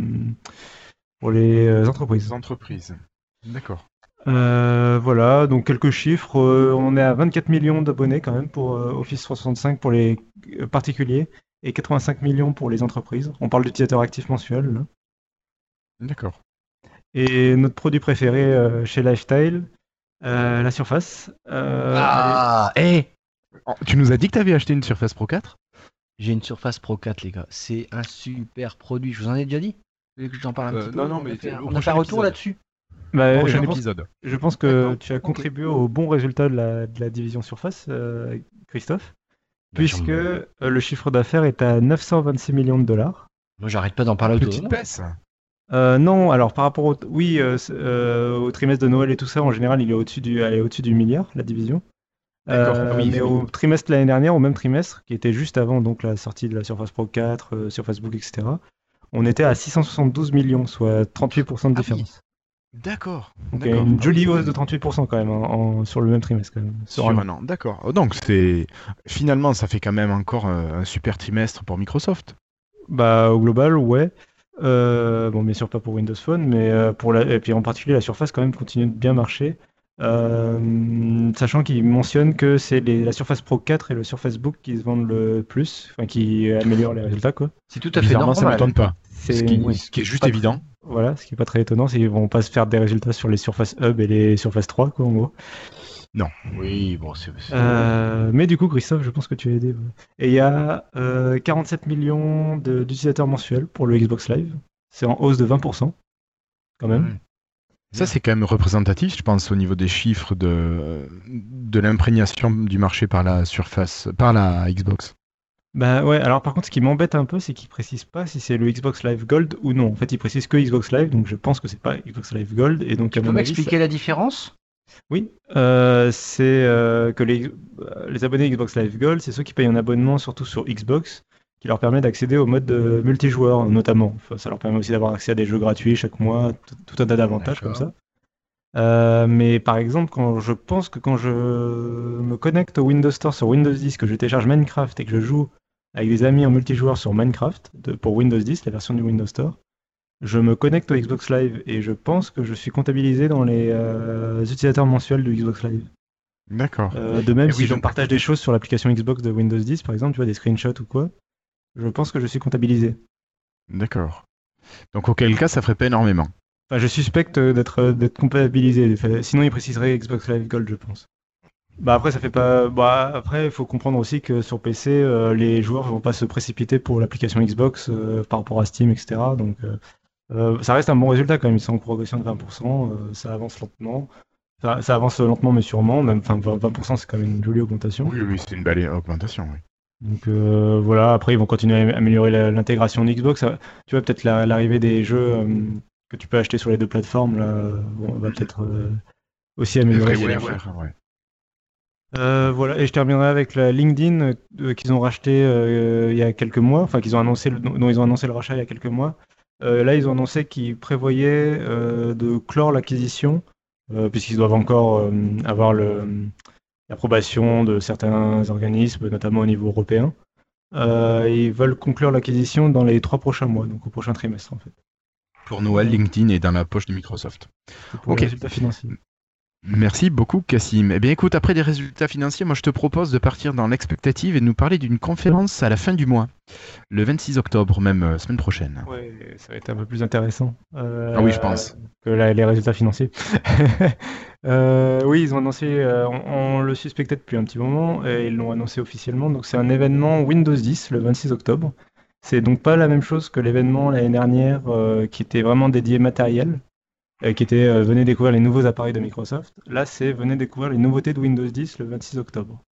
pour les euh, entreprises. Les entreprises. D'accord. Euh, voilà, donc quelques chiffres. On est à 24 millions d'abonnés quand même pour Office 365 pour les particuliers et 85 millions pour les entreprises. On parle d'utilisateurs actifs mensuels. D'accord. Et notre produit préféré chez Lifestyle, euh, la Surface. Euh, ah, hé Oh, Tu nous as dit que tu avais acheté une Surface Pro 4 J'ai une Surface Pro 4, les gars. C'est un super produit. Je vous en ai déjà dit? Vous voulez que je t'en parle un Euh, petit peu non, non, On mais fait, on a fait un retour là-dessus. bah, je, Prochain pense, épisode. je pense que tu as contribué au bon résultat de la, de la division Surface, euh, Christophe, puisque euh, le chiffre d'affaires est à 926 millions de dollars. Moi, j'arrête pas d'en parler autour de Petite baisse. Euh, non, alors par rapport au, oui, euh, euh, au trimestre de Noël et tout ça, en général, il est au-dessus du, elle est au-dessus du milliard, la division. D'accord, oui, mais oui. au trimestre de l'année dernière, au même trimestre, qui était juste avant donc la sortie de la Surface Pro 4 euh, sur Facebook, etc., on était à 672 millions, soit 38% de Ah oui. différence. D'accord. Donc une jolie hausse de 38% quand même en- en- sur le même trimestre. Quand même, sur Sur un an. D'accord. Oh, Donc c'est finalement ça fait quand même encore un super trimestre pour Microsoft. Bah, au global, ouais. Euh, bon, bien sûr, pas pour Windows Phone, mais euh, pour la... et puis en particulier, la Surface quand même continue de bien marcher. Euh, sachant qu'il mentionne que c'est les... la Surface Pro 4 et le Surface Book qui se vendent le plus, enfin qui améliorent les résultats, quoi. C'est tout à fait Bizarrement, ça normal. m'étonne pas. C'est Ce qui, oui. ce qui est juste Pas- évident. Voilà, ce qui est pas très étonnant, c'est qu'ils vont pas se faire des résultats sur les Surface Hub et les Surface 3, quoi, en gros. Oui, bon, c'est. Euh, mais du coup, Christophe, je pense que tu as aidé. ouais. Et il y a euh, 47 millions de- d'utilisateurs mensuels pour le Xbox Live. C'est en hausse de 20%, quand même. Ouais. Ça c'est quand même représentatif, je pense, au niveau des chiffres de de l'imprégnation du marché par la Surface, par la Xbox. Bah ouais, alors par contre, ce qui m'embête un peu, c'est qu'ils précisent pas si c'est le Xbox Live Gold ou non. En fait, ils précisent que Xbox Live, donc je pense que c'est pas Xbox Live Gold. Et donc, à Tu peux m'expliquer la différence? Oui, euh, c'est euh, que les, euh, les abonnés Xbox Live Gold, c'est ceux qui payent un abonnement surtout sur Xbox, qui leur permet d'accéder au mode de multijoueur notamment. Enfin, ça leur permet aussi d'avoir accès à des jeux gratuits chaque mois, tout, un tas d'avantages comme ça. Euh, mais par exemple, quand je pense que quand je me connecte au Windows Store sur Windows 10, que je télécharge Minecraft et que je joue avec des amis en multijoueur sur Minecraft de- pour Windows 10, la version du Windows Store, je me connecte au Xbox Live et je pense que je suis comptabilisé dans les euh, utilisateurs mensuels du Xbox Live. D'accord. Euh, de même, Et si oui, je donc- partage des choses sur l'application Xbox de Windows 10, par exemple, tu vois, des screenshots ou quoi, je pense que je suis comptabilisé. D'accord. Donc auquel cas, ça ferait pas énormément. Enfin, je suspecte d'être d'être comptabilisé. Sinon, il préciserait Xbox Live Gold, je pense. Bah après, ça fait pas. Bah après, il faut comprendre aussi que sur PC, euh, les joueurs vont pas se précipiter pour l'application Xbox euh, par rapport à Steam, etc. Donc, euh, euh, ça reste un bon résultat quand même. Ils sont en progression de 20%. euh, ça avance lentement. Ça, ça avance lentement, mais sûrement. Même, enfin, 20%, c'est quand même une jolie augmentation. Oui, oui, c'est une belle augmentation. Oui. Donc euh, voilà, après ils vont continuer à améliorer l'intégration Xbox. Tu vois, peut-être la- l'arrivée des jeux que tu peux acheter sur les deux plateformes, là, bon, va peut-être aussi améliorer. Ouais. Ouais. Euh, voilà, et je terminerai avec la LinkedIn euh, qu'ils ont racheté euh, il y a quelques mois, enfin qu'ils ont annoncé, le- dont ils ont annoncé le rachat il y a quelques mois. Euh, là, ils ont annoncé qu'ils prévoyaient euh, de clore l'acquisition, euh, puisqu'ils doivent encore avoir l'approbation de certains organismes, notamment au niveau européen. Ils veulent conclure l'acquisition dans les trois prochains mois, donc au prochain trimestre en fait. Pour Noël, LinkedIn est dans la poche de Microsoft. Pour Ok. les résultats financiers. Merci beaucoup, Cassim. Eh bien, écoute, après des résultats financiers, moi, je te propose de partir dans l'expectative et de nous parler d'une conférence à la fin du mois, le 26 octobre, même euh, semaine prochaine. Ouais, ça va être un peu plus intéressant. Euh, Ah oui, je pense. Que la- les résultats financiers. [laughs] Euh, oui, ils ont annoncé, on, on le suspectait depuis un petit moment, et ils l'ont annoncé officiellement. Donc c'est un événement Windows 10 le 26 octobre. C'est donc pas la même chose que l'événement l'année dernière qui était vraiment dédié matériel, qui était euh, venez découvrir les nouveaux appareils de Microsoft. Là, c'est venez découvrir les nouveautés de Windows 10 le 26 octobre.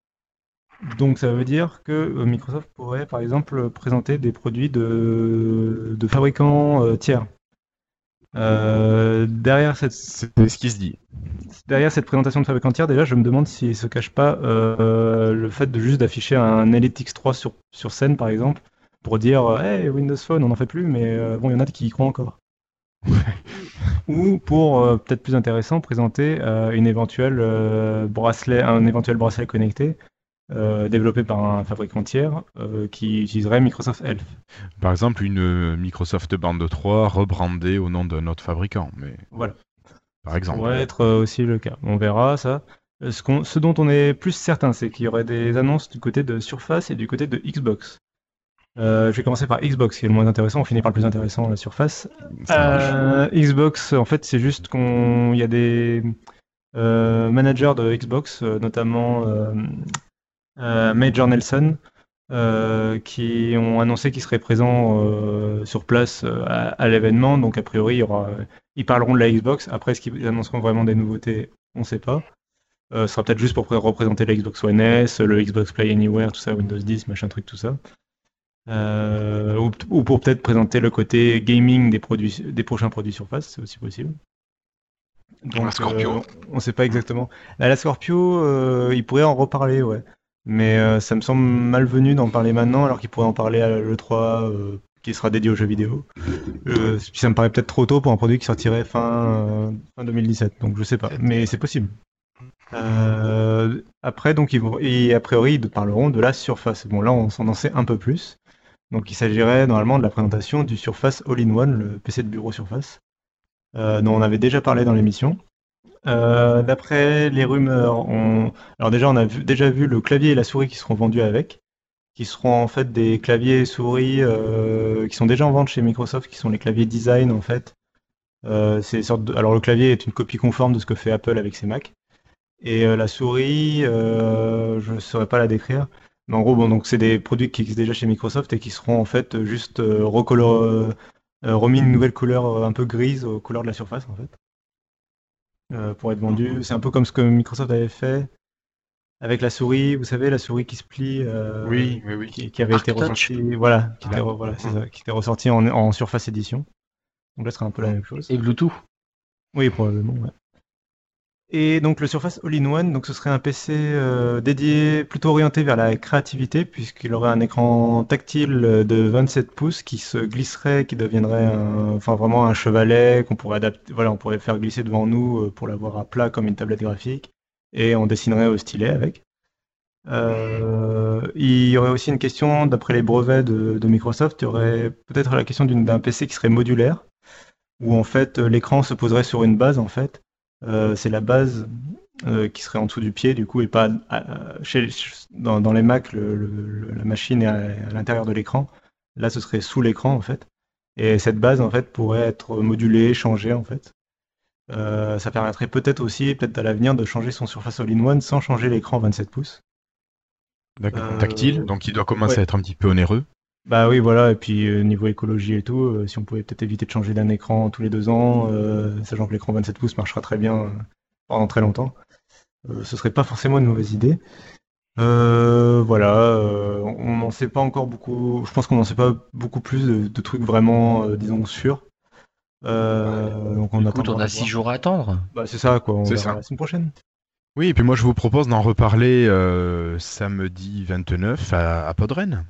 Donc ça veut dire que euh, Microsoft pourrait par exemple présenter des produits de, de fabricants euh, tiers. Euh, derrière, cette, C'est ce qui se dit. derrière cette présentation de fabricants tiers, déjà je me demande s'il se cache pas euh, le fait de juste d'afficher un Elite X3 sur, sur scène par exemple pour dire euh, Hey, Windows Phone on n'en fait plus mais euh, bon il y en a qui y croient encore. Ou pour euh, peut-être plus intéressant présenter euh, une éventuelle euh, bracelet, un éventuel bracelet connecté développé par un fabricant tiers qui utiliserait Microsoft Elf. Par exemple, une Microsoft Band 3 rebrandée au nom d'un autre fabricant, mais Voilà. par Ça exemple. pourrait être aussi le cas. On verra ça. Ce, ce dont on est plus certain, c'est qu'il y aurait des annonces du côté de Surface et du côté de Xbox. Euh, je vais commencer par Xbox, qui est le moins intéressant. On finit par le plus intéressant, la Surface. Euh, Xbox, en fait, c'est juste qu'on, il y a des euh, managers de Xbox, notamment Major Nelson, qui ont annoncé qu'ils seraient présents sur place à, à l'événement. Donc, a priori, il y aura, ils parleront de la Xbox. Après, est-ce qu'ils annonceront vraiment des nouveautés? On ne sait pas. Ce sera peut-être juste pour pré- représenter la Xbox One S, le Xbox Play Anywhere, tout ça, Windows 10, machin truc, tout ça. Euh, ou, ou pour peut-être présenter le côté gaming des produits, des prochains produits Surface, c'est aussi possible. la Scorpio. euh, on ne sait pas exactement. Là, la Scorpio, euh, il pourrait en reparler, ouais. Mais euh, ça me semble malvenu d'en parler maintenant, alors qu'il pourrait en parler à l'E3, euh, qui sera dédié aux jeux vidéo. Puis ça me paraît peut-être trop tôt pour un produit qui sortirait fin, fin 2017, donc je sais pas. Mais c'est possible. Euh, après, donc, ils vont, et a priori, ils parleront de la Surface. Bon, là, on s'en en sait un peu plus. Donc, il s'agirait normalement de la présentation du Surface All-in-One, le PC de bureau Surface, euh, dont on avait déjà parlé dans l'émission. Euh, D'après les rumeurs, on... alors déjà, on a déjà vu le clavier et la souris qui seront vendus avec, qui seront en fait des claviers et souris euh, qui sont déjà en vente chez Microsoft, qui sont les claviers design en fait. Alors, le clavier est une copie conforme de ce que fait Apple avec ses Mac. Et la souris, je ne saurais pas la décrire. Mais en gros, bon, donc c'est des produits qui existent déjà chez Microsoft et qui seront en fait juste euh, recolor- euh, euh, remis une nouvelle couleur un peu grise aux couleurs de la surface en fait. Euh, pour être vendus. C'est un peu comme ce que Microsoft avait fait avec la souris, vous savez, la souris qui se plie, euh, Oui, oui, oui. qui, qui avait été Arc ressortie, voilà, qui était, re- voilà, c'est ça, qui était ressorti en, en Surface Edition. Donc là, ce sera un peu la même chose. Et Bluetooth. Oui, probablement. ouais. Et donc le Surface All-in-One, donc ce serait un PC euh, dédié, plutôt orienté vers la créativité, puisqu'il aurait un écran tactile de 27 pouces qui se glisserait, qui deviendrait un- enfin vraiment un chevalet qu'on pourrait adapter, voilà, on pourrait faire glisser devant nous euh, pour l'avoir à plat comme une tablette graphique, et on dessinerait au stylet avec. Euh, il y aurait aussi une question, d'après les brevets de, de Microsoft, il y aurait peut-être la question d'un PC qui serait modulaire, où en fait euh, l'écran se poserait sur une base en fait. Euh, c'est la base euh, qui serait en dessous du pied du coup et pas à- chez, dans, dans les Mac le- le- le- la machine est à, à l'intérieur de l'écran. Là ce serait sous l'écran en fait. Et cette base en fait pourrait être modulée, changée en fait. Euh, ça permettrait peut-être aussi, peut-être à l'avenir, de changer son Surface All-in-One sans changer l'écran 27 pouces. D'accord. Euh, Tactile, donc il doit commencer ouais. à être un petit peu onéreux. Bah oui, voilà, et puis euh, niveau écologie et tout, euh, si on pouvait peut-être éviter de changer d'un écran tous les deux ans, euh, sachant que l'écran 27 pouces marchera très bien euh, pendant très longtemps, euh, ce serait pas forcément une mauvaise idée. Euh, voilà, euh, on n'en sait pas encore beaucoup, je pense qu'on n'en sait pas beaucoup plus de, de trucs vraiment, euh, disons, sûrs. Euh, donc on Écoute, on a de 6 voir. jours à attendre. Bah, c'est ça, quoi, on C'est verra ça. la semaine prochaine. Oui, et puis moi je vous propose d'en reparler euh, samedi 29 à, à Podren.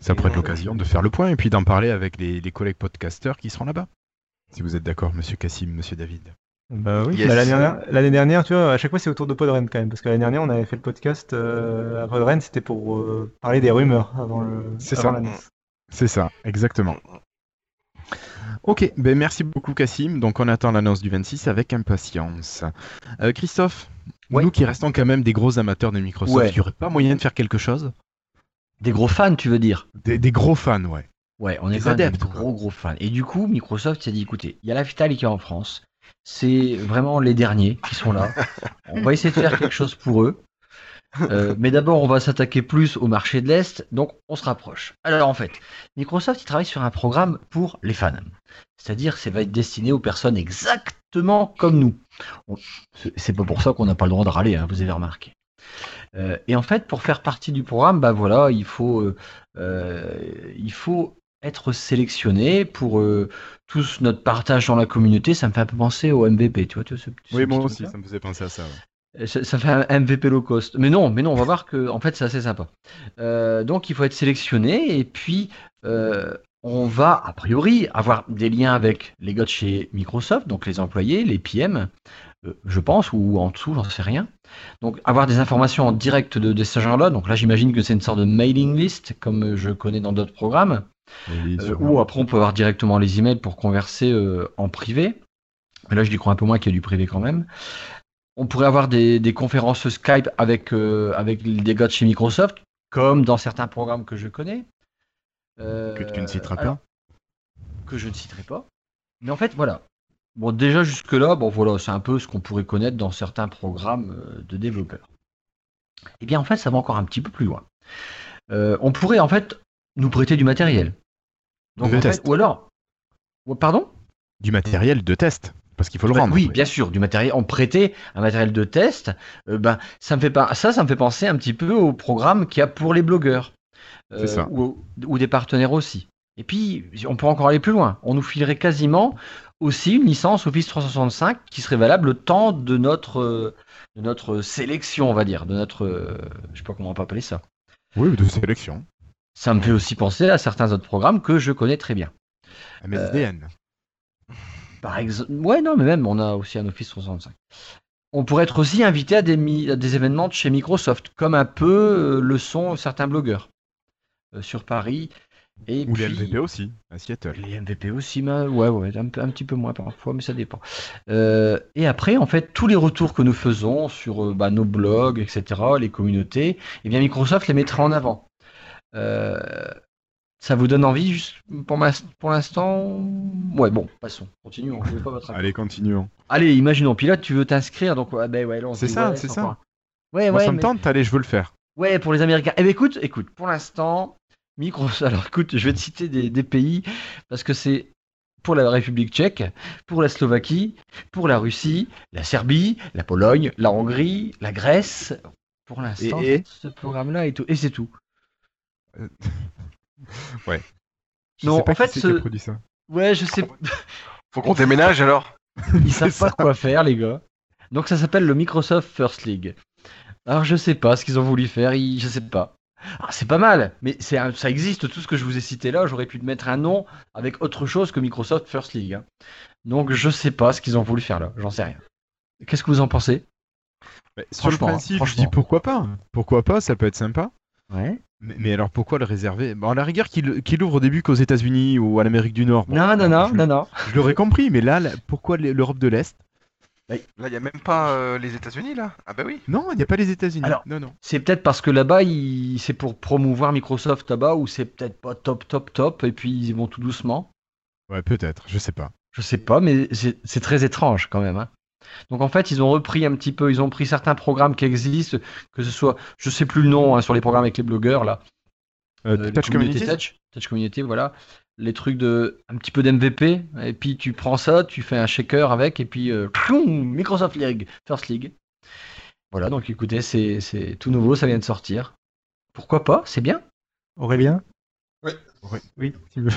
Ça pourrait être l'occasion de faire le point et puis d'en parler avec les, les collègues podcasteurs qui seront là-bas. Si vous êtes d'accord, monsieur Cassim, monsieur David. Bah oui, Yes. Bah, l'année dernière, l'année dernière, tu vois, à chaque fois c'est autour de Podren quand même, parce que l'année dernière on avait fait le podcast euh, à Podren, c'était pour euh, parler des rumeurs avant le, C'est avant ça. l'annonce. C'est ça, exactement. Ok, ben merci beaucoup Cassim. Donc on attend l'annonce du 26 avec impatience. Euh, Christophe, Ouais. nous qui restons quand même des gros amateurs de Microsoft, Ouais. il n'y aurait pas moyen de faire quelque chose Des gros fans, tu veux dire des, des gros fans, ouais. Ouais, on est Des des adeptes, quoi. gros gros fans. Et du coup, Microsoft s'est dit, écoutez, il y a la Vital qui est en France. C'est vraiment les derniers qui sont là. [laughs] On va essayer de faire quelque chose pour eux. Euh, mais d'abord, on va s'attaquer plus au marché de l'Est, donc on se rapproche. Alors en fait, Microsoft il travaille sur un programme pour les fans. C'est-à-dire que ça va être destiné aux personnes exactement comme nous. C'est- pas pour ça qu'on n'a pas le droit de râler, hein, vous avez remarqué. Euh, et en fait, pour faire partie du programme, bah voilà, il faut, euh, euh, il faut être sélectionné pour euh, tous notre partage dans la communauté. Ça me fait un peu penser au MVP, tu vois, tu vois, ce- ce Oui, moi aussi, ça me faisait penser à ça. ouais. Ça, ça fait un MVP low cost. Mais non, mais non, on va voir que en fait c'est assez sympa. Donc il faut être sélectionné et puis on va a priori avoir des liens avec les gars de chez Microsoft, donc les employés, les PM, euh, je pense, ou en dessous, j'en sais rien. Donc avoir des informations en direct de, de ces gens-là. Donc là j'imagine que c'est une sorte de mailing list comme je connais dans d'autres programmes. Oui, Euh, ou après on peut avoir directement les emails pour converser euh, en privé. Mais là je y crois un peu moins qu'il y a du privé quand même. On pourrait avoir des, des conférences Skype avec, avec des gars de chez Microsoft, comme dans certains programmes que je connais. Euh, Que tu ne citeras pas. Que je ne citerai pas. Mais en fait, voilà. Bon, déjà jusque-là, bon voilà, c'est un peu ce qu'on pourrait connaître dans certains programmes euh, de développeurs. Eh bien, en fait, ça va encore un petit peu plus loin. Euh, on pourrait en fait nous prêter du matériel. Donc, en fait- ou alors, ou- pardon? Du matériel de test, parce qu'il faut le Bah, rendre. Oui, bien sûr, du matériel. On prêtait un matériel de test. euh, ben, ça me fait pas, ça, ça me fait penser un petit peu au programme qu'il y a pour les blogueurs, ça. ou, ou des partenaires aussi. Et puis, on peut encore aller plus loin. On nous filerait quasiment aussi une licence Office 365 qui serait valable le temps de notre, euh, de notre sélection, on va dire, de notre, euh, je sais pas comment on peut appeler ça. Oui, de sélection. Ça me fait aussi penser à certains autres programmes que je connais très bien. MSDN. Par exemple, ouais, non, mais même, on a aussi un Office 365. On pourrait être aussi invité à des, à des événements de chez Microsoft, comme un peu euh, le sont certains blogueurs euh, sur Paris. Et Ou puis, les MVP aussi, à Seattle. les MVP aussi, mais ouais, ouais, un, un petit peu moins parfois, mais ça dépend. Euh, et après, en fait, tous les retours que nous faisons sur euh, bah, nos blogs, etc., les communautés, eh bien, Microsoft les mettra en avant. Euh, ça vous donne envie, juste pour, ma- pour l'instant? Ouais, bon, passons, continuons. Je vais pas votre avis. [laughs] Allez, continuons. Allez, imaginons, là, tu veux t'inscrire, donc ben ouais, C'est ça, ouais, c'est ça. un- Ouais, Moi, ouais, ça me mais- tente, allez, je veux le faire. Ouais, pour les Américains. Eh bien, écoute, écoute, pour l'instant, Microsoft. Alors, écoute, je vais te citer des, des pays parce que c'est pour la République tchèque, pour la Slovaquie, pour la Russie, la Serbie, la Pologne, la Hongrie, la Grèce. Pour l'instant, Et- ce programme-là et tout. Et c'est tout. [laughs] Je Non, sais pas en fait, c'est ce- a produit ça. Ouais, je sais. [laughs] Faut qu'on déménage alors [laughs] Ils savent pas ça. quoi faire, les gars. Donc ça s'appelle le Microsoft First League. Alors je sais pas ce qu'ils ont voulu faire, ils- je sais pas. Ah, c'est pas mal, mais c'est un- ça existe, tout ce que je vous ai cité là, j'aurais pu mettre un nom avec autre chose que Microsoft First League. hein. Donc je sais pas ce qu'ils ont voulu faire là, j'en sais rien. Qu'est-ce que vous en pensez? Mais sur le Franchement, principe, je dis pourquoi pas. Pourquoi pas, ça peut être sympa. Ouais. Mais, mais alors pourquoi le réserver? Bon, À la rigueur, qu'il qu'il ouvre au début qu'aux États-Unis ou à l'Amérique du Nord. bon, Non, non, non, je, non, non. je l'aurais compris, mais là, là, pourquoi l'Europe de l'Est? Là, il n'y a même pas euh, les États-Unis, là Ah, bah oui. Non, il n'y a pas les États-Unis. Alors- non, non. C'est peut-être parce que là-bas, il- c'est pour promouvoir Microsoft là-bas, ou c'est peut-être pas top, top, top, et puis ils vont tout doucement? Ouais, peut-être, je sais pas. Je sais pas, mais c'est très étrange quand même. hein. Donc en fait, ils ont repris un petit peu, ils ont pris certains programmes qui existent, que ce soit, je sais plus le nom, hein, sur les programmes avec les blogueurs là. Euh, Euh, les Touch communautés Community Touch, Touch Community, voilà. Les trucs de un petit peu d'MVP, et puis tu prends ça, tu fais un shaker avec, et puis euh, ploum, Microsoft League, First League. Voilà, donc écoutez, c'est c'est tout nouveau, ça vient de sortir. Pourquoi pas, c'est bien. Aurélien Oui. Oui. Oui, si tu veux.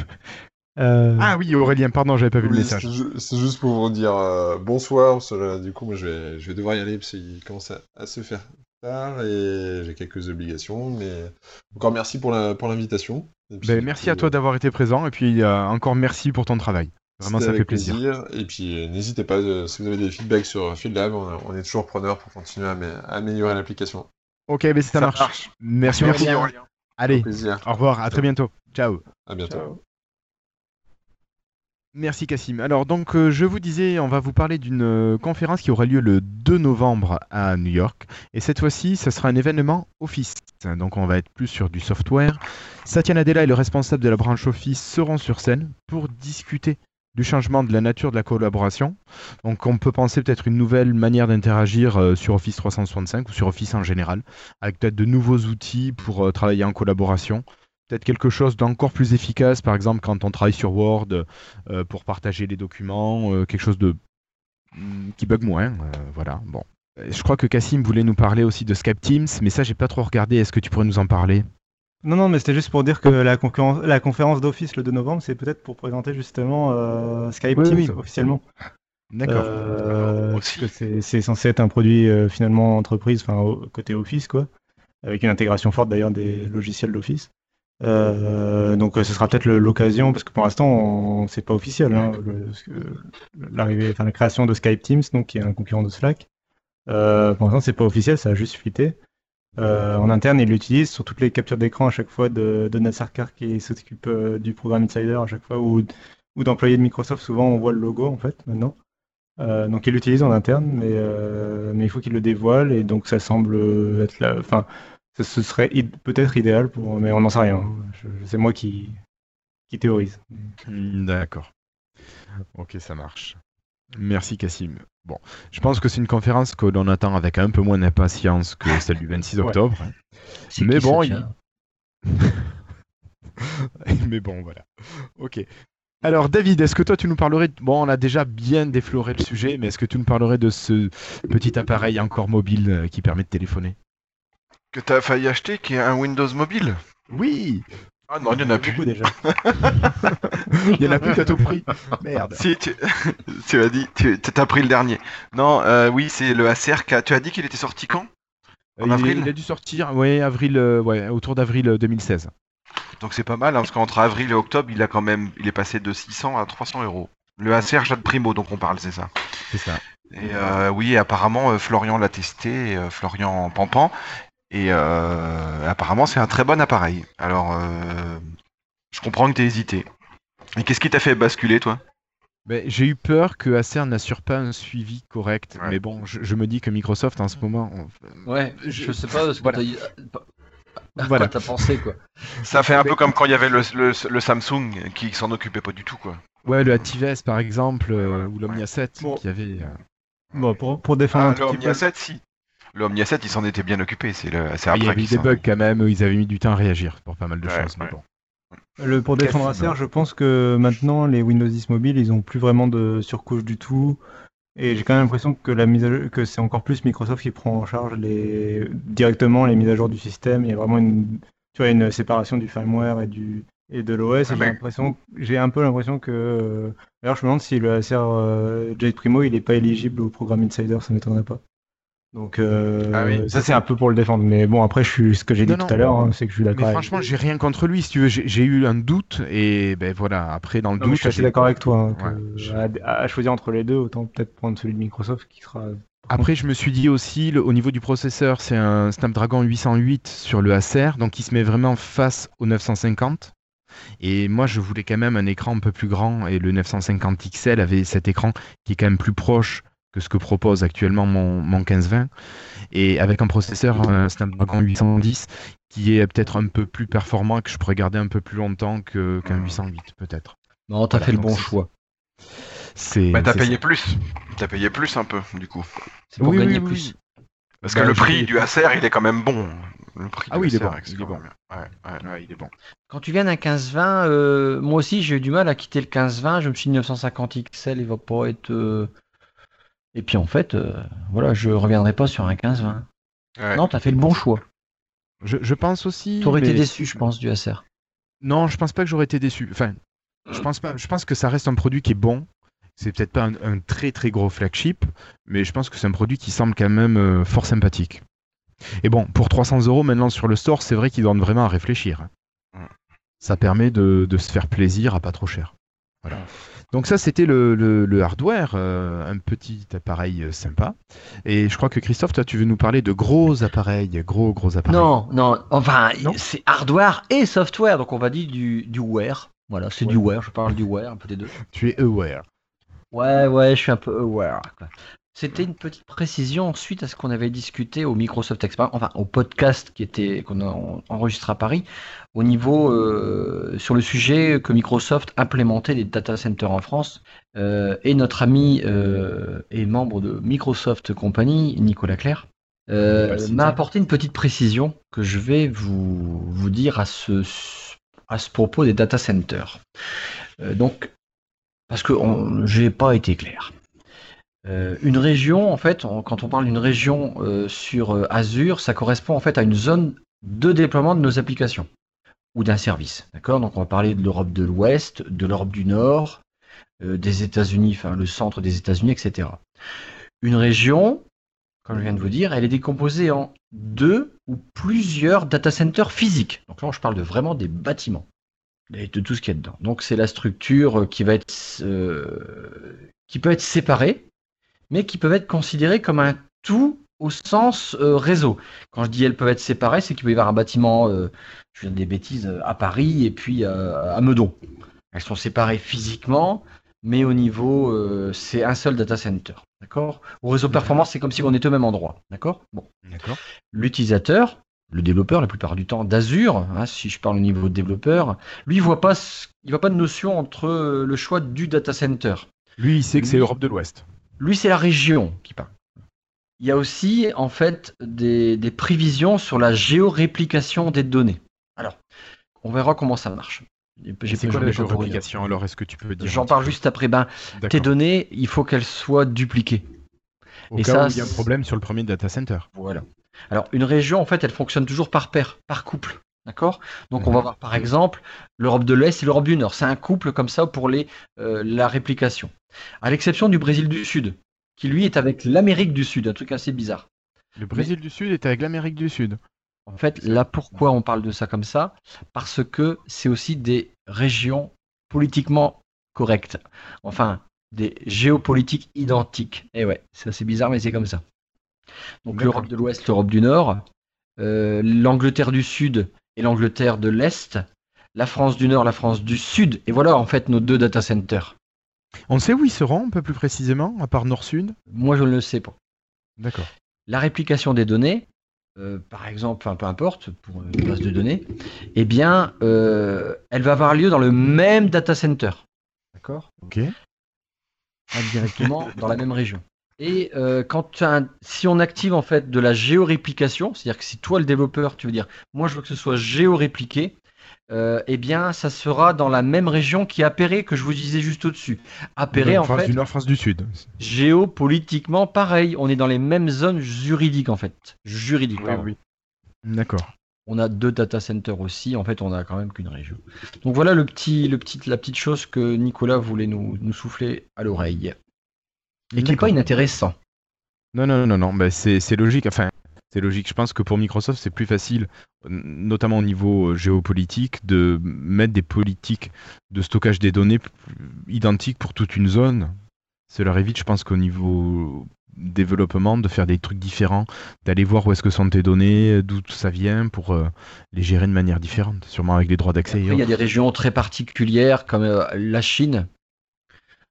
Euh, Ah oui, Aurélien, pardon, j'avais pas vu le message. c'est ju- C'est juste pour vous dire euh, bonsoir, parce que là, du coup, moi, je vais, je vais devoir y aller parce qu'il commence à, à se faire tard et j'ai quelques obligations, mais encore merci pour la- pour l'invitation. Ben, merci à toi d'avoir été présent et puis euh, encore merci pour ton travail. Vraiment, ça fait plaisir. Et puis, euh, n'hésitez pas, euh, si vous avez des feedbacks sur FieldLab, on, on est toujours preneur pour continuer à, amé- à améliorer l'application. Ok, ben ça, marche. Merci, Merci, Aurélien. Aurélien. Au Allez, plaisir. au revoir, à très bientôt. Ciao. À bientôt. Merci Cassim. Alors donc euh, je vous disais, on va vous parler d'une euh, conférence qui aura lieu le 2 novembre à New York. Et cette fois-ci, ce sera un événement Office. Donc on va être plus sur du software. Satya Nadella et le responsable de la branche Office seront sur scène pour discuter du changement de la nature de la collaboration. Donc on peut penser peut-être une nouvelle manière d'interagir euh, sur Office 365 ou sur Office en général, avec peut-être de nouveaux outils pour travailler en collaboration. Peut-être quelque chose d'encore plus efficace, par exemple quand on travaille sur Word, euh, pour partager les documents, euh, quelque chose de mm, qui bug moins. euh, voilà. Bon, je crois que Cassim voulait nous parler aussi de Skype Teams, mais ça j'ai pas trop regardé. Est-ce que tu pourrais nous en parler? Non, non, mais c'était juste pour dire que la, concurrence- la conférence d'Office le 2 novembre, c'est peut-être pour présenter justement euh, Skype Oui, Teams oui. officiellement. D'accord. Euh, c'est- censé être un produit euh, finalement entreprise, enfin au- côté Office quoi, avec une intégration forte d'ailleurs des logiciels d'Office. Euh, donc euh, ce sera peut-être l'occasion, parce que pour l'instant c'est pas officiel, hein, l'arrivée, enfin la création de Skype Teams, donc qui est un concurrent de Slack. Euh, pour l'instant c'est pas officiel, ça a juste fuité. En interne, ils l'utilisent sur toutes les captures d'écran à chaque fois de, de Nat Sarkar qui s'occupe du programme Insider à chaque fois, ou, d'employés de Microsoft. Souvent, on voit le logo en fait maintenant. Donc, ils l'utilisent en interne, mais, il faut qu'ils le dévoilent et donc ça semble être la. Ce, ce serait id- peut-être idéal pour, mais on n'en sait rien. C'est moi qui, qui théorise. Hmm, D'accord. Ok, ça marche. Merci Cassim. Bon, je pense que c'est une conférence que l'on attend avec un peu moins d'impatience que celle du 26 [laughs] Ouais. octobre. Mais bon, [laughs] Mais bon, voilà. Ok. Alors, David, est-ce que toi, tu nous parlerais... Bon, on a déjà bien défloré le sujet, mais est-ce que tu nous parlerais de ce petit appareil encore mobile euh, qui permet de téléphoner? Que t'as failli acheter, qui est un Windows mobile Oui Ah non, il y en a plus. Beaucoup déjà. [laughs] Il y en a plus qu'à tout prix. Merde. Si, tu, [laughs] tu as dit, tu as pris le dernier. Non, euh, oui, c'est le ACR. qui a- Tu as dit qu'il était sorti quand? En il, avril? il a dû sortir, ouais, avril, euh, ouais, autour d'avril euh, 2016. Donc c'est pas mal, hein, parce qu'entre avril et octobre, il a quand même, il est passé de 600 à 300 euros. Le ACR Jade Primo dont on parle, c'est ça? C'est ça. Et euh, oui, apparemment, euh, Florian l'a testé, euh, Florian Pampan. Et euh, apparemment, c'est un très bon appareil. Alors, euh, je comprends que tu hésité. Et qu'est-ce qui t'a fait basculer, toi? Ben, j'ai eu peur que Acer n'assure pas un suivi correct, Ouais. mais bon, je, je me dis que Microsoft en ce moment, on- Ouais, je sais pas ce que Voilà. t'as Voilà. pensé quoi. Ça fait un peu comme quand il y avait le, le- le Samsung qui s'en occupait pas du tout, quoi. ouais, le ActiveS par exemple, euh, ou l'Omnia 7, Bon. qui avait. euh, Bon, pour, pour défendre Ah, un le tout petit Omnia peu. 7, si. Le Omnia 7, il s'en était bien occupé. C'est le, c'est il y après avait des bugs quand même, ils avaient mis du temps à réagir pour pas mal de Ouais, choses. mais ouais. bon. Le, pour défendre. Acer, je pense que maintenant les Windows 10 mobiles, ils ont plus vraiment de surcouche du tout. Et j'ai quand même l'impression que la mise à jour- que c'est encore plus Microsoft qui prend en charge les directement les mises à jour du système. Il y a vraiment une tu vois une séparation du firmware et du et de l'OS. et J'ai mais- l'impression, j'ai un peu l'impression que. D'ailleurs, je me demande si le ASR euh, Jade Primo, il est pas éligible au programme Insider, ça m'étonnerait pas. Donc euh, Ah oui. ça c'est un peu pour le défendre. Mais bon, après, je suis, ce que j'ai dit Non, tout non. à l'heure, hein, c'est que je suis Mais d'accord. avec- franchement, j'ai rien contre lui. Si tu veux, j'ai eu un doute et ben voilà. Après, dans le Non, doute, je suis assez d'accord avec toi. hein, que, Ouais, je- à, à choisir entre les deux, autant peut-être prendre celui de Microsoft qui sera. Après, je me suis dit aussi, le- au niveau du processeur, c'est un Snapdragon 808 sur le Acer, donc il se met vraiment face au 950. Et moi, je voulais quand même un écran un peu plus grand, et le 950 XL avait cet écran qui est quand même plus proche que ce que propose actuellement mon, mon 1520, et avec un processeur un Snapdragon 810 qui est peut-être un peu plus performant, que je pourrais garder un peu plus longtemps que- qu'un 808 peut-être. Non, t'as Voilà, fait le bon c'est- choix. C'est. Bah, t'as c'est payé ça. plus. T'as payé plus un peu, du coup. C'est pour Oui, oui, gagner oui, plus. Parce Bah, que le j'ai prix payé du Acer, il est quand même bon. Le prix Ah du oui, il est bon, c'est il est quand bon. même bien. Ouais, ouais. Ouais, il est bon. Quand tu viens d'un 15-20, euh, moi aussi j'ai eu du mal à quitter le 15-20. Je me suis dit 950 XL, il va pas être. euh, Et puis en fait, euh, voilà, je reviendrai pas sur un 15-20. Ouais. Non, t'as fait le bon choix. Je, je pense aussi. T'aurais été mais- déçu, je pense, du Acer. Non, je pense pas que j'aurais été déçu. Enfin, je pense pas. Je pense que ça reste un produit qui est bon. C'est peut-être pas un, un très très gros flagship, mais je pense que c'est un produit qui semble quand même euh, fort sympathique. Et bon, pour 300 euros maintenant sur le store, c'est vrai qu'ils donnent vraiment à réfléchir. Ça permet de, de se faire plaisir à pas trop cher. Voilà. Donc ça, c'était le, le- le hardware, euh, un petit appareil euh, sympa. Et je crois que Christophe, toi, tu veux nous parler de gros appareils, gros gros appareils. Non, non, enfin, c'est hardware et software, donc on va dire du, du wear. Voilà, c'est du wear, je parle du wear, un peu des deux. Tu es aware. Ouais, ouais, je suis un peu aware. quoi. C'était une petite précision suite à ce qu'on avait discuté au Microsoft Experience, enfin au podcast qui était qu'on a enregistré à Paris, au niveau euh, sur le sujet que Microsoft implémentait des data centers en France. Euh, et notre ami euh, et membre de Microsoft Company, Nicolas Claire, euh, m'a apporté une petite précision que je vais vous, vous dire à ce, à ce propos des data centers. Euh, donc, parce que on- j'ai pas été clair. Euh, une région, en fait, quand on parle d'une région euh, sur euh, Azure, ça correspond en fait à une zone de déploiement de nos applications ou d'un service. D'accord? Donc on va parler de l'Europe de l'Ouest, de l'Europe du Nord, des États-Unis, enfin le centre des États-Unis, etc. Une région, comme je viens de vous dire, elle est décomposée en deux ou plusieurs data centers physiques. Donc là, je parle de vraiment des bâtiments et de tout ce qu'il y a dedans. Donc c'est la structure qui va être qui peut être séparée, mais qui peuvent être considérées comme un tout au sens euh, réseau. Quand je dis elles peuvent être séparées, c'est qu'il peut y avoir un bâtiment, euh, je dire des bêtises, euh, à Paris et puis euh, à Meudon. Elles sont séparées physiquement, mais au niveau, c'est un seul data center. D'accord? Au réseau performance, c'est comme si on était au même endroit. D'accord? Bon. D'accord. L'utilisateur, le développeur, la plupart du temps d'Azure, hein, si je parle au niveau développeur, lui, il voit pas, il voit pas de notion entre le choix du data center. Lui, il sait que c'est l'Europe de l'Ouest. Lui, c'est la région qui parle. Il y a aussi, en fait, des, des prévisions sur la géoréplication des données. Alors, on verra comment ça marche. J'ai C'est quoi la géoréplication alors Est-ce que tu peux dire J'en parle juste après. Ben, tes données, il faut qu'elles soient dupliquées. Au et cas ça, où il y a un problème sur le premier data center. Voilà. Alors, une région, en fait, elle fonctionne toujours par paire, par couple. D'accord? Donc, on va Mhm. voir par exemple l'Europe de l'Est et l'Europe du Nord. C'est un couple comme ça pour les, euh, la réplication. À l'exception du Brésil du Sud, qui lui est avec l'Amérique du Sud, un truc assez bizarre. Le Brésil du Sud est avec l'Amérique du Sud. En fait, là, pourquoi on parle de ça comme ça? Parce que c'est aussi des régions politiquement correctes. Enfin, des géopolitiques identiques. Et ouais, c'est assez bizarre, mais c'est comme ça. Donc l'Europe de l'Ouest, l'Europe du Nord, euh, l'Angleterre du Sud et l'Angleterre de l'Est, la France du Nord, la France du Sud. Et voilà, en fait, nos deux data centers. On sait où ils seront un peu plus précisément, à part Nord-Sud? Moi, je ne le sais pas. D'accord. la réplication des données, euh, par exemple, enfin peu importe, pour une base de données, eh bien, euh, elle va avoir lieu dans le même data center. D'accord Ok. Indirectement [laughs] dans la même région. Et euh, quand un- si on active en fait de la géoréplication, c'est-à-dire que si toi le développeur, tu veux dire, moi je veux que ce soit géorépliqué, euh, eh bien, ça sera dans la même région qui est Appéré que je vous disais juste au-dessus. Appéré, en France fait, du Nord, France du Sud. géopolitiquement pareil. On est dans les mêmes zones juridiques en fait. Juridiques. pardon. D'accord. On a deux data centers aussi. En fait, on a quand même qu'une région. Donc voilà le petit, le petit, la petite chose que Nicolas voulait nous, nous souffler à l'oreille. Et qui n'est pas inintéressant. Non, non, non, non, bah, c'est c'est logique. Enfin, c'est logique. Je pense que pour Microsoft, c'est plus facile, notamment au niveau euh, géopolitique, de mettre des politiques de stockage des données identiques pour toute une zone. Cela évite, je pense qu'au niveau développement, de faire des trucs différents, d'aller voir où est-ce que sont tes données, d'où ça vient, pour euh, les gérer de manière différente, sûrement avec les droits d'accès. il y a des régions très particulières comme euh, la Chine,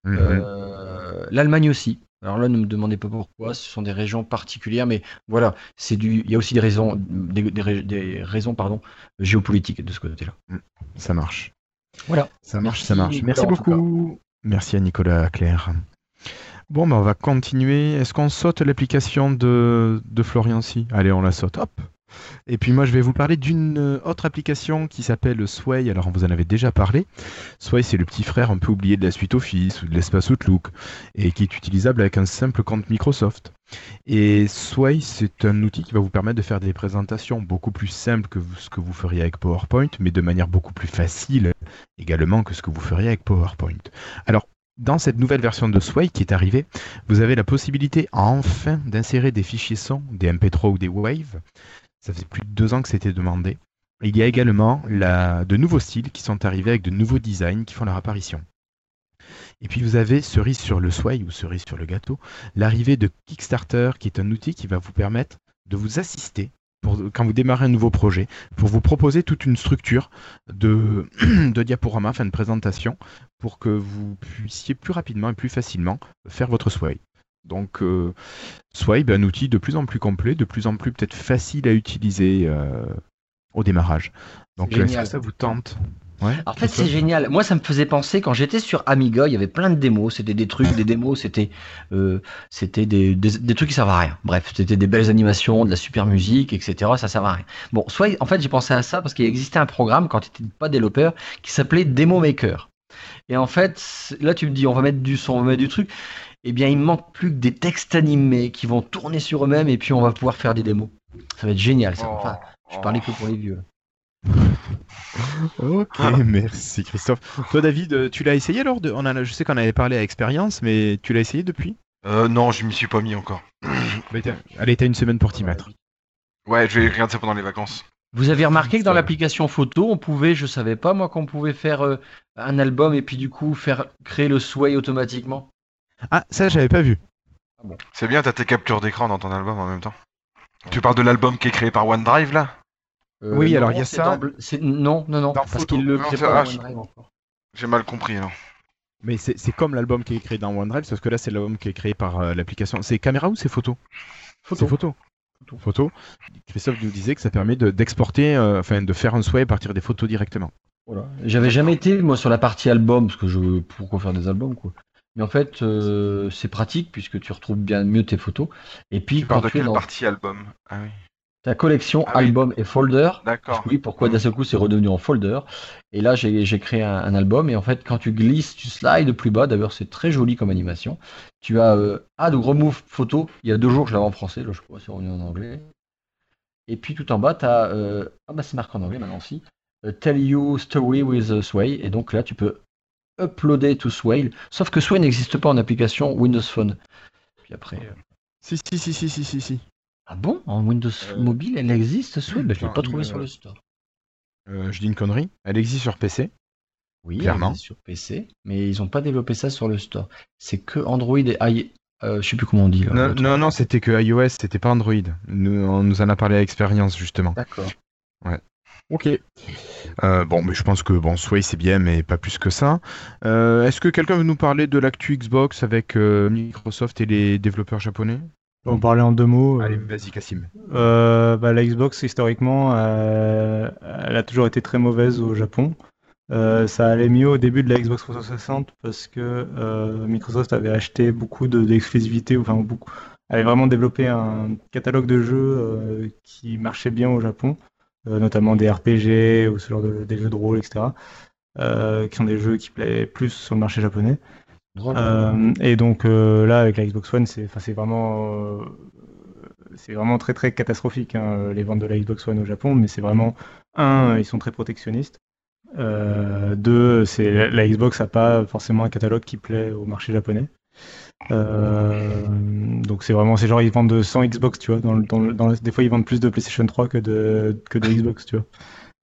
Mhm. euh, l'Allemagne aussi. Alors là, ne me demandez pas pourquoi, ce sont des régions particulières, mais voilà, c'est du. Il y a aussi des raisons, des, des rais- des raisons pardon, géopolitiques de ce côté-là. Ça marche. Voilà. Ça marche, Merci, ça marche. Nicolas, Merci beaucoup. Merci à Nicolas Claire. Bon, ben on va continuer. Est-ce qu'on saute l'application de, de Florian Si? Allez, on la saute. Hop. Et puis moi, je vais vous parler d'une euh, autre application qui s'appelle Sway. Alors, on vous en avait déjà parlé. Sway, c'est le petit frère un peu oublié de la suite Office ou de l'espace Outlook et qui est utilisable avec un simple compte Microsoft. Et Sway, c'est un outil qui va vous permettre de faire des présentations beaucoup plus simples que ce que vous feriez avec PowerPoint, mais de manière beaucoup plus facile également que ce que vous feriez avec PowerPoint. Alors, dans cette nouvelle version de Sway qui est arrivée, vous avez la possibilité enfin d'insérer des fichiers son, des MP3 ou des Wave. Ça faisait plus de deux ans que c'était demandé. Il y a également de nouveaux styles qui sont arrivés avec de nouveaux designs qui font leur apparition. Et puis vous avez, cerise sur le Sway ou cerise sur le gâteau, l'arrivée de Kickstarter qui est un outil qui va vous permettre de vous assister quand vous démarrez un nouveau projet, pour vous proposer toute une structure de, [clears throat] de diaporama, enfin de présentation, pour que vous puissiez plus rapidement et plus facilement faire votre Sway. Donc euh, ben, un outil de plus en plus complet, de plus en plus peut-être facile à utiliser euh, au démarrage. Donc est-ce que ça vous tente? Ouais, En fait, c'est génial. Moi, ça me faisait penser quand j'étais sur Amiga, il y avait plein de démos. C'était des trucs, des démos, c'était euh, c'était des, des, des trucs qui servent à rien. Bref, c'était des belles animations, de la super musique, etc. Ça servait à rien. Bon, soit en fait, j'ai pensé à ça parce qu'il existait un programme quand tu n'étais pas développeur qui s'appelait Demo Maker. Et en fait, là, tu me dis, on va mettre du son, on va mettre du truc. Eh bien, il me manque plus que des textes animés qui vont tourner sur eux-mêmes et puis on va pouvoir faire des démos. Ça va être génial, ça. Enfin, je parlais que pour les vieux. [laughs] Ok, merci Christophe. Toi David, euh, tu l'as essayé alors de... on a- Je sais qu'on avait parlé à expérience, mais tu l'as essayé depuis? Euh, non, je m'y suis pas mis encore. [coughs] Allez, t'as une semaine pour t'y mettre. Ouais, je vais regarder ça pendant les vacances. Vous avez remarqué que dans Ça- l'application photo, on pouvait, je savais pas moi, qu'on pouvait faire euh, un album et puis du coup faire créer le sway automatiquement? Ah, ça j'avais pas vu. C'est bien, t'as tes captures d'écran dans ton album en même temps. Tu parles de l'album qui est créé par OneDrive là? Euh, Oui, non, alors, il y a ça. dans Non, non, non, Dans parce photo. qu'il le Non, crée pas ah, OneDrive encore. J'ai mal compris alors. Mais c'est c'est comme l'album qui est créé dans OneDrive, sauf que là c'est l'album qui est créé par euh, l'application. C'est caméra ou c'est photo? C'est photo. Photo. Christophe nous disait que ça permet de- d'exporter, euh, enfin de faire un sway à partir des photos directement. Voilà. J'avais jamais été moi sur la partie album parce que je pourquoi faire des albums quoi. Mais en fait, euh, c'est pratique puisque tu retrouves bien mieux tes photos. Et puis Tu quand parles de tu quelle dans partie album? Ah oui. ta collection Ah oui. album et folder, D'accord. Oui, pourquoi d'un seul coup c'est redevenu en folder? Et là, j'ai créé un, un album. Et en fait, quand tu glisses, tu slides plus bas. D'ailleurs, c'est très joli comme animation. Tu as euh, Add ou Remove Photo. Il y a deux jours, je l'avais en français. Là, je crois que c'est revenu en anglais. Et puis tout en bas, tu as. ah, bah, c'est marqué en anglais maintenant aussi. euh, Tell You Story with euh, Sway. Et donc là, tu peux uploader to Sway. Sauf que Sway n'existe pas en application Windows Phone. Puis après. euh, Si, si, si, si, si, si, si. Ah bon? En Windows Euh, mobile, elle existe Sway bah, Je ne l'ai pas trouvé euh, sur le store. Euh, je dis une connerie. Elle existe sur PC. Oui, Clairement. elle existe sur PC, mais ils n'ont pas développé ça sur le store. C'est que Android et i... euh, je sais plus comment on dit là. Non, non, non, c'était que iOS, c'était pas Android. Nous, on nous en a parlé à expérience justement. D'accord. Ok. Euh, bon, mais je pense que bon, Sway c'est bien, mais pas plus que ça. Euh, Est-ce que quelqu'un veut nous parler de l'actu Xbox avec euh, Microsoft et les développeurs japonais? On parlait en deux mots. Allez, vas-y, Cassim. Bah, la Xbox, historiquement, elle a toujours été très mauvaise au Japon. Ça allait mieux au début de la Xbox 360 parce que Microsoft avait acheté beaucoup de- d'exclusivités, enfin beaucoup, avait vraiment développé un catalogue de jeux qui marchait bien au Japon, notamment des RPG ou ce genre de des jeux de rôle, etc. euh, qui sont des jeux qui plaisent plus sur le marché japonais. Euh, et donc euh, là, avec la Xbox One, c'est enfin, c'est vraiment euh, c'est vraiment très très catastrophique hein, les ventes de la Xbox One au Japon, mais c'est vraiment un, ils sont très protectionnistes. Euh, deux, c'est la, la Xbox a pas forcément un catalogue qui plaît au marché japonais. Euh, donc c'est vraiment, c'est genre ils vendent 100 Xbox, tu vois. Dans, le- dans, le- dans le- des fois ils vendent plus de PlayStation 3 que de que de Xbox, tu vois.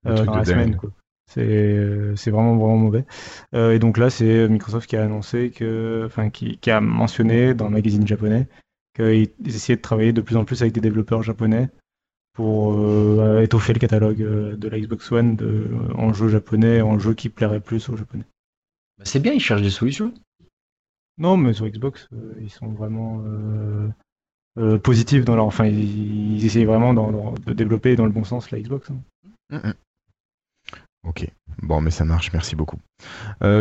Un euh, dans de la semaine, quoi. C'est c'est vraiment vraiment mauvais. Euh, et donc là, c'est Microsoft qui a annoncé que, enfin, qui, qui a mentionné dans le magazine japonais qu'ils essayaient de travailler de plus en plus avec des développeurs japonais pour euh, étoffer le catalogue de la Xbox One de, en jeux japonais, en jeux qui plairaient plus aux japonais. Bah, c'est bien, ils cherchent des solutions. Non, mais sur Xbox, euh, ils sont vraiment euh, euh, positifs dans leur, enfin, ils, essayent vraiment de développer dans le bon sens la Xbox. hein. Mhm. Ok, bon, mais ça marche, merci beaucoup.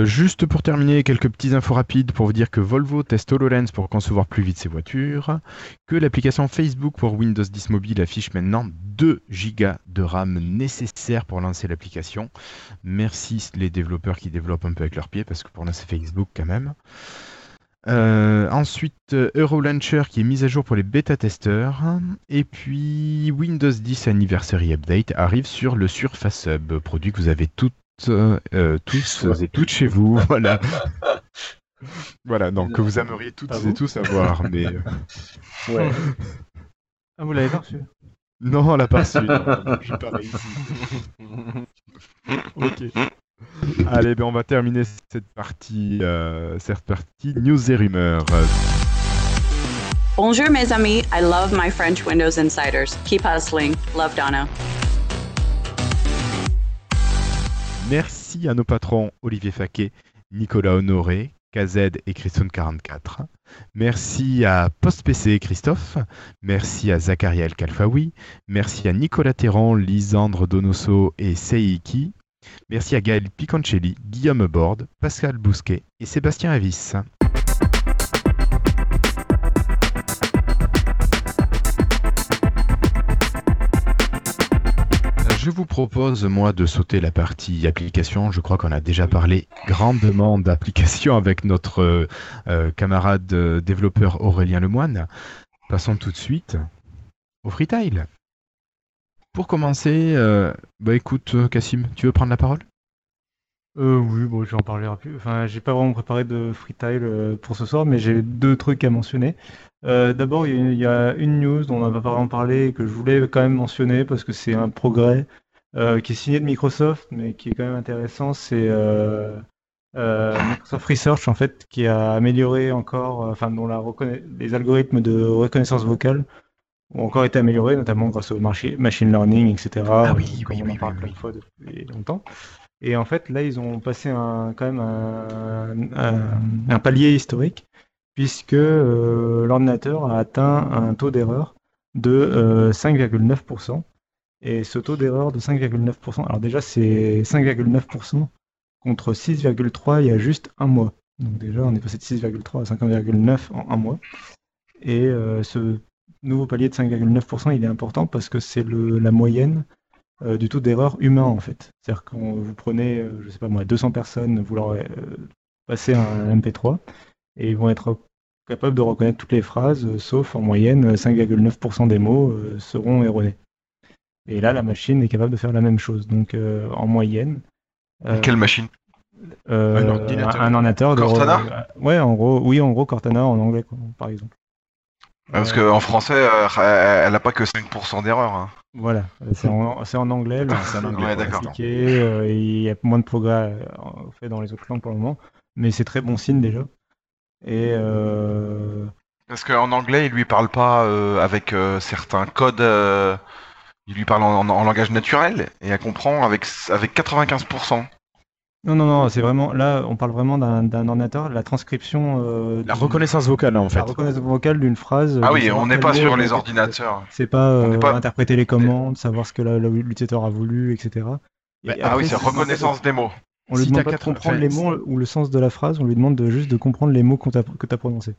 Juste pour terminer, quelques petites infos rapides pour vous dire que Volvo teste HoloLens pour concevoir plus vite ses voitures, que l'application Facebook pour Windows 10 Mobile affiche maintenant 2 Go de RAM nécessaires pour lancer l'application. Merci les développeurs qui développent un peu avec leurs pieds, parce que pour nous c'est Facebook quand même. Euh, ensuite, euh, Eurolauncher qui est mise à jour pour les bêta-testeurs. Et puis, Windows 10 Anniversary Update arrive sur le Surface Hub, produit que vous avez toutes, euh, euh, tous et toutes chez vous. [laughs] Voilà. voilà, donc que vous aimeriez toutes Pas et vous tous avoir. Mais euh, [laughs] Ouais. Ah, vous l'avez pas reçu? Non, on l'a pas reçu. [laughs] ok. [laughs] Allez, ben on va terminer cette partie, euh, cette partie news et rumeurs. Bonjour, mes amis. I love my French Windows Insiders. Keep hustling. Love Donna. Merci à nos patrons Olivier Faquet, Nicolas Honoré, KZ et Christone44. Merci à PostPC et Christophe. Merci à Zachariel Kalfaoui. Merci à Nicolas Terran, Lisandre Donoso et Seiki. Merci à Gaël Piconcelli, Guillaume Borde, Pascal Bousquet et Sébastien Avis. Je vous propose, moi, de sauter la partie application. Je crois qu'on a déjà parlé grandement d'applications avec notre euh, camarade euh, développeur Aurélien Lemoine. Passons tout de suite au freetail. Pour commencer, euh, bah écoute, euh, Cassim, tu veux prendre la parole? Euh, oui, bon, je vais en parler rapide. Enfin, j'ai pas vraiment préparé de freestyle euh, pour ce soir, mais j'ai deux trucs à mentionner. Euh, d'abord, il y, a- une news dont on n'a pas vraiment parlé et que je voulais quand même mentionner parce que c'est un progrès euh, qui est signé de Microsoft, mais qui est quand même intéressant. C'est euh, euh, Microsoft Research en fait qui a amélioré encore, euh, enfin, dont la les algorithmes de reconnaissance vocale ont encore été améliorés, notamment grâce au marchi- machine learning, etc. Ah oui, oui, on en parle oui, plein de fois depuis longtemps. Et en fait, là, ils ont passé un, quand même un, un- un palier historique, puisque euh, l'ordinateur a atteint un taux d'erreur de euh, 5,9%. Et ce taux d'erreur de 5,9%, alors déjà, c'est 5,9% contre 6,3% il y a juste un mois. Donc déjà, on est passé de 6,3 à 5,9 en un mois. Et euh, ce nouveau palier de 5,9%, il est important parce que c'est le- la moyenne euh, du taux d'erreur humain en fait. C'est-à-dire quand vous prenez, euh, je sais pas moi, 200 personnes, vous leur euh, passez un MP3 et ils vont être capables de reconnaître toutes les phrases, euh, sauf en moyenne 5,9% des mots euh, seront erronés. Et là, la machine est capable de faire la même chose. Donc euh, en moyenne. euh, Quelle machine? euh, Un ordinateur. un ordinateur de- Cortana? euh, Ouais, en gros, oui, en gros Cortana en anglais, quoi, par exemple. Parce qu'en français, euh, elle n'a pas que 5% d'erreur. hein. Voilà, c'est en, anglais. le- c'est en anglais, Ouais, appliqué, euh, il y a moins de progrès euh, fait dans les autres langues pour le moment, mais c'est très bon signe déjà. Et euh, Parce qu'en anglais, il lui parle pas euh, avec euh, certains codes. il lui parle en, en- en langage naturel et elle comprend avec, avec 95%. Non, non, non, c'est vraiment là, on parle vraiment d'un ordinateur, la transcription, euh, La reconnaissance vocale, en fait. la reconnaissance vocale d'une phrase. Ah oui, savoir on n'est pas sur les ordinateurs. C'est pas, euh, pas- interpréter les commandes, savoir ce que l'utilisateur a voulu, etc. Et Bah, Ah oui, c'est reconnaissance des mots. On lui Si demande pas de comprendre les mots ou le sens de la phrase, on lui demande de, juste de comprendre les mots que tu as prononcés.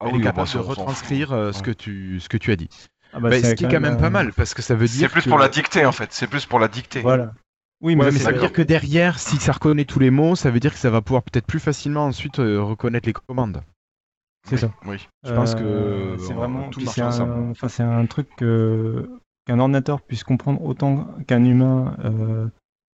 Ah Elle oui, est capable de retranscrire euh, ce, que tu, ce que tu as dit. Ah bah, Bah, c'est ce qui est quand même pas euh, mal, parce que ça veut C'est dire plus que... pour la dictée en fait. C'est plus pour la dictée. Voilà. Oui, mais, Ouais, ça, mais c'est ça veut dire que derrière, si ça reconnaît tous les mots, ça veut dire que ça va pouvoir peut-être plus facilement ensuite euh, reconnaître les commandes. C'est ça. Oui. Je pense que, Euh, c'est euh, vraiment tout marche c'est un, ensemble. enfin, c'est un truc que- qu'un ordinateur puisse comprendre autant qu'un humain euh,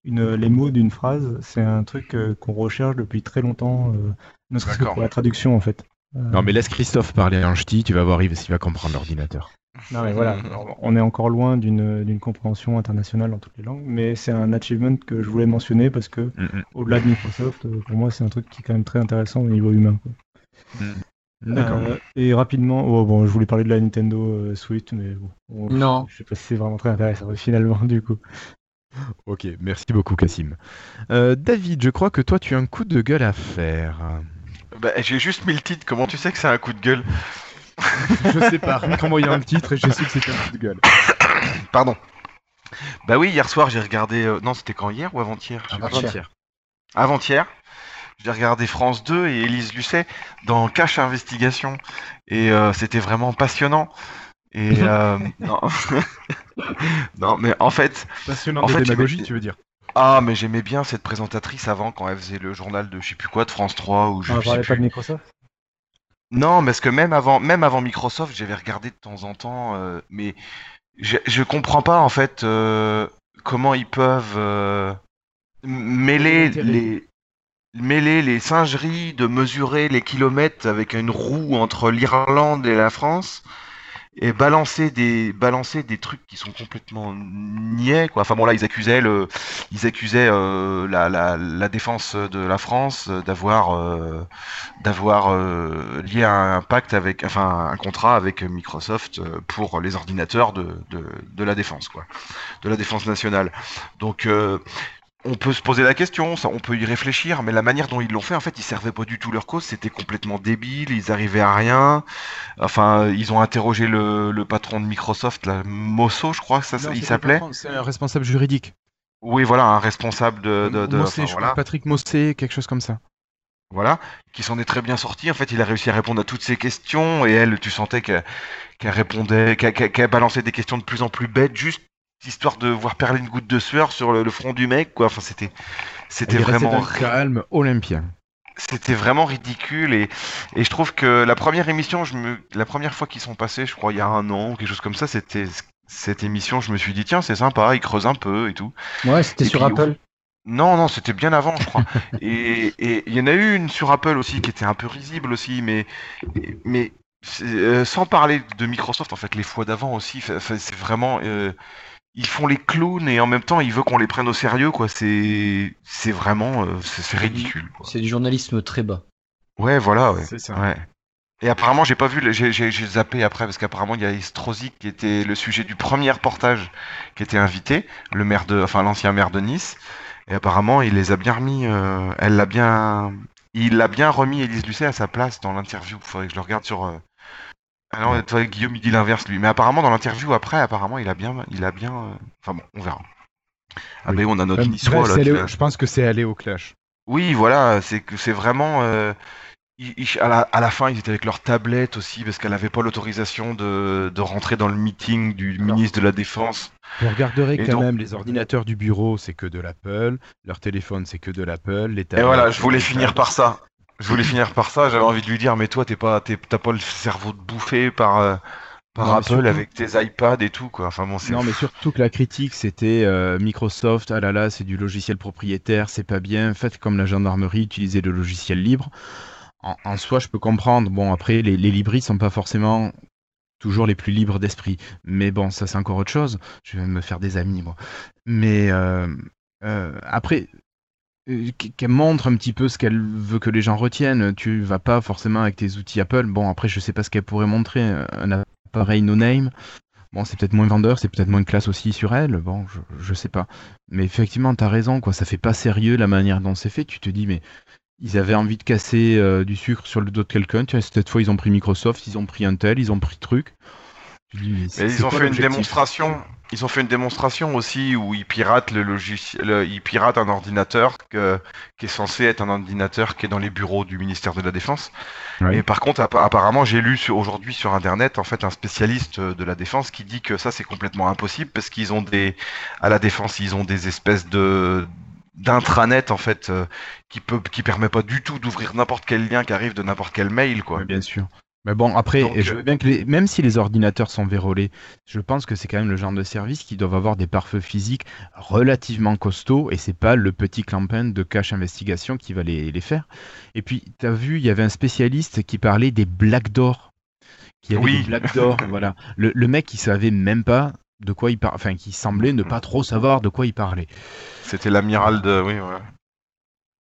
une, les mots d'une phrase. C'est un truc euh, qu'on recherche depuis très longtemps, euh, ne serait-ce que pour la traduction en fait. Euh, Non, mais laisse Christophe parler en ch'ti, tu vas voir Yves s'il va comprendre l'ordinateur. non, mais voilà, on est encore loin d'une d'une compréhension internationale dans toutes les langues, mais c'est un achievement que je voulais mentionner parce que Mm, mm. au-delà de Microsoft, euh, pour moi, c'est un truc qui est quand même très intéressant au niveau humain. quoi. D'accord. Euh, et rapidement, oh, bon, je voulais parler de la Nintendo euh, Switch, mais bon, on- Non. je sais pas si c'est vraiment très intéressant [laughs] finalement du coup. Ok, merci beaucoup Cassim. Euh, David, je crois que toi tu as un coup de gueule à faire. Bah, j'ai juste mis le titre, comment tu sais que c'est un coup de gueule je sais pas, rien qu'en voyant le titre, j'ai su que c'était un coup de gueule. Pardon. Bah oui, hier soir j'ai regardé. euh, Non, c'était quand hier ou avant-hier? Je sais plus. Avant-hier. Avant-hier. J'ai regardé France 2 et Élise Lucet dans Cache Investigation. Et euh, c'était vraiment passionnant. Et [laughs] euh, non. [laughs] non, mais en fait, Passionnant En de fait, démagogie, il- tu veux dire ah, mais j'aimais bien cette présentatrice avant quand elle faisait le journal de je sais plus quoi de France 3 ou je On sais parlait pas de Microsoft Non, parce que même avant, même avant Microsoft, j'avais regardé de temps en temps, euh, mais je, je comprends pas en fait euh, comment ils peuvent euh, les mêler les singeries de mesurer les kilomètres avec une roue entre l'Irlande et la France et balancer des balancer des trucs qui sont complètement niais quoi. Enfin bon là ils accusaient le ils accusaient euh, la, la, la défense de la France d'avoir euh, d'avoir euh, lié un pacte avec enfin un contrat avec Microsoft euh, pour les ordinateurs de, de, de la défense quoi, de la défense nationale. Donc euh, on peut se poser la question, ça, on peut y réfléchir, mais la manière dont ils l'ont fait, en fait, ils servaient pas du tout leur cause, c'était complètement débile, ils arrivaient à rien. Enfin, ils ont interrogé le, le patron de Microsoft, là, Mosso, je crois que ça, Non, il s'appelait. C'est un responsable juridique. Oui, voilà, un responsable de, de, de- Mossé, enfin, je voilà. crois, Patrick Mossé, quelque chose comme ça. voilà, qui s'en est très bien sorti. En fait, il a réussi à répondre à toutes ces questions et elle, tu sentais qu'elle répondait, qu'elle balançait des questions de plus en plus bêtes, juste histoire de voir perler une goutte de sueur sur le, le front du mec, quoi. Enfin, c'était, c'était vraiment, calme olympien. c'était vraiment ridicule et, et je trouve que la première émission, je me, la première fois qu'ils sont passés, je crois il y a un an ou quelque chose comme ça, c'était cette émission. Je me suis dit tiens, c'est sympa, ils creusent un peu et tout. Ouais, c'était sur puis, Apple. Non, non, c'était bien avant, je crois. [laughs] et et il y en a eu une sur Apple aussi qui était un peu risible aussi, mais mais euh, sans parler de Microsoft, en fait, les fois d'avant aussi, c'est vraiment euh, ils font les clowns et en même temps ils veulent qu'on les prenne au sérieux, quoi. C'est c'est vraiment euh, c'est c'est ridicule. Quoi. C'est du journalisme très bas. Ouais, voilà, ouais. C'est ça. Ouais. Et apparemment, j'ai pas vu, le- j'ai j'ai- j'ai zappé après parce qu'apparemment il y a Estrosi qui était le sujet du premier reportage qui était invité, le maire de, enfin l'ancien maire de Nice. Et apparemment, il les a bien remis, euh, elle l'a bien, il l'a bien remis Élise Lucet à sa place dans l'interview. Faudrait que je le regarde sur. euh, Ah non, toi, Guillaume il dit l'inverse lui. Mais apparemment dans l'interview après, apparemment il a bien, il a bien. euh, Enfin bon, on verra. Ah Oui. ben on a notre Euh, Niçois bref, là. au- Je pense que c'est allé au clash. oui, voilà, c'est que c'est vraiment. euh, ils- ils- à, la, à la fin, ils étaient avec leur tablette aussi parce qu'elle n'avait pas l'autorisation de, de rentrer dans le meeting du ministre de la Défense. Vous regarderez Et quand donc- même les ordinateurs du bureau, c'est que de l'Apple. Leur téléphone, c'est que de l'Apple. Les Et voilà, je voulais finir par ça. Je voulais finir par ça. J'avais envie de lui dire, mais toi, t'es pas, t'as pas le cerveau de bouffé par, euh, par Non, mais Apple surtout- avec tes iPads et tout, quoi. Enfin bon. Non, mais surtout que la critique, c'était euh, Microsoft, ah là là, c'est du logiciel propriétaire, c'est pas bien, faites comme la gendarmerie, utilisez le logiciel libre. En, en soi, je peux comprendre. Bon, après, les, les libristes sont pas forcément toujours les plus libres d'esprit. Mais bon, ça, c'est encore autre chose. Je vais me faire des amis, moi. Mais euh, euh, après, qu'elle montre un petit peu ce qu'elle veut que les gens retiennent. Tu vas pas forcément avec tes outils Apple. Bon, après, je sais pas ce qu'elle pourrait montrer. Un appareil no-name. Bon, c'est peut-être moins vendeur, c'est peut-être moins de classe aussi sur elle. Bon, je, je sais pas. Mais effectivement, t'as raison, quoi. Ça fait pas sérieux la manière dont c'est fait. Tu te dis, mais ils avaient envie de casser euh, du sucre sur le dos de quelqu'un. Tu vois, cette fois, ils ont pris Microsoft, ils ont pris Intel, ils ont pris truc. Tu te dis, mais c'est- Mais c'est ils ont fait une démonstration. Ils ont fait une démonstration aussi où ils piratent le logiciel, ils piratent un ordinateur que- qui est censé être un ordinateur qui est dans les bureaux du ministère de la Défense. Et par contre, appa- apparemment, j'ai lu aujourd'hui sur internet en fait un spécialiste de la défense qui dit que ça c'est complètement impossible parce qu'ils ont des à la défense ils ont des espèces de d'intranet en fait euh, qui peut qui permet pas du tout d'ouvrir n'importe quel lien qui arrive de n'importe quel mail quoi. Bien sûr. Mais bon, après, Donc, je veux bien que les- même si les ordinateurs sont vérolés, je pense que c'est quand même le genre de service qui doivent avoir des pare-feux physiques relativement costauds et c'est pas le petit clampin de cache investigation qui va les, les faire. Et puis, tu as vu, il y avait un spécialiste qui parlait des black doors. Qui avait Oui. des black doors, [laughs] voilà. Le, le mec, il savait même pas de quoi il parlait, enfin, qui semblait ne pas trop savoir de quoi il parlait. C'était l'amiral de oui voilà.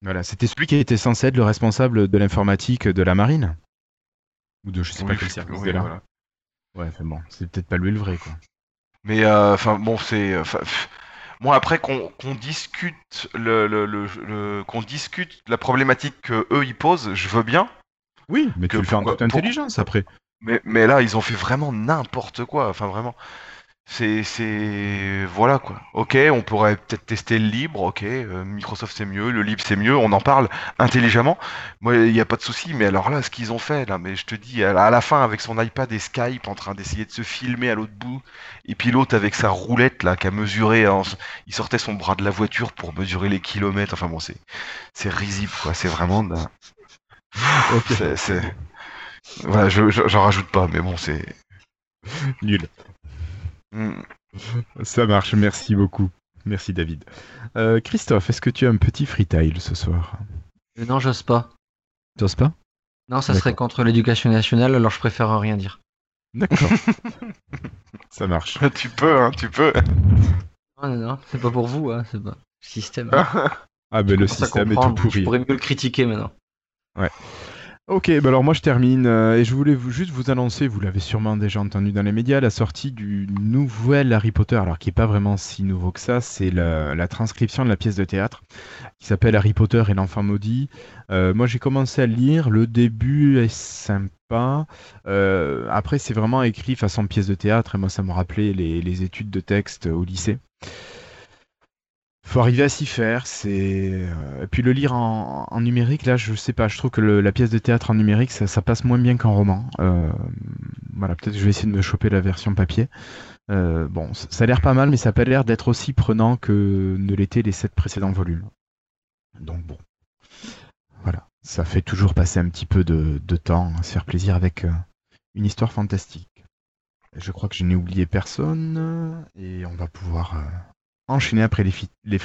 Voilà, c'était celui qui était censé être le responsable de l'informatique de la marine. Ou de je sais pas quel service oui, là. voilà. Ouais, bon, c'est peut-être pas lui le vrai, quoi. Mais euh, enfin bon, c'est pff, moi après qu'on qu'on discute le, le, le- le- qu'on discute la problématique que eux ils posent, je veux bien. Oui, mais Que tu le fais en toute intelligence après. Mais mais là ils ont fait vraiment n'importe quoi. Enfin vraiment. C'est c'est voilà quoi. Ok, on pourrait peut-être tester le libre. Ok, euh, Microsoft c'est mieux, le libre c'est mieux. On en parle intelligemment. Moi il n'y a pas de souci. Mais alors là, ce qu'ils ont fait là, mais je te dis à la, fin avec son iPad et Skype en train d'essayer de se filmer à l'autre bout, et puis l'autre avec sa roulette là qui a mesuré, il sortait son bras de la voiture pour mesurer les kilomètres. Enfin bon, c'est c'est risible quoi. C'est vraiment d'un- [laughs] c'est c'est voilà, je je- j'en rajoute pas, mais bon c'est Nul. Hmm. [laughs] Ça marche, merci beaucoup. Merci David. Euh, Christophe, est-ce que tu as un petit freetail ce soir? Euh, Non, j'ose pas. T'oses pas? Non, ça serait D'accord. contre l'éducation nationale, alors je préfère rien dire. D'accord. [laughs] Ça marche. [laughs] tu peux, hein, tu peux. Non, non, non, c'est pas pour vous, hein, c'est pas le système. Ah ben le Je commence à système est tout comprendre, Je pourri. pourrais mieux le critiquer maintenant. Ok, bah alors moi je termine euh, et je voulais juste vous annoncer, vous l'avez sûrement déjà entendu dans les médias, la sortie du nouvel Harry Potter, alors qui est pas vraiment si nouveau que ça, c'est la, transcription de la pièce de théâtre qui s'appelle Harry Potter et l'enfant maudit. Euh, moi j'ai commencé à lire, le début est sympa, Euh, après c'est vraiment écrit façon pièce de théâtre et moi ça me rappelait les études de texte au lycée. Faut arriver à s'y faire, c'est euh, et puis le lire en, numérique là, je sais pas, je trouve que la pièce de théâtre en numérique ça, passe moins bien qu'en roman. Euh, voilà, peut-être que je vais essayer de me choper la version papier. Euh, bon, ça, a l'air pas mal, mais ça a pas l'air d'être aussi prenant que ne l'étaient les sept précédents volumes. Donc bon, voilà, ça fait toujours passer un petit peu de, temps, à se faire plaisir avec une histoire fantastique. Je crois que je n'ai oublié personne et on va pouvoir enchaîner après les, les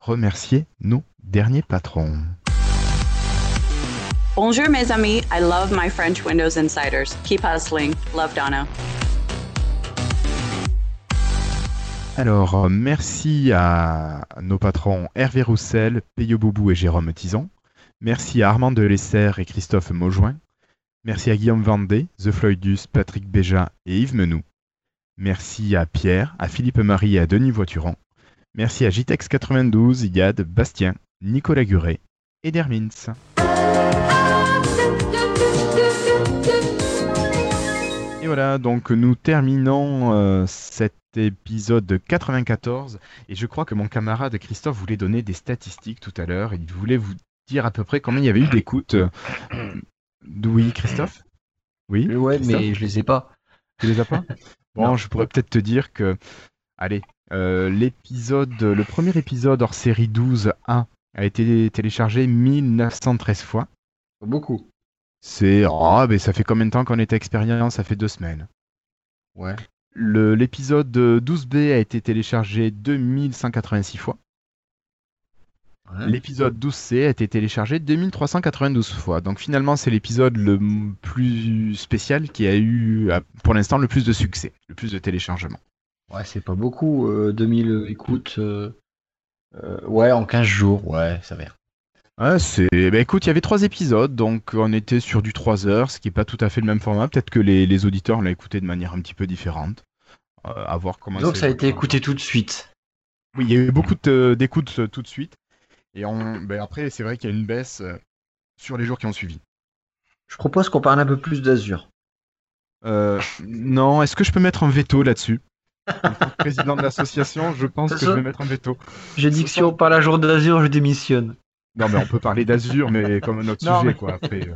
remercier nos derniers patrons. Bonjour, mes amis. I love my French Windows Insiders. Keep hustling. Love Donna. Alors, merci à nos patrons Hervé Roussel, Peyo Boubou et Jérôme Tison. Merci à Armand Delesser et Christophe Maujoin. Merci à Guillaume Vendée, The Floydus, Patrick Béja et Yves Menou. Merci à Pierre, à Philippe Marie et à Denis Voituron. Merci à JTEX92, Yad, Bastien, Nicolas Guret et Dermins. Et voilà, donc nous terminons euh, cet épisode 94 et je crois que mon camarade Christophe voulait donner des statistiques tout à l'heure. Il voulait vous dire à peu près combien il y avait eu d'écoutes. euh, Oui, Christophe? Oui Ouais, Christophe? mais je les ai pas. Tu les as pas? [laughs] Bon, Non. je pourrais peut-être te dire que, allez, euh, l'épisode, le premier épisode hors série 12A a été téléchargé 1913 fois. Beaucoup. C'est, oh, mais ça fait combien de temps qu'on est à expérience? Ça fait deux semaines. Ouais. L'épisode 12B a été téléchargé 2186 fois. L'épisode 12C a été téléchargé 2392 fois. Donc finalement, c'est l'épisode le plus spécial qui a eu, euh, pour l'instant, le plus de succès, le plus de téléchargements. Ouais, c'est pas beaucoup. euh, 2000 écoutes. euh, euh, ouais, en 15 jours. Ouais, ça va. Ouais, c'est. Bah écoute, il y avait trois épisodes, donc on était sur du 3 heures, ce qui est pas tout à fait le même format. Peut-être que les, les auditeurs l'ont écouté de manière un petit peu différente. À voir comment Donc ça a été écouté tout de suite. Oui, il y a eu beaucoup d'écoutes tout de suite. Et on... bah, après, c'est vrai qu'il y a une baisse euh, sur les jours qui ont suivi. Je propose qu'on parle un peu plus d'Azur. Euh, non, est-ce que je peux mettre un veto là-dessus? En tant que président de l'association, je pense que je vais mettre un veto. J'ai dit que si on parle un jour d'Azur, je démissionne. Non, mais on peut parler d'Azur, mais comme un autre Non, sujet, mais- quoi. Après, euh,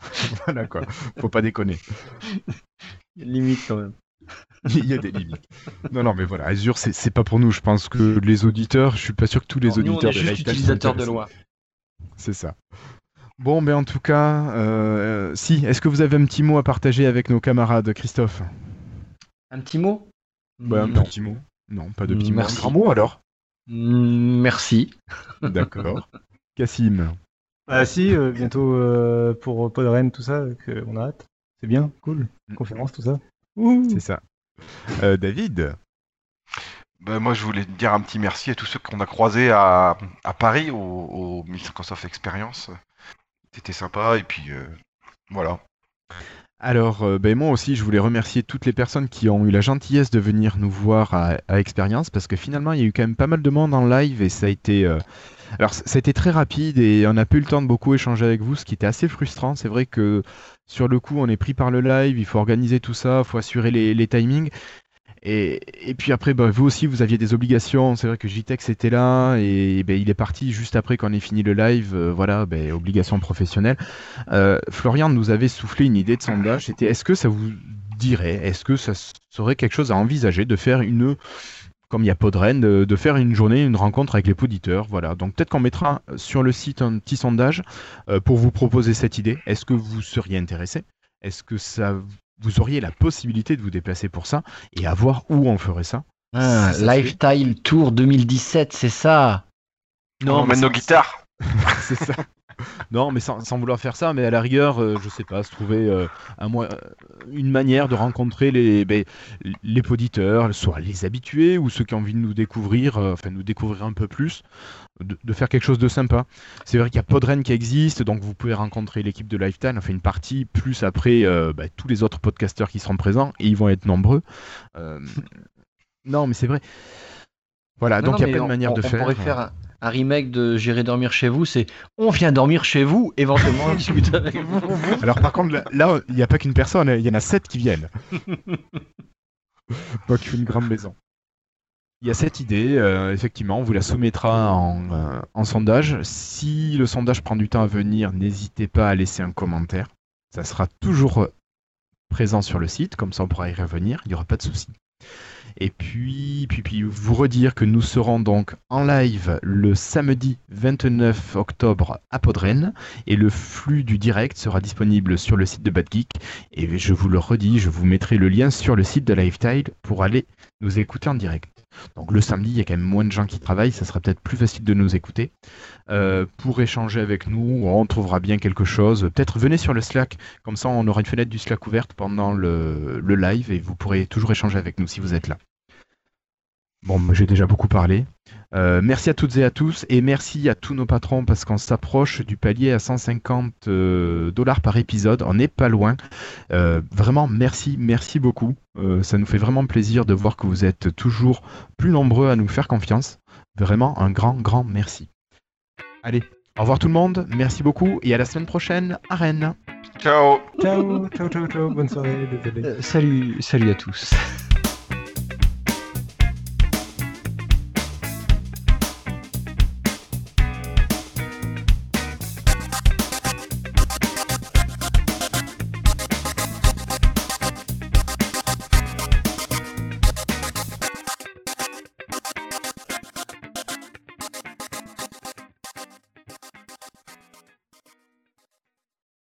[laughs] voilà, quoi. Faut pas déconner. Limite quand même. [laughs] Il y a des limites. Non, non, mais voilà, Azure, c'est c'est pas pour nous. Je pense que les auditeurs, je suis pas sûr que tous les Alors, nous, on auditeurs est juste utilisateurs de loi. C'est ça. Bon, mais en tout cas, euh, si, est-ce que vous avez un petit mot à partager avec nos camarades, Christophe? Un petit mot? Bah, Un Non. petit mot Non, pas de petit mot. Merci. Un grand mot alors? Mm, Merci. [laughs] D'accord. Cassim Ah si, euh, bientôt euh, pour Podren, tout ça, que on a hâte. C'est bien, cool. Mm. Conférence, tout ça. Ouh. c'est ça. Euh, David Bah, moi, je voulais dire un petit merci à tous ceux qu'on a croisés à, à Paris, au, au Microsoft Experience. C'était sympa, et puis euh, voilà. Alors, euh, ben, moi aussi, je voulais remercier toutes les personnes qui ont eu la gentillesse de venir nous voir à, à Expérience, parce que finalement, il y a eu quand même pas mal de monde en live et ça a été, euh, alors ça a été très rapide et on n'a pas eu le temps de beaucoup échanger avec vous, ce qui était assez frustrant. C'est vrai que sur le coup, on est pris par le live, il faut organiser tout ça, il faut assurer les, timings. Et, et puis après, bah, vous aussi, vous aviez des obligations. C'est vrai que JTEX était là et, ben, il est parti juste après qu'on ait fini le live. euh, voilà, ben, obligation professionnelle. Euh, Florian nous avait soufflé une idée de sondage. C'était est-ce que ça vous dirait, est-ce que ça serait quelque chose à envisager de faire une, comme il y a Podren, de, de faire une journée, une rencontre avec les poditeurs. Voilà. Donc peut-être qu'on mettra sur le site un petit sondage euh, pour vous proposer cette idée. Est-ce que vous seriez intéressé? Est-ce que ça vous auriez la possibilité de vous déplacer pour ça et à voir où on ferait ça? Ah, ça. Lifestyle Tour 2017, c'est ça? on mais emmène ça- nos guitares. c'est ça. [laughs] Non, mais sans, sans vouloir faire ça, mais à la rigueur, euh, je sais pas, se trouver euh, un euh, une manière de rencontrer les, ben, les poditeurs, soit les habitués ou ceux qui ont envie de nous découvrir, euh, enfin nous découvrir un peu plus, de, de faire quelque chose de sympa. C'est vrai qu'il y a Podren qui existe, donc vous pouvez rencontrer l'équipe de Lifetime, enfin une partie, plus après euh, ben, tous les autres podcasteurs qui seront présents, et ils vont être nombreux. [laughs] Non, mais c'est vrai. Voilà, Non, donc il y a plein de manières on, de on faire. pourrait faire un, un remake de J'irai dormir chez vous, c'est on vient dormir chez vous, éventuellement on discute avec vous. [laughs] Alors par contre, là- il n'y a pas qu'une personne, il y en a sept qui viennent. [laughs] pas qu'une grande maison. Il y a cette idée, euh, effectivement, on vous la soumettra en, euh, en sondage. Si le sondage prend du temps à venir, n'hésitez pas à laisser un commentaire. Ça sera toujours présent sur le site, comme ça on pourra y revenir, il n'y aura pas de souci. Et puis, puis, puis, vous redire que nous serons donc en live le samedi 29 octobre à Podren et le flux du direct sera disponible sur le site de Bad Geek. Et je vous le redis, je vous mettrai le lien sur le site de Lifetile pour aller nous écouter en direct. Donc le samedi, il y a quand même moins de gens qui travaillent, ça sera peut-être plus facile de nous écouter. Euh, pour échanger avec nous, on trouvera bien quelque chose. Peut-être venez sur le Slack, comme ça on aura une fenêtre du Slack ouverte pendant le, le live et vous pourrez toujours échanger avec nous si vous êtes là. Bon, moi, j'ai déjà beaucoup parlé. Euh, merci à toutes et à tous et merci à tous nos patrons parce qu'on s'approche du palier à 150 euh, dollars par épisode. On n'est pas loin. Euh, vraiment, merci, merci beaucoup. Euh, ça nous fait vraiment plaisir de voir que vous êtes toujours plus nombreux à nous faire confiance. Vraiment, un grand, grand merci. Allez, au revoir tout le monde. Merci beaucoup et à la semaine prochaine à Rennes. Ciao Ciao, ciao, ciao, ciao. Bonne soirée, désolé. Euh, salut, salut à tous.